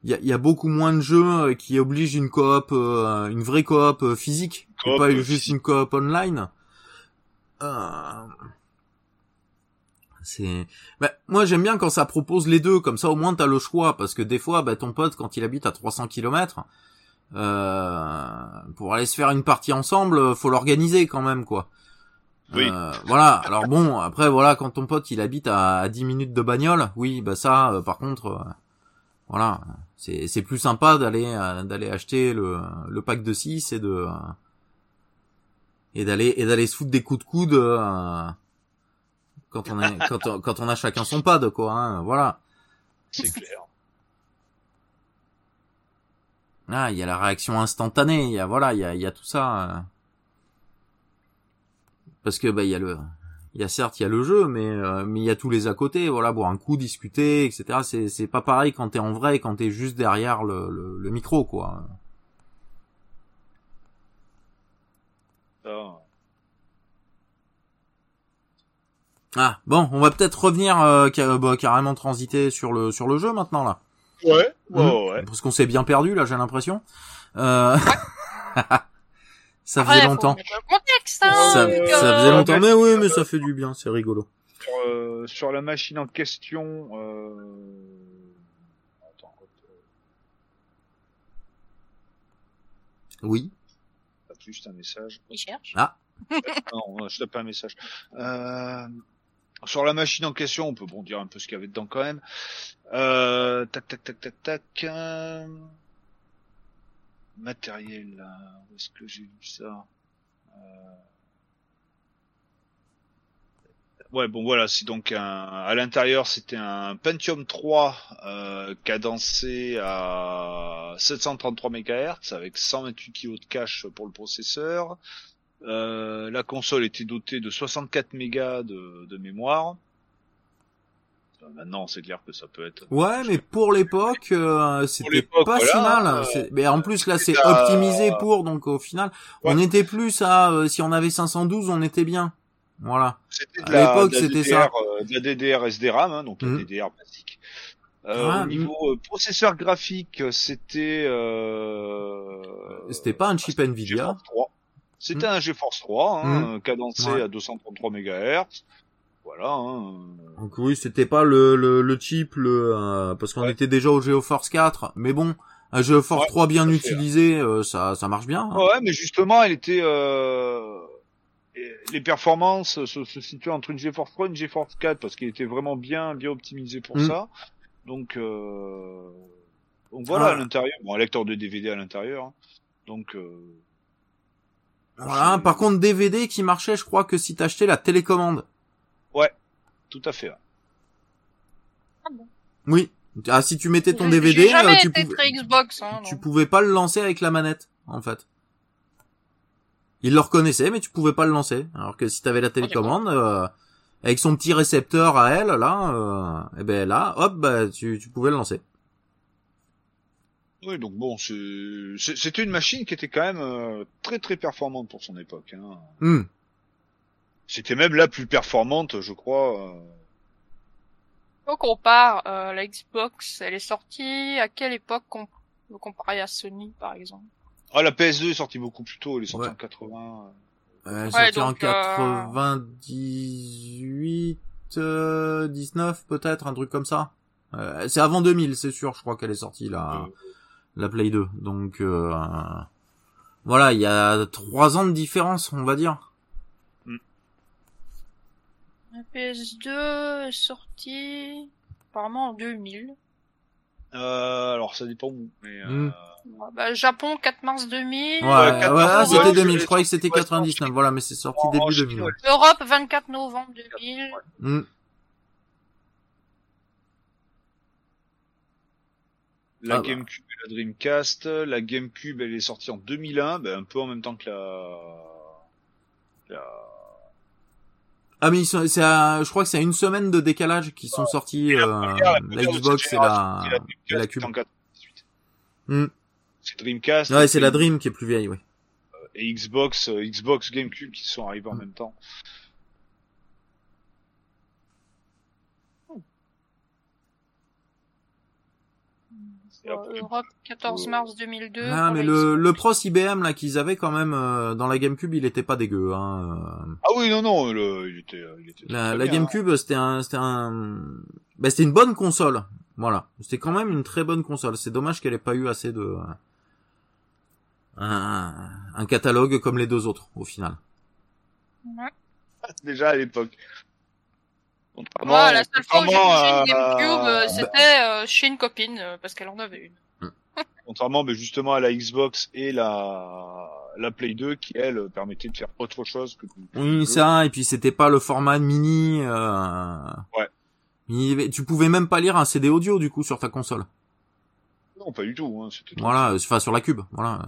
il y, a, y a beaucoup moins de jeux euh, qui obligent une coop, euh, une vraie coop euh, physique, et Coop, pas euh, juste une coop online. Euh, C'est, bah, moi j'aime bien quand ça propose les deux, comme ça au moins t'as le choix, parce que des fois, bah, ton pote quand il habite à 300 km, euh, pour aller se faire une partie ensemble, faut l'organiser quand même quoi. Oui. Euh, voilà. Alors bon, après voilà, quand ton pote il habite à, à 10 minutes de bagnole, oui, bah ça, euh, par contre, voilà, c'est c'est plus sympa d'aller euh, d'aller acheter le le pack de 6 et de euh, et d'aller et d'aller se foutre des coups de coude euh, quand on est quand on, quand on a chacun son pad quoi, hein, voilà. C'est clair. Ah, il y a la réaction instantanée, il y a voilà, il y a, il y a tout ça. euh. Parce que bah il y a le, il y a certes il y a le jeu, mais euh, mais il y a tous les à côté, voilà, boire un coup, discuter, etc. C'est c'est pas pareil quand t'es en vrai, quand t'es juste derrière le, le, le micro quoi. Ah bon, on va peut-être revenir euh, bah, carrément transiter sur le sur le jeu maintenant là. Ouais, ouais, Mhm. ouais. Parce qu'on s'est bien perdu là, j'ai l'impression. Euh... ça faisait longtemps. contexte, hein, Ça, donc, ça euh, faisait longtemps, mais oui, mais ça fait du bien, c'est rigolo. Sur, euh, sur la machine en question. Euh... Attends, euh, Oui. tape juste un message. Il cherche. Ah. Non, non, je tape pas un message. Euh... Sur la machine en question, on peut bon dire un peu ce qu'il y avait dedans quand même. Euh... Tac, tac, tac, tac, tac. Matériel, où est-ce que j'ai lu ça? Euh, Ouais, bon voilà, c'est donc un à l'intérieur, c'était un Pentium 3 euh, cadencé à 733 MHz avec 128 kg de cache pour le processeur. Euh, la console était dotée de 64 mégas de mémoire. Euh, Maintenant, c'est clair que ça peut être. Ouais, mais pour l'époque, euh, c'était pas si voilà, mal. euh, Mais en plus là, c'est à- optimisé pour, donc au final, on était plus à, euh, si on avait 512, on était bien. Voilà. C'était À de la, l'époque, c'était DDR, ça. euh, de la DDR SDRAM, hein, donc la Mhm. DDR basique. Euh, Ah, au niveau euh, processeur graphique, c'était euh, C'était pas un chip c'était Nvidia. GeForce 3. C'était Mhm. un GeForce 3, hein, cadencé Ouais. à 233 MHz. Voilà. Hein. Donc oui, c'était pas le, le, le le, euh, parce qu'on Ouais. était déjà au GeoForce 4, mais bon, un GeoForce Ouais, 3 bien utilisé, euh, ça, ça marche bien. hein. Ouais, mais justement, elle était. Euh... Les performances se, se situaient entre une GeForce 3 et une GeForce 4 parce qu'il était vraiment bien bien optimisé pour Mm. ça. Donc, euh... donc voilà Ah. à l'intérieur, bon, un lecteur de DVD à l'intérieur. hein. Donc, euh... Voilà. Par contre, DVD qui marchait, je crois que si t'achetais la télécommande. Tout à fait. ouais. Oui. Ah, si tu mettais ton DVD, jamais euh, tu, été pouvais, très Xbox. Hein, tu pouvais pas le lancer avec la manette, en fait. Il le reconnaissait, mais tu pouvais pas le lancer. Alors que si t'avais la télécommande, euh, avec son petit récepteur à elle, là, euh, eh ben là, hop, bah, tu, tu pouvais le lancer. Oui, donc bon, c'était une machine qui était quand même euh, très très performante pour son époque. Hein. Hmm. C'était même la plus performante, je crois. euh, Faut qu'on compare euh, la Xbox, elle est sortie à quelle époque qu'on peut comparer à Sony par exemple? Ah, la PS2 est sortie beaucoup plus tôt, elle est sortie Ouais. en 80. Euh, Ouais, sorti en donc, euh, 98, euh, 19 peut-être, un truc comme ça. Euh, c'est avant 2000, c'est sûr, je crois qu'elle est sortie la, Euh. la Play 2. Donc euh, voilà, il y a trois ans de différence, on va dire. La PS2 est sortie apparemment en 2000. Euh, alors ça dépend où. Mais, euh, Hmm. Ouais, bah, Japon 4 mars 2000. Ouais, Ouais, ouais, 4 ah, c'était ouais, 2000, je croyais que c'était sorti, ouais, 99, en voilà, mais c'est sorti en- début Chine, 2000. ouais. Europe 24 novembre 2000. Hmm. La Ah bah. GameCube et la Dreamcast. La GameCube, elle est sortie en 2001, ben, un peu en même temps que la... la... Ah mais c'est à- je crois que c'est à une semaine de décalage qui sont sortis euh, la Xbox et la, et la Dreamcast Cube. en 98. Hmm. C'est Dreamcast. Ouais, c'est la Dream qui est plus vieille, oui. Et Xbox, euh, Xbox, GameCube qui sont arrivés en Mm. même temps. Et Euh, après, Europe 14 mars 2002. Ah mais le, le Pros IBM là qu'ils avaient quand même euh, dans la GameCube, il était pas dégueu. Hein. euh. Ah oui, non, non, le, il était, il était La, la bien, GameCube, c'était un, c'était un, bah, c'était une bonne console. Voilà, c'était quand même une très bonne console. C'est dommage qu'elle ait pas eu assez de un, un catalogue comme les deux autres au final. Ouais. déjà à l'époque. Contrairement- Moi, la seule fois où j'ai contrairement touché à- une GameCube, euh, c'était euh, chez une copine, euh, parce qu'elle en avait une. Contrairement, mais justement à la Xbox et la la Play 2 qui elle permettait de faire autre chose que. du- Oui, ça, et puis c'était pas le format mini. Euh... Ouais. mini- Tu pouvais même pas lire un CD audio du coup sur ta console. Non, pas du tout. Hein, Voilà, euh, enfin sur la cube, voilà.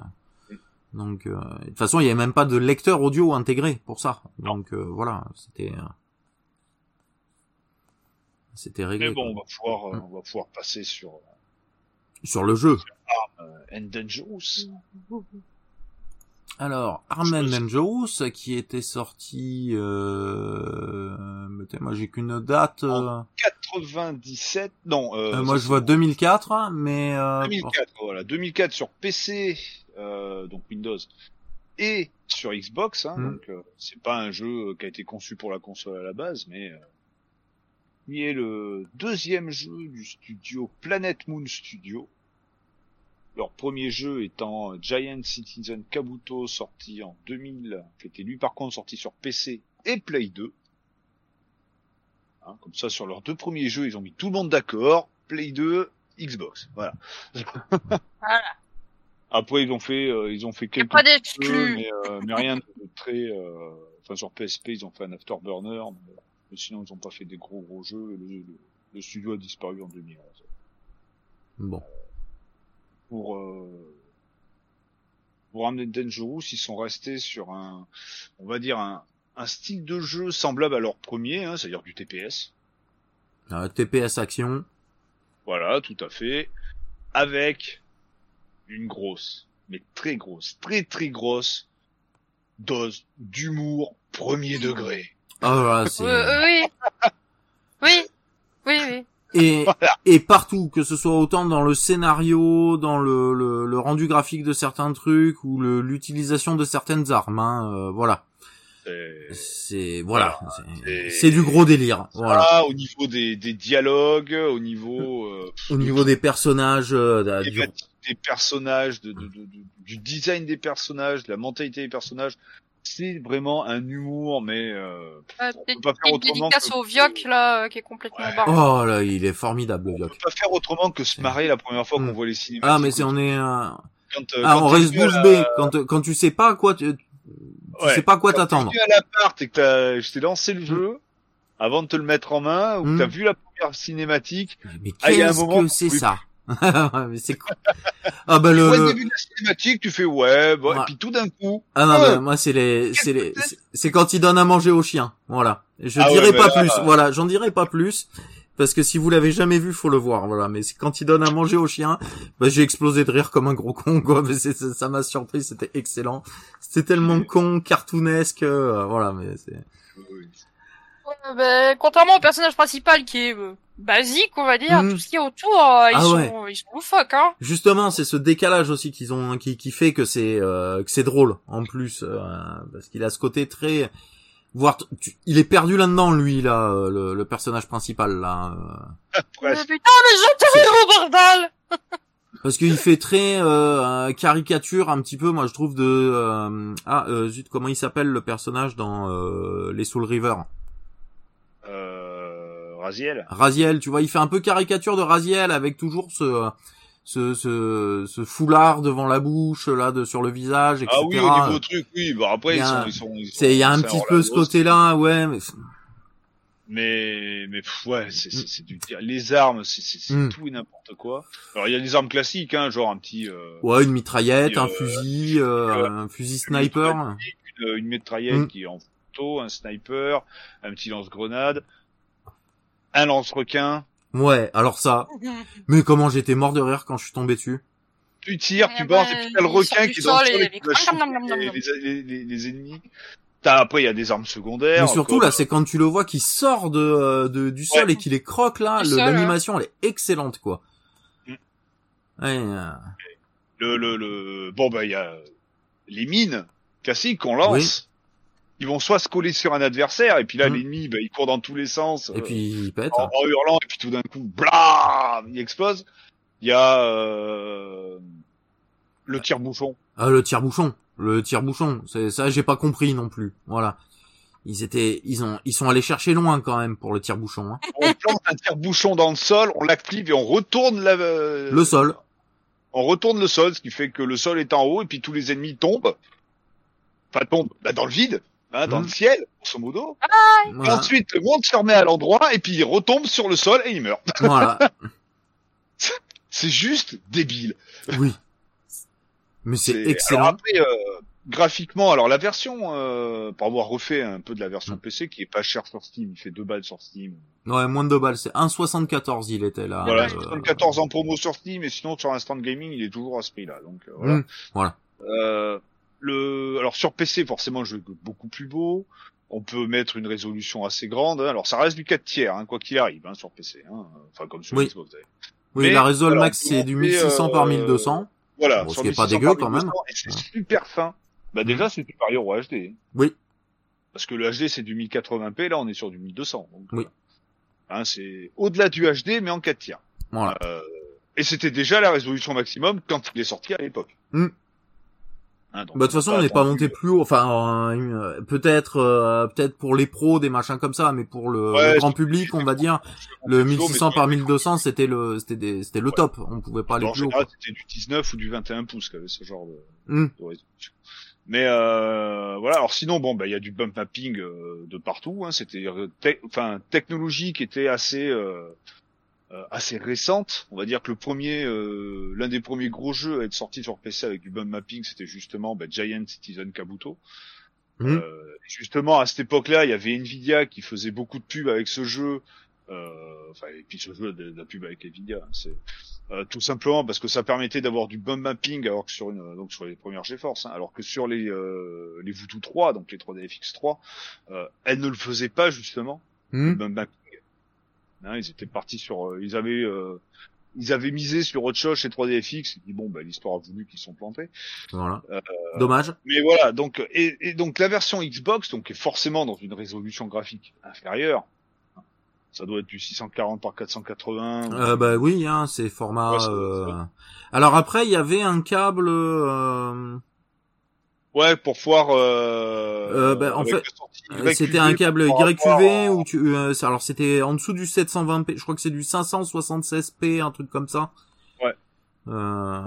Donc euh, de toute façon, il y avait même pas de lecteur audio intégré pour ça. Donc euh, voilà, c'était euh, c'était réglé. Mais bon, on va pouvoir, euh, Mm. on va pouvoir passer sur Sur le jeu. euh, End Dangerous. Alors, Arm and Dangerous qui était sorti euh... mais moi j'ai qu'une date euh, 97. Non. Euh, euh, moi je vois c'est 2004 mais euh, 2004. Voilà, 2004 sur PC, euh, donc Windows, et sur Xbox. Hein, Mm. Donc euh, c'est pas un jeu euh, qui a été conçu pour la console à la base, mais il est le deuxième jeu du studio Planet Moon Studio. Leur premier jeu étant Giant Citizen Kabuto, sorti en 2000, qui était lui par contre sorti sur PC et Play 2. Hein, comme ça, sur leurs deux premiers jeux, ils ont mis tout le monde d'accord. Play 2, Xbox. Voilà. Voilà. Après, ils ont fait, euh, ils ont fait quelques pas jeux, mais, euh, mais rien de très. euh, Enfin, sur PSP, ils ont fait un Afterburner, mais, mais sinon, ils ont pas fait des gros gros jeux. et Le, le- le studio a disparu en 2011. bon. Pour euh, pour ramener Dangerous, ils sont restés sur un, on va dire un, un style de jeu semblable à leur premier, hein, c'est-à-dire du TPS. Euh, TPS action. Voilà, tout à fait. Avec une grosse, mais très grosse, très très grosse dose d'humour premier degré. Oh là, c'est... Oui. Oui. Oui, oui. Et, et partout, que ce soit autant dans le scénario, dans le, le, le rendu graphique de certains trucs ou le- l'utilisation de certaines armes, hein, euh, voilà. C'est- C'est voilà, c'est- c'est- c'est du gros délire. Voilà. Ah, au niveau des, des dialogues, au niveau euh, Au niveau des personnages, euh, des, du- des personnages, de- de- du design des personnages, de la mentalité des personnages, c'est vraiment un humour, mais euh, Euh, on peut pas faire autrement dédicace que- au Vioc, là, euh, qui est complètement Ouais. barré. oh là, il est formidable le on Vioc. peut pas faire autrement que se marrer la première fois qu'on Mm. voit les cinématiques. Ah mais c'est on est euh, quand, euh, ah quand on reste à bouche la- bée quand quand tu sais pas quoi tu, tu Ouais. sais pas quoi quand t'es t'attendre. venu à l'appart et que t'as, je t'ai lancé le jeu avant de te le mettre en main, ou que Mm. t'as vu la première cinématique. Mais Ah, un qu'est-ce moment que c'est ça? Mais c'est quoi Ah bah le, le- début de la cinématique, tu fais ouais, Ouais. et puis tout d'un coup, Ah non, Euh, bah, moi c'est les, c'est les, c'est- quand il donne à manger au chien. Voilà. Je Ah ouais, mais pas plus. Voilà, j'en dirai pas plus. Parce que si vous l'avez jamais vu, faut le voir. Voilà. Mais c'est quand il donne à manger au chien, bah, j'ai explosé de rire comme un gros con, quoi. Mais ça m'a surpris. C'était excellent. C'était tellement con, cartoonesque. euh, voilà. Mais c'est. Bah, contrairement au personnage principal qui est euh, basique, on va dire, Mhm. tout ce qui est autour, euh, ils, Ah sont, ouais. ils sont loufoques, hein. Justement, c'est ce décalage aussi qu'ils ont, qui, qui fait que c'est, euh, que c'est drôle. En plus, euh, parce qu'il a ce côté très, voire, tu- il est perdu là-dedans, lui, là, euh, le, le personnage principal, là. euh. Mais putain, mais je te bordel Parce qu'il fait très euh, caricature un petit peu, moi je trouve de euh, ah euh, zut comment il s'appelle le personnage dans euh, les Soul River? Euh, Raziel. Raziel, tu vois, il fait un peu caricature de Raziel avec toujours ce ce ce, ce foulard devant la bouche là de sur le visage etc. Ah oui, au niveau truc, oui. Bon après Il y ils a sont, ils sont, ils sont. Il y a un petit peu ce côté-là, ouais, mais Mais mais pff, ouais, c'est c'est du les armes, c'est c'est Mm. tout et n'importe quoi. Alors il y a des armes classiques, hein, genre un petit euh, ouais, une mitraillette, Et, un euh, fusil, euh, un fusil sniper. une, une mitraillette Mm. qui est en un sniper, un petit lance-grenade, un lance-requin. Ouais, alors ça, mais comment j'étais mort de rire quand je suis tombé dessus. Tu tires, tu bah, et puis t'as le requin qui est dans qui les, ennemis. T'as, après, il y a des armes secondaires. Mais surtout encore. là, c'est quand tu le vois qui sort de, euh, de du sol et qu'il les croque là, sol, l'animation elle est excellente quoi. Mm. Ouais, euh, le, le, le, bon, bah, il y a les mines classiques qu'on lance. Ils vont soit se coller sur un adversaire, et puis là, Mm. l'ennemi, bah, il court dans tous les sens. et euh, puis il pète. en, en hurlant, et puis tout d'un coup, blam, il explose. Il y a, euh, le tire-bouchon. Ah le tire-bouchon, le tire-bouchon, c'est ça j'ai pas compris non plus. Voilà. Ils étaient ils ont ils sont allés chercher loin quand même pour le tire-bouchon hein. On plante un tire-bouchon dans le sol, on l'active et on retourne la, euh, Le sol. on retourne le sol, ce qui fait que le sol est en haut et puis tous les ennemis tombent. Enfin, tombent bah, dans le vide, hein, dans Mhm. le ciel, grosso modo. Et Voilà. ensuite, le monde se remet à l'endroit et puis il retombe sur le sol et il meurt. voilà. C'est juste débile. Oui. Mais c'est Alors excellent. après, euh, graphiquement, alors la version, euh, pour avoir refait un peu de la version Mm. PC, qui est pas cher sur Steam, il fait deux balles sur Steam. Ouais, moins de deux balles, c'est 1,74 il était là. voilà, euh, 74 en promo sur Steam, et sinon sur Instant Gaming, il est toujours à ce prix-là. Donc euh, voilà. Mm, voilà. Euh, le, alors sur PC, forcément, le jeu est beaucoup plus beau. On peut mettre une résolution assez grande. hein. Alors ça reste du 4 tiers, hein, quoi qu'il arrive, hein, sur PC. Hein. Enfin comme sur Oui. Xbox. Oui, Mais, la résol alors, max c'est du peut 1600 par euh, 1200. Voilà, Bon, ce qui est pas 1600 dégueu, quand même. 1200, Et c'est super fin. Bah déjà, Mhm. c'est supérieur au HD. Oui. Parce que le HD c'est du 1080p, là on est sur du 1200. Donc, Oui. euh, hein, c'est au-delà du HD, mais en 4 tiers. Voilà. Euh, et c'était déjà la résolution maximum quand il est sorti à l'époque. Mm. Hein, donc, Bah de toute façon, on n'est pas monté plus haut. Enfin, euh, peut-être, euh, peut-être pour les pros, des machins comme ça, mais pour le, Ouais, le grand public, on va dire, Le le 1600 par 1200, c'était le, c'était des, c'était le Ouais. top. On pouvait pas aller plus haut. général, quoi. c'était du 19 ou du 21 pouces qu'avait ce genre de, Hmm. de résolution. Mais euh, voilà. Alors sinon, bon, bah il y a du bump mapping euh, de partout. Hein. C'était, euh, te- enfin, technologie qui était assez, euh, euh, assez récente. On va dire que le premier, euh, l'un des premiers gros jeux à être sorti sur PC avec du bump mapping, c'était justement bah, Giant Citizen Kabuto. Mhm. Euh, justement, à cette époque-là, il y avait Nvidia qui faisait beaucoup de pubs avec ce jeu Euh, enfin, et puis ce jeu de, de la pub avec Nvidia, hein, c'est euh, tout simplement parce que ça permettait d'avoir du bump mapping alors que sur une donc sur les premières GeForce, hein, alors que sur les euh, les Voodoo 3, donc les 3DFX3, euh, elles ne le faisaient pas justement Hmm. le bump mapping. Hein, ils étaient partis sur, euh, ils avaient euh, ils avaient misé sur autre chose chez 3DFX. Ils dit bon bah l'histoire a voulu qu'ils sont plantés. Voilà. Euh, Dommage. Mais voilà, donc et, et donc la version Xbox donc est forcément dans une résolution graphique inférieure. Ça doit être du 640 par 480. ou- Euh, bah oui, hein, c'est format. Ouais, euh, Alors après, il y avait un câble. euh, Ouais, pour voir. Euh, Euh, bah, en fait, C'était un câble YQV ou tu euh, alors c'était en dessous du 720p, je crois que c'est du 576p, un truc comme ça. Ouais. Euh,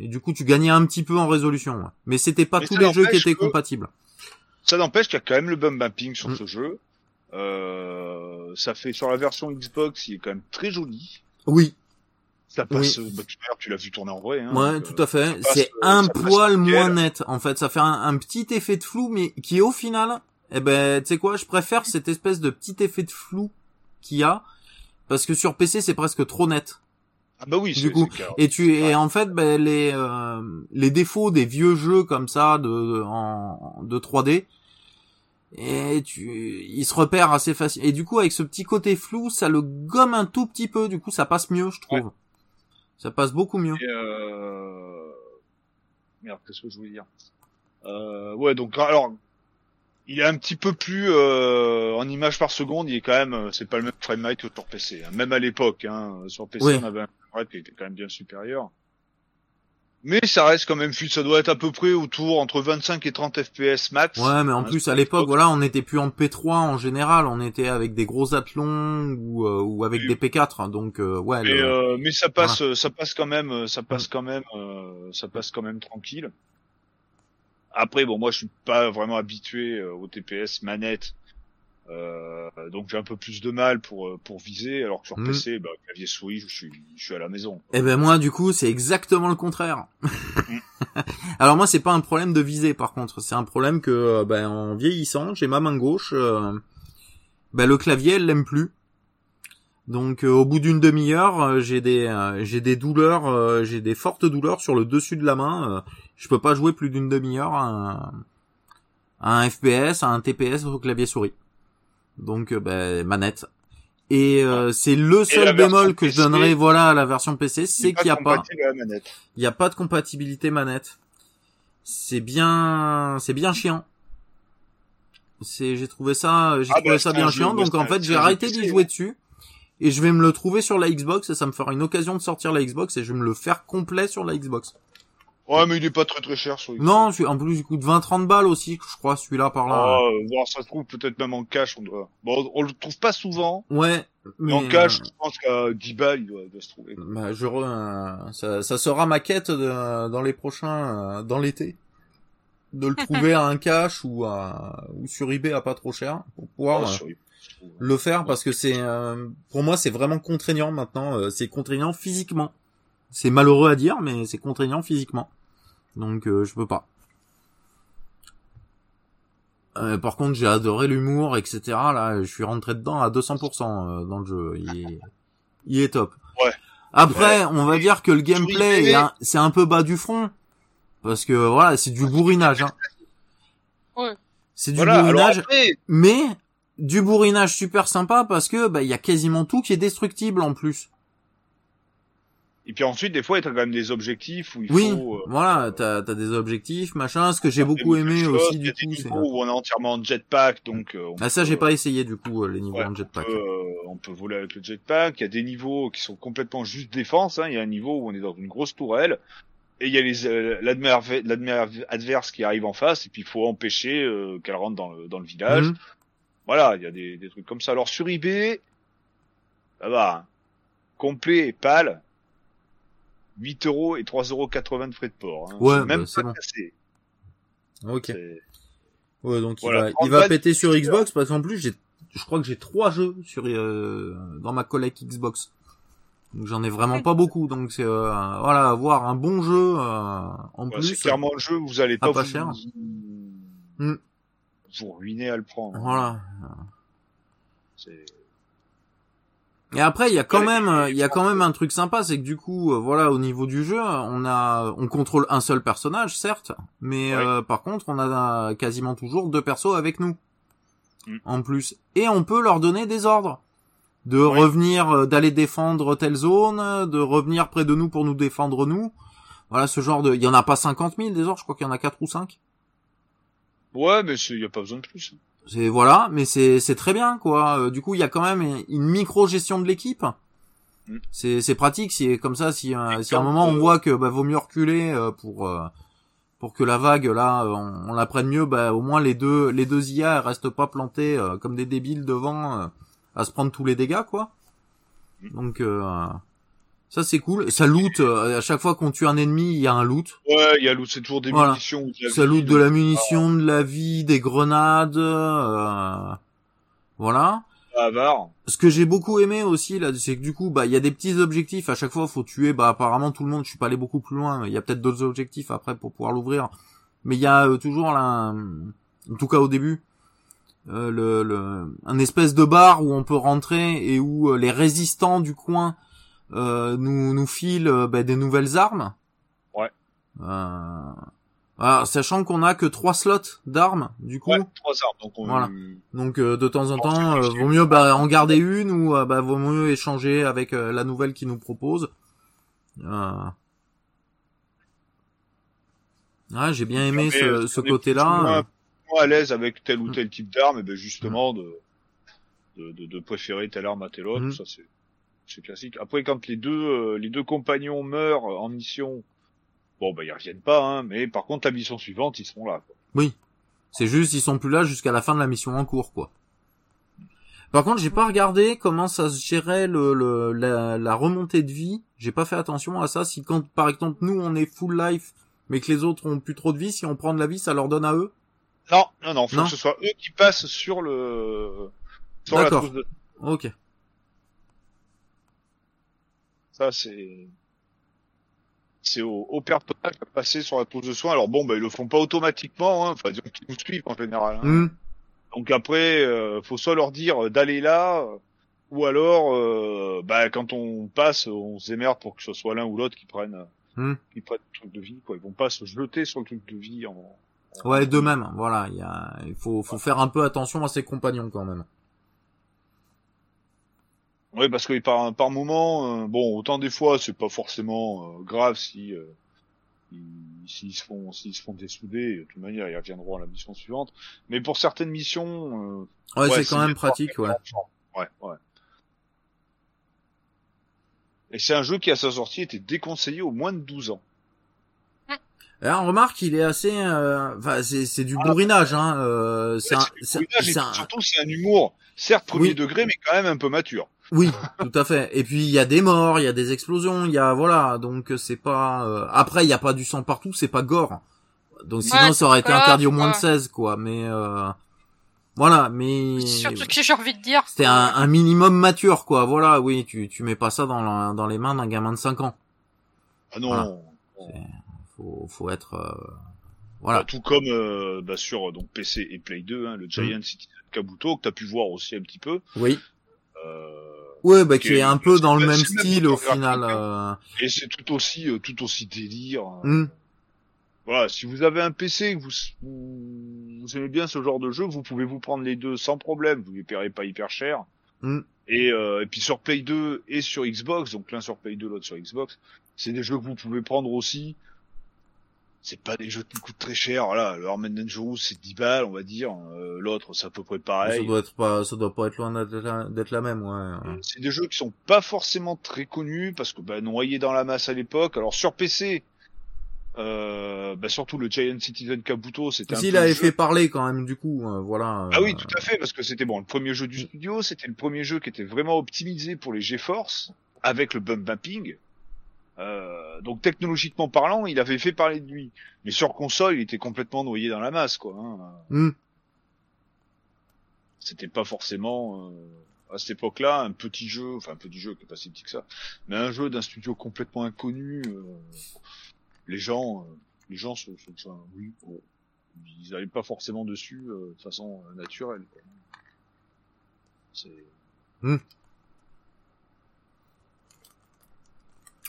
et du coup, tu gagnais un petit peu en résolution, ouais. mais c'était pas Mais tous les jeux qui étaient que- compatibles. Ça n'empêche qu'il y a quand même le bump mapping sur Mm. ce jeu. Euh, ça fait sur la version Xbox, il est quand même très joli. Oui, Ça passe. bah, tu l'as vu tourner en vrai. Hein, ouais, donc, tout euh, à fait. passe, C'est euh, un poil moins net. En fait, ça fait un, un petit effet de flou, mais qui au final, eh ben, tu sais quoi, je préfère cette espèce de petit effet de flou qu'il y a, parce que sur PC c'est presque trop net. Ah bah oui. Du c'est- coup, clair. Et tu et en fait ben, les euh, les défauts des vieux jeux comme ça de de- en de 3D et tu ils se repèrent assez facile et du coup avec ce petit côté flou ça le gomme un tout petit peu du coup ça passe mieux je trouve. Ça passe beaucoup mieux. Et, euh... Merde, qu'est-ce que je voulais dire euh, Ouais, donc alors, il est un petit peu plus euh, en images par seconde. Il est quand même, euh, c'est pas le même framerate que sur PC. hein. Même à l'époque, hein, sur PC, Oui. on avait un framerate qui était quand même bien supérieur. Mais ça reste quand même fluide. Ça doit être à peu près autour entre 25 et 30 FPS max. Ouais, mais en plus à l'époque, voilà, on n'était plus en P3 en général, on était avec des gros athlons ou, euh, ou avec des P4, hein, donc euh, ouais. Mais, le- euh, mais ça passe, ça passe quand même, ça passe quand même, euh, ça passe quand même tranquille. Après, bon, moi, je suis pas vraiment habitué au TPS manette, euh, donc j'ai un peu plus de mal pour euh, pour viser, alors que sur Mm. PC, bah, clavier souris, je suis, je suis à la maison. Eh ben moi du coup c'est exactement le contraire. Alors moi c'est pas un problème de viser par contre, c'est un problème que euh, ben, en vieillissant j'ai ma main gauche, euh, ben, le clavier elle l'aime plus. Donc euh, au bout d'une demi-heure j'ai des j'ai des douleurs, j'ai des fortes douleurs sur le dessus de la main. je peux pas jouer plus d'une demi-heure à un, à un FPS, à un TPS au clavier souris. Donc euh, ben, manette. Et euh, c'est le seul bémol que je PC, donnerais voilà à la version PC, c'est qu'il n'y a pas il y a pas de compatibilité manette. C'est bien c'est bien chiant. C'est j'ai trouvé ça j'ai Ah trouvé bah, ça c'est bien chiant donc en fait j'ai arrêté d'y jouer dessus et je vais me le trouver sur la Xbox et ça me fera une occasion de sortir la Xbox et je vais me le faire complet sur la Xbox. Ouais, mais il est pas très très cher Xbox. Non, en plus du coup de 20 30 balles aussi, je crois celui-là par là. Ah, euh, voir ça se trouve peut-être même en cash, on doit. Bon, on le trouve pas souvent. Ouais, Mais en cash, euh, je pense qu'à 10 balles, il doit, il doit se trouver. bah, je re- euh, ça, ça sera ma quête de- dans les prochains euh, dans l'été de le trouver à un cash ou à ou sur eBay à pas trop cher pour pouvoir euh, sur- je trouve. le faire parce que c'est euh, pour moi c'est vraiment contraignant maintenant euh, c'est contraignant physiquement c'est malheureux à dire mais c'est contraignant physiquement donc euh, je peux pas Euh, par contre j'ai adoré l'humour etc là je suis rentré dedans à 200% euh, dans le jeu il est, il est top Ouais. après on va dire que le gameplay un- c'est un peu bas du front parce que voilà c'est du bourrinage hein. Ouais. c'est du Voilà, bourrinage après, mais du bourrinage super sympa parce que bah il y a quasiment tout qui est destructible en plus. Et puis ensuite, des fois, il y a quand même des objectifs où il Oui, faut. euh, voilà, t'as as des objectifs, machin. Ce que j'ai beaucoup aimé choses. aussi du coup, c'est où on est entièrement en jetpack, donc. euh, on ah ça peut, j'ai pas essayé du coup euh, les niveaux ouais, en on jetpack. peut, euh, on peut voler avec le jetpack. Il y a des niveaux qui sont complètement juste défense. Hein. Il y a un niveau où on est dans une grosse tourelle. Et il y a les euh, l'admer- adverse qui arrive en face et puis il faut empêcher euh, qu'elle rentre dans le dans le village. Mhm. Voilà, il y a des, des trucs comme ça. Alors sur eBay, ça va, hein. complet et pâle, 8 euros et 3,80 euros de frais de port. Hein. Ouais, même bah, c'est bon. cassé. Ok. Ouais donc Voilà, il va il va 30 péter sur. Xbox parce qu'en plus j'ai je crois que j'ai trois jeux sur euh, dans ma collecte Xbox. Donc j'en ai vraiment pas beaucoup donc c'est euh, voilà avoir un bon jeu euh, en Ouais, plus. c'est clairement le jeu, vous allez pas, pas vous, cher. vous, Hmm. vous ruiner à le prendre. Voilà. C'est- Et après, il y a quand même, mais- il y a quand même un truc sympa, c'est que du coup, euh, voilà, au niveau du jeu, on a, on contrôle un seul personnage, certes, mais euh, par contre, on a quasiment toujours deux persos avec nous, Mm. en plus, et on peut leur donner des ordres, de revenir, euh, d'aller défendre telle zone, de revenir près de nous pour nous défendre nous. Voilà, ce genre de, il y en a pas 50 000 des ordres, je crois qu'il y en a quatre ou cinq. Ouais, mais il y a pas besoin de plus. C'est voilà, mais c'est c'est très bien quoi. Euh, du coup, il y a quand même une micro gestion de l'équipe. Mm. C'est c'est pratique si comme ça si euh, si à un moment on voit que bah vaut mieux reculer euh, pour euh, pour que la vague là euh, on, on la prenne mieux, bah au moins les deux les deux IA elles restent pas plantées euh, comme des débiles devant euh, à se prendre tous les dégâts quoi. Mm. Donc euh, ça c'est cool. Et ça loot euh, à chaque fois qu'on tue un ennemi, il y a un loot. Ouais, il y a l'autre, c'est toujours des Voilà. munitions. de la Ça loot de la munition, de la vie, des grenades. euh, voilà. Avare. Ce que j'ai beaucoup aimé aussi là, c'est que du coup, bah, il y a des petits objectifs. À chaque fois, faut tuer. Bah, apparemment, tout le monde. Je suis pas allé beaucoup plus loin. Il y a peut-être d'autres objectifs après pour pouvoir l'ouvrir. Mais il y a euh, toujours là, en tout cas au début, euh, le, le, un espèce de bar où on peut rentrer et où euh, les résistants du coin nous nous filent euh, bah, des nouvelles armes. Ouais. Euh, voilà, sachant qu'on a que trois slots d'armes du coup. Ouais, trois armes. Donc on, Voilà. Donc euh, de temps en temps, euh, vaut mieux bah, en garder une ou euh, bah, vaut mieux échanger avec euh, la nouvelle qui nous propose. Euh... Ouais, j'ai bien aimé Mais, ce, euh, ce côté-là. moins- euh. moins à l'aise avec tel ou Mm. tel type d'arme, et ben justement de, de, de, de préférer telle arme à telle autre, Mm. ça c'est c'est classique. Après quand les deux euh, les deux compagnons meurent en mission, bon bah ils reviennent pas, hein, mais par contre la mission suivante ils seront là. Quoi. Oui. C'est juste, ils sont plus là jusqu'à la fin de la mission en cours, quoi. Par contre, j'ai pas regardé comment ça se gérait le, le la, la remontée de vie. J'ai pas fait attention à ça. Si quand, par exemple, nous on est full life, mais que les autres ont plus trop de vie, si on prend de la vie, ça leur donne à eux? Non non non, faut Non. que ce soit eux qui passent sur le sur la trousse de Ok. Ça c'est c'est au, au personnage à passer sur la trousse de soins. Alors bon, bah, ils le font pas automatiquement, hein. enfin, disons qu'ils nous suivent en général. hein. Hmm. Donc après, euh, faut soit leur dire d'aller là, euh, ou alors, euh, bah, quand on passe, on se démerde pour que ce soit l'un ou l'autre qui prenne, euh, Hmm. qui prenne le truc de vie. Quoi. Ils vont pas se jeter sur le truc de vie. En, en- Ouais, d'eux-mêmes. Voilà, il y a, il faut, faut faire un peu attention à ses compagnons quand même. Oui, parce que par par moment, euh, bon, autant des fois, c'est pas forcément euh, grave si euh, ils- s'ils se font s'ils se font dessouder. De toute manière, ils reviendront à la mission suivante. Mais pour certaines missions, euh, Ouais, Ouais, c'est quand même pratique, ouais. Ouais, ouais. Et c'est un jeu qui, à sa sortie, était déconseillé aux moins de 12 ans. Alors, remarque, il est assez, euh, enfin, c'est, c'est du Ah, bourrinage, hein. Euh, c'est un, Surtout, c'est un humour, certes premier Oui. degré, mais quand même un peu mature. Oui, tout à fait. Et puis il y a des morts, il y a des explosions, il y a voilà, donc c'est pas. euh, Après, il y a pas du sang partout, c'est pas gore. Donc sinon, Ouais, ça aurait été interdit au moins de ouais. 16, quoi. Mais euh... voilà, mais Surtout que j'ai envie de dire. c'était un, un minimum mature, quoi. Voilà, oui, tu tu mets pas ça dans la- dans les mains d'un gamin de 5 ans. Ah non. Voilà. Faut faut être euh, Bah, voilà. tout comme euh, bah, sur donc PC et Play 2, hein, le Mm. Giant Citizen Kabuto, que t'as pu voir aussi un petit peu. Oui. Euh, Ouais, bah qui est un peu dans le même style au final. euh, et c'est tout aussi euh, tout aussi délire. euh, hmm. Voilà, si vous avez un PC vous, vous, vous aimez bien ce genre de jeu, vous pouvez vous prendre les deux sans problème. Vous les paierez pas hyper cher. Mm. Et, euh, et puis sur Play 2 et sur Xbox, donc l'un sur Play 2, l'autre sur Xbox, c'est des jeux que vous pouvez prendre aussi. C'est pas des jeux qui coûtent très cher. Voilà, le Armen Dangerous c'est 10 balles, on va dire. Euh, l'autre, c'est à peu près Ça pareil. doit être pas, ça doit pas être loin d'être la, même, ouais. C'est des jeux qui sont pas forcément très connus parce que bah, noyés dans la masse à l'époque. Alors sur PC, euh, bah, surtout le Giant Citizen Kabuto, c'était peu le avait fait parler quand même, du coup, euh, voilà. Ah oui, euh, tout à fait, parce que c'était bon, le premier jeu du studio, c'était le premier jeu qui était vraiment optimisé pour les GeForce, avec le bump mapping. Euh, donc technologiquement parlant, il avait fait parler de lui. Mais sur console, il était complètement noyé dans la masse, quoi. hein. hmm. C'était pas forcément, euh, à cette époque-là, un petit jeu, enfin un petit jeu qui est pas si petit que ça, mais un jeu d'un studio complètement inconnu. euh, les gens, euh, les gens se, se- oui, ils n'allaient pas forcément dessus euh, de façon naturelle. quoi. C'est. Hmm.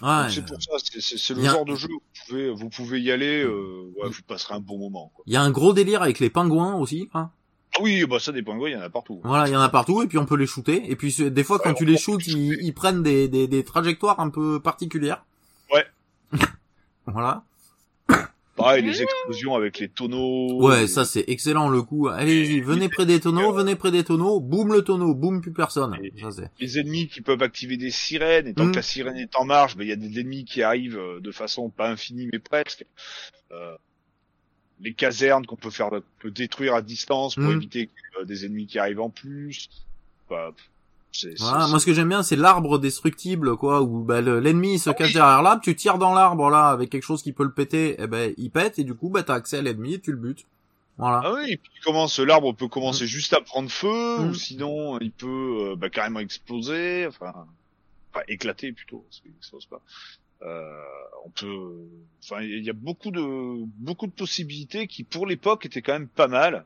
Ouais. C'est pour ça, c'est- le a- genre de jeu où vous pouvez, vous pouvez y aller, euh, ouais, vous passerez un bon moment. Il y a un gros délire avec les pingouins aussi. Hein. Ah oui, bah ça des pingouins, il y en a partout. Voilà, il y en a partout et puis on peut les shooter. Et puis c'est- des fois quand tu les les ils, ils prennent des, des, des trajectoires un peu particulières. Ouais. voilà. Pareil, Mmh. les explosions avec les tonneaux. Ouais, ça c'est excellent le coup. Allez-y, venez près des tonneaux, venez près des tonneaux, boum le tonneau, boum plus personne. Et- Ça c'est. les ennemis qui peuvent activer des sirènes, et tant Mm. que la sirène est en marche, ben, il y a des ennemis qui arrivent euh, de façon pas infinie mais presque. Euh, les casernes qu'on peut faire, qu'on peut détruire à distance pour Mm. éviter que, euh, des ennemis qui arrivent en plus. Bah, Voilà, moi ce que j'aime bien c'est l'arbre destructible quoi où bah, le- l'ennemi se Ah cache oui. derrière l'arbre, tu tires dans l'arbre là avec quelque chose qui peut le péter, et ben il pète et du coup bah t'as accès à l'ennemi et tu le butes. Voilà. Ah oui, et puis commence, l'arbre peut commencer juste à prendre feu, Mm. ou sinon il peut euh, bah, carrément exploser, enfin, enfin éclater plutôt, parce explose pas. Euh, on peut, enfin, il y a beaucoup de beaucoup de possibilités qui pour l'époque étaient quand même pas mal.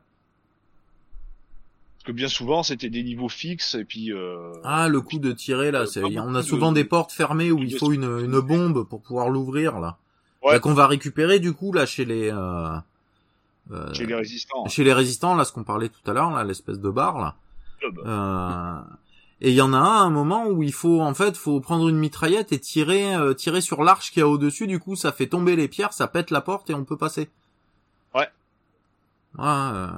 Parce que bien souvent c'était des niveaux fixes et puis euh, Ah le coup de tirer là, Euh, c'est on a de- souvent des portes fermées où il faut une, une bombe pour pouvoir l'ouvrir là. Ouais. Bah, qu'on va récupérer du coup là chez les euh, euh, chez les résistants. chez les résistants là ce qu'on parlait tout à l'heure là l'espèce de bar là. Euh, et il y en a un, un moment où il faut en fait faut prendre une mitraillette et tirer euh, tirer sur l'arche qui est au dessus du coup ça fait tomber les pierres ça pète la porte et on peut passer Ouais. Ouais, euh,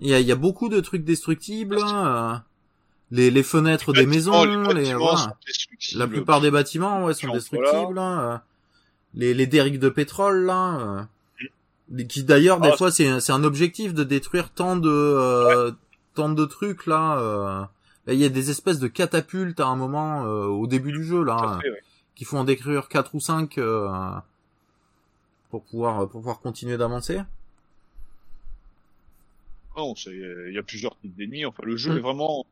il y a y a beaucoup de trucs destructibles hein, euh, les les fenêtres des maisons les les, voilà. la plupart des bâtiments ouais sont Voilà. destructibles hein, euh, les les derricks de pétrole là euh, qui d'ailleurs des Ah, fois c'est c'est un objectif de détruire tant de euh, tant de trucs là euh, Là, il y a des espèces de catapultes à un moment euh, au début du jeu là, fait, ouais. qui font en détruire quatre ou cinq euh, pour pouvoir pour pouvoir continuer d'avancer. Non, c'est, il y a plusieurs types d'ennemis. Enfin, le jeu Mm. est vraiment.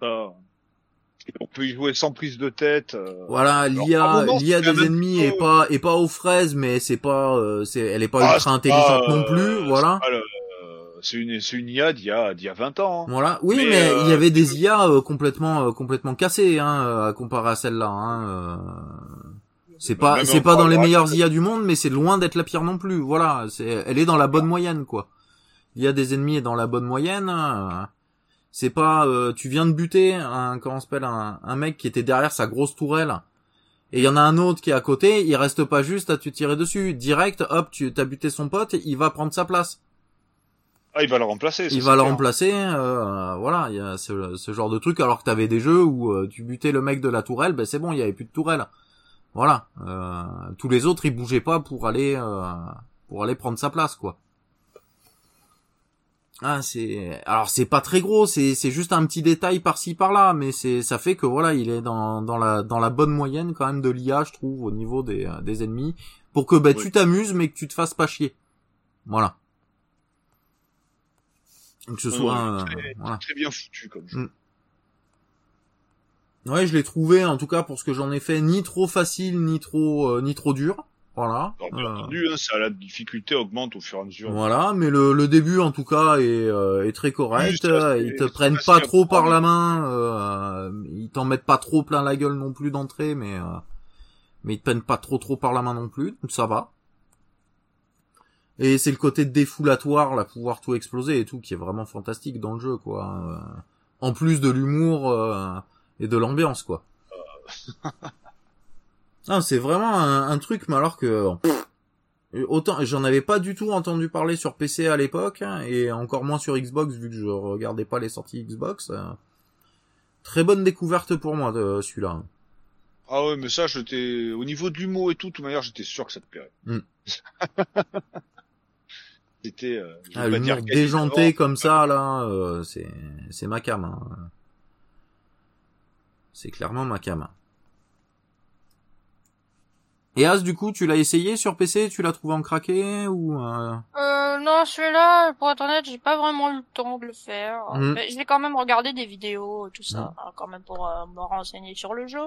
Ça- On peut y jouer sans prise de tête. euh, Voilà, l'IA l'IA des ennemis est pas est pas aux fraises, mais c'est pas euh, c'est elle est pas Ah, ultra intelligente pas, non plus, euh, voilà. c'est euh, C'est une, c'est une IA d'il y a, d'il y a 20 ans. hein. Voilà. Oui, Mais, mais, euh, il y avait des IA euh, complètement euh, complètement cassées hein, euh, à comparer à celle-là. Hein, euh. C'est pas c'est pas dans les meilleures IA du monde, mais c'est loin d'être la pire non plus. Voilà, c'est elle est dans la bonne moyenne quoi. Il y a des ennemis dans la bonne moyenne. C'est pas euh, tu viens de buter un comment s'appelle un, un mec qui était derrière sa grosse tourelle. Et il y en a un autre qui est à côté, il reste pas juste à te tirer dessus. Direct, hop, tu t'as buté son pote, il va prendre sa place. Ah, il va le remplacer. ça, Il va le remplacer, euh, voilà, il y a ce, ce genre de truc, alors que t'avais des jeux où euh, tu butais le mec de la tourelle, ben c'est bon, il y avait plus de tourelle. Voilà, euh, tous les autres ils bougeaient pas pour aller euh, pour aller prendre sa place, quoi. Ah c'est alors c'est pas très gros, c'est c'est juste un petit détail par-ci par-là, mais c'est ça fait que voilà, il est dans dans la dans la bonne moyenne quand même de l'IA, je trouve, au niveau des euh, des ennemis, pour que Oui. tu t'amuses mais que tu te fasses pas chier. Voilà. Que ce soit très- voilà. Très bien foutu comme jeu. Ouais, je l'ai trouvé en tout cas pour ce que j'en ai fait ni trop facile ni trop euh, ni trop dur. Voilà. Alors, bien Euh, entendu, hein, ça, la difficulté augmente au fur et à mesure. voilà, mais le, le début en tout cas est, euh, est très correct. C'est- ils te prennent pas trop par la main. Euh, ils t'en mettent pas trop plein la gueule non plus d'entrée, mais euh, mais ils te prennent pas trop trop par la main non plus, donc ça va. Et c'est le côté défoulatoire, là, pouvoir tout exploser et tout, qui est vraiment fantastique dans le jeu, quoi. Euh, en plus de l'humour euh, et de l'ambiance, quoi. Ah, c'est vraiment un, un truc, mais alors que pff, autant j'en avais pas du tout entendu parler sur PC à l'époque hein, et encore moins sur Xbox vu que je regardais pas les sorties Xbox. euh. Très bonne découverte pour moi de celui-là. Ah ouais, mais ça, j'étais au niveau de l'humour et tout, de toute manière, j'étais sûr que ça te plairait. Mm. C'était, euh, Ah, déjanté comme ça là, euh, c'est c'est ma cam. hein. C'est clairement ma cam. Et As, du coup, tu l'as essayé sur PC, tu l'as trouvé en craqué ou euh... Euh, non, celui-là, pour être honnête, j'ai pas vraiment eu le temps de le faire. Mhm. Mais j'ai quand même regardé des vidéos, tout ça, hein, quand même pour euh, me renseigner sur le jeu.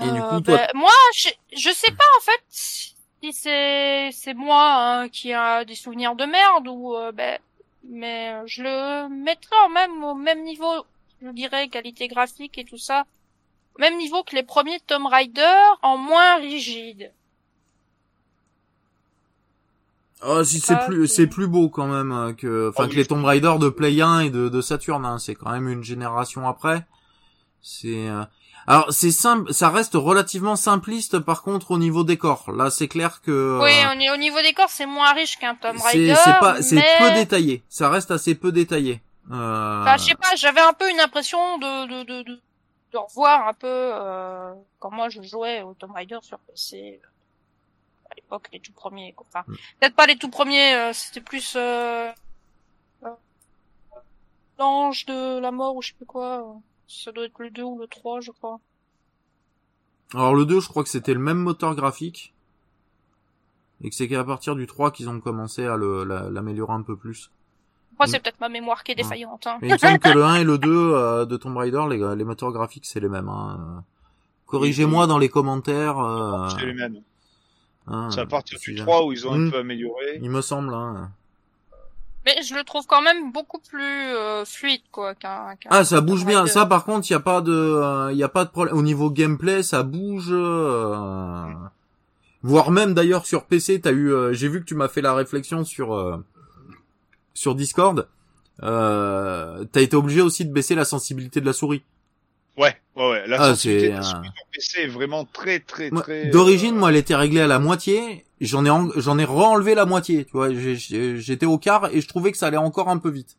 Et du Euh, coup, toi- ben, moi, je, je sais pas en fait si c'est c'est moi hein, qui a des souvenirs de merde ou euh, ben, mais je le mettrais en même au même niveau je dirais, qualité graphique et tout ça. Même niveau que les premiers Tomb Raider, en moins rigide. Ah, si c'est plus, c'est- plus beau quand même euh, que, enfin Ah que oui. les Tomb Raider de Play 1 et de, de Saturn. Hein, c'est quand même une génération après. C'est, euh, alors c'est simple, ça reste relativement simpliste par contre au niveau décor. Là, c'est clair que. Oui, euh, on est- au niveau décor, c'est moins riche qu'un Tomb Raider. c'est pas, c'est mais... peu détaillé. Ça reste assez peu détaillé. Euh... Enfin, je sais pas, j'avais un peu une impression de, de, de, de, de revoir un peu euh, quand moi je jouais au Tomb Raider sur PC euh, à l'époque les tout premiers. quoi. Enfin, Mm. peut-être pas les tout premiers, euh, c'était plus euh, l'ange de la mort ou je sais plus quoi. Ça doit être le 2 ou le 3, je crois. Alors le 2, je crois que c'était le même moteur graphique. Et que c'est qu'à partir du 3 qu'ils ont commencé à l'améliorer un peu plus. Après, Mm. c'est peut-être ma mémoire qui est défaillante. Hein. Il me semble que le 1 et le 2 euh, de Tomb Raider, les, les moteurs graphiques, c'est les mêmes. Hein. Corrigez-moi dans les commentaires. Euh, C'est les mêmes. hein, C'est à partir du jamais. 3 où ils ont Mm. un peu amélioré. Il me semble. Hein. Mais je le trouve quand même beaucoup plus euh, fluide, quoi, qu'un. qu'un Ah, ça bouge bien. Ça, par contre, il y a pas de, euh, il y a pas de problème au niveau gameplay. Ça bouge. euh, Voire même d'ailleurs sur PC, t'as eu. euh, J'ai vu que tu m'as fait la réflexion sur euh, sur Discord. Euh, t'as été obligé aussi de baisser la sensibilité de la souris. Ouais, ouais, ouais. La Ah, sensibilité c'est, de la euh, souris sur PC est vraiment très, très, Moi, très. D'origine, euh, moi, elle était réglée à la moitié. J'en ai, en- j'en ai re-enlevé la moitié. Tu vois, j'étais au quart et je trouvais que ça allait encore un peu vite.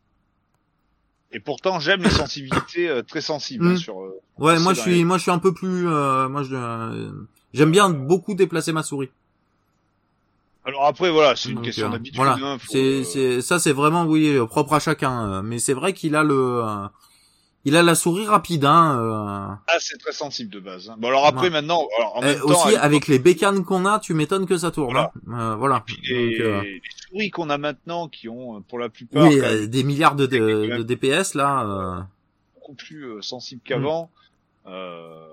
Et pourtant, j'aime les sensibilités euh, très sensibles Mm. hein, sur. euh, Ouais, moi, je suis, les- moi, je suis un peu plus. euh, moi, je, euh, j'aime bien beaucoup déplacer ma souris. Alors après, voilà, c'est une Donc, question euh, d'habitude. Voilà. hein, c'est, euh, c'est, ça, c'est vraiment, oui, euh, propre à chacun. Mais c'est vrai qu'il a le, il a la souris rapide. Hein, Ah, c'est très sensible de base. hein. Bon, alors après, Ouais. maintenant, alors, en même Euh, temps, aussi, avec les bécanes qu'on a, tu m'étonnes que ça tourne. Voilà. Hein. Euh, voilà. les, Donc, euh, les souris qu'on a maintenant, qui ont pour la plupart oui, même, des milliards de, DPS là. euh, beaucoup plus sensibles qu'avant. Euh,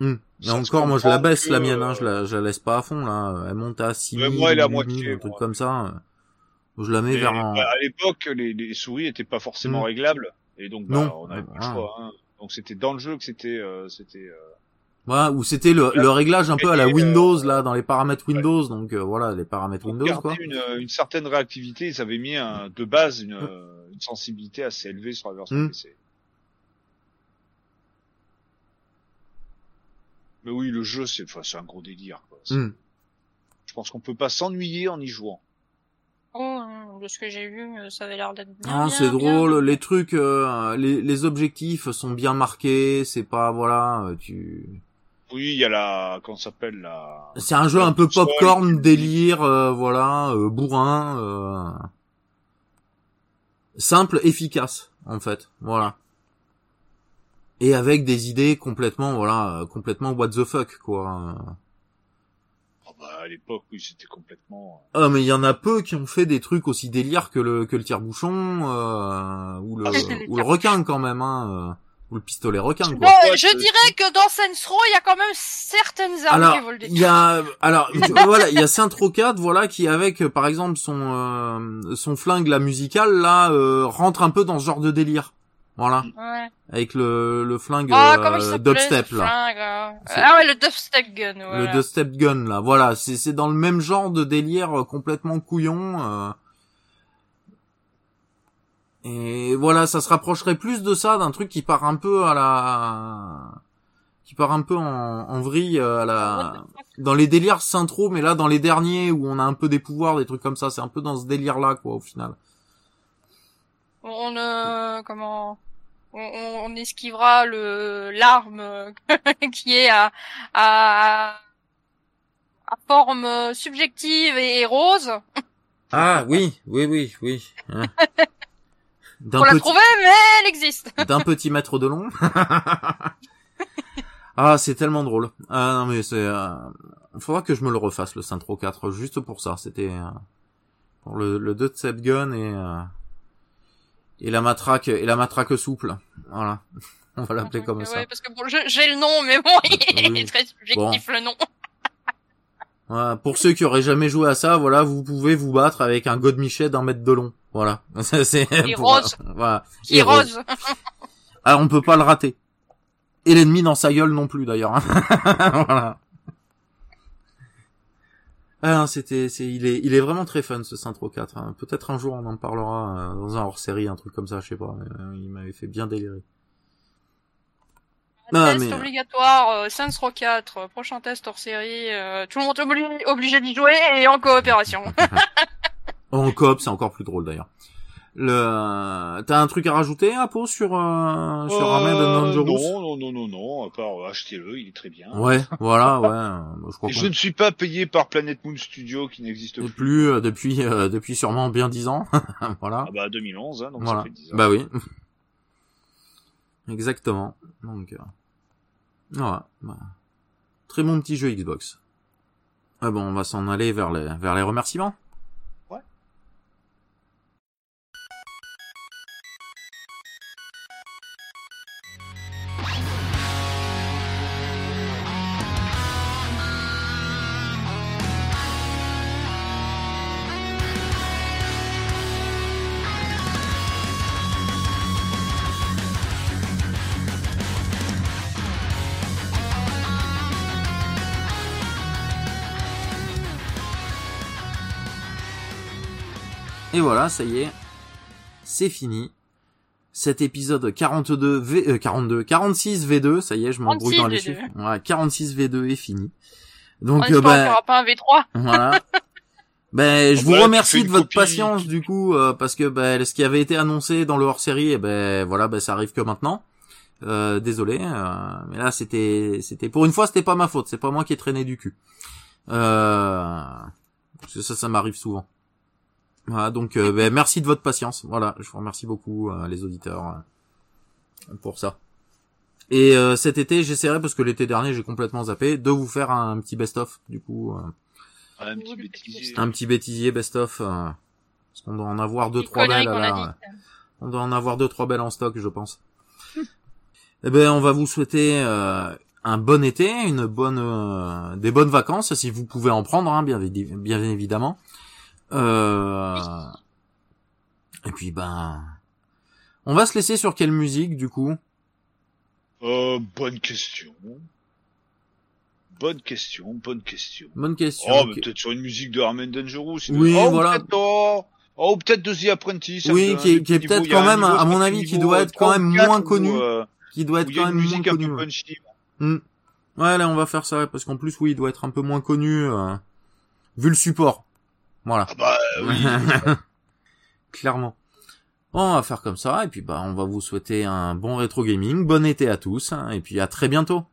Hmm. Et se encore, moi, je la baisse, que, la mienne, hein, euh, je la, je la laisse pas à fond, là. Elle monte à 6 Ouais, 000, moi, elle est à 8 000, moitié, un truc moi. comme ça. Je la mets et, vers un... bah, à l'époque, les, les souris étaient pas forcément Mm. réglables, et donc bah, Non. on avait pas le Ah. choix. Hein. Donc c'était dans le jeu que c'était, euh, c'était. euh, Voilà, où c'était le, le réglage un peu à la euh, Windows, là, dans les paramètres Windows. Donc, euh, voilà, les paramètres Windows, quoi. une, une certaine réactivité, ils avaient mis un, de base une, euh, une sensibilité assez élevée sur la version. PC. Mais oui, le jeu, c'est, enfin, c'est un gros délire. Quoi. Hmm. Je pense qu'on peut pas s'ennuyer en y jouant. Oh, hein, de ce que j'ai vu, euh, ça avait l'air d'être bien. Ah, c'est bien. drôle, les trucs, euh, les, les objectifs sont bien marqués, c'est pas, voilà, euh, tu... Oui, il y a la, comment ça s'appelle la. C'est un jeu un peu popcorn, délire, euh, voilà, euh, bourrin, euh, simple, efficace, en fait, voilà. Et avec des idées complètement, voilà, euh, complètement what the fuck, quoi. Oh, bah, à l'époque, oui, c'était complètement. Ah, mais il y en a peu qui ont fait des trucs aussi délires que le que le tire-bouchon, euh, ou le Ah, ou le requin quand même, hein, euh, ou le pistolet requin, quoi. Bon, je dirais que dans Saints Row, il y a quand même certaines armes Alors, il y a, alors, voilà, il y a Saint Rocade, voilà, qui avec, euh, par exemple, son euh, son flingue la musicale là, euh, rentre un peu dans ce genre de délire, voilà, Ouais. avec le le flingue Ah, euh, dubstep là, flingue, Ah ouais, le dubstep gun, voilà. le dubstep gun là, voilà, c'est c'est dans le même genre de délire euh, complètement couillon. euh. Et voilà, ça se rapprocherait plus de ça, d'un truc qui part un peu à la, qui part un peu en, en vrille euh, à la, fuck? dans les délires synthro, mais là dans les derniers où on a un peu des pouvoirs, des trucs comme ça, c'est un peu dans ce délire là quoi au final. On euh, comment on, on- on esquivera le l'arme qui est à, à à forme subjective et rose. Ah oui, oui, oui, oui. hein. D'un Faut la trouver, mais elle existe. d'un petit mètre de long. ah, c'est tellement drôle. Ah non mais c'est, euh... faudra que je me le refasse le Syntro 4 juste pour ça. C'était euh, pour le le dubstep gun et euh, et la matraque et la matraque souple. Voilà, on va l'appeler comme Ouais, ça. parce que bon, j'ai le nom, mais bon, il Oui. est très subjectif le nom. Voilà, pour ceux qui auraient jamais joué à ça, voilà, vous pouvez vous battre avec un God Michet d'un mètre de long. Voilà. C'est pour- rose. Voilà. Qui rose. Ah, on peut pas le rater. Et l'ennemi dans sa gueule non plus d'ailleurs. hein. voilà. Ah, c'était, c'est, il est, il est vraiment très fun ce Saint 4. hein. Peut-être un jour on en parlera euh, dans un hors-série, un truc comme ça, je sais pas. euh, il m'avait fait bien délirer. Test mais- obligatoire, euh, Saints Row 4, euh, prochain test hors série, euh, tout le monde est obligé, obligé d'y jouer et en coopération. En coop, c'est encore plus drôle d'ailleurs. Le, t'as un truc à rajouter, Apo, sur euh, sur Ahmed Euh, Dangerous Non, non, non, non, non, à part euh, achetez-le, il est très bien. Ouais, voilà, ouais. euh, Je crois je ne suis pas payé par Planet Moon Studio qui n'existe plus. plus euh, depuis euh, depuis sûrement bien dix ans. voilà. Ah bah 2011, hein, donc voilà. ça fait 10 ans. Bah oui. Exactement. Donc euh, voilà. bah. Très bon petit jeu Xbox. Ah bon, on va s'en aller vers les vers les remerciements. Voilà, ça y est. C'est fini. Cet épisode 42 V euh, 42 46 V2, ça y est, je m'embrouille 46 dans les V2. chiffres. Ouais, 46 V2 est fini. Donc en euh, bah, pas un V3. Voilà. Ben, je vous remercie de votre copie. patience du coup, euh, parce que ben, ce qui avait été annoncé dans le hors-série, eh ben voilà, ben ça arrive que maintenant. Euh, désolé, euh, mais là c'était, c'était pour une fois c'était pas ma faute, c'est pas moi qui ai traîné du cul. Euh, parce que ça, ça m'arrive souvent. Voilà, donc euh, ben, merci de votre patience. Voilà, je vous remercie beaucoup euh, les auditeurs euh, pour ça. Et euh, cet été, j'essaierai parce que l'été dernier j'ai complètement zappé de vous faire un petit best-of du coup. euh, Ah, un petit bêtisier. un petit bêtisier best-of. euh, parce qu'on doit en avoir deux Les trois belles. On doit en avoir deux trois belles en stock, je pense. eh ben, on va vous souhaiter euh, un bon été, une bonne, euh, des bonnes vacances si vous pouvez en prendre, hein, bien évidemment. Euh, et puis ben, on va se laisser sur quelle musique du coup? Euh, bonne question. Bonne question, bonne question. Bonne question. Oh, mais peut-être sur une musique de Armen Dangerous. Oui, oh, ou voilà. peut-être, Oh, oh, peut-être de The Apprentice. ça me Oui, qui est- qui peut-être quand même, à mon avis, qui doit être quand même moins connu. euh, Qui doit être quand même moins connu. Hmm. Ouais, là, on va faire ça, parce qu'en plus, oui, il doit être un peu moins connu, euh, vu le support. Voilà. Ah bah oui. Clairement. Bon, on va faire comme ça, et puis bah, on va vous souhaiter un bon rétro gaming, bon été à tous, hein, et puis à très bientôt.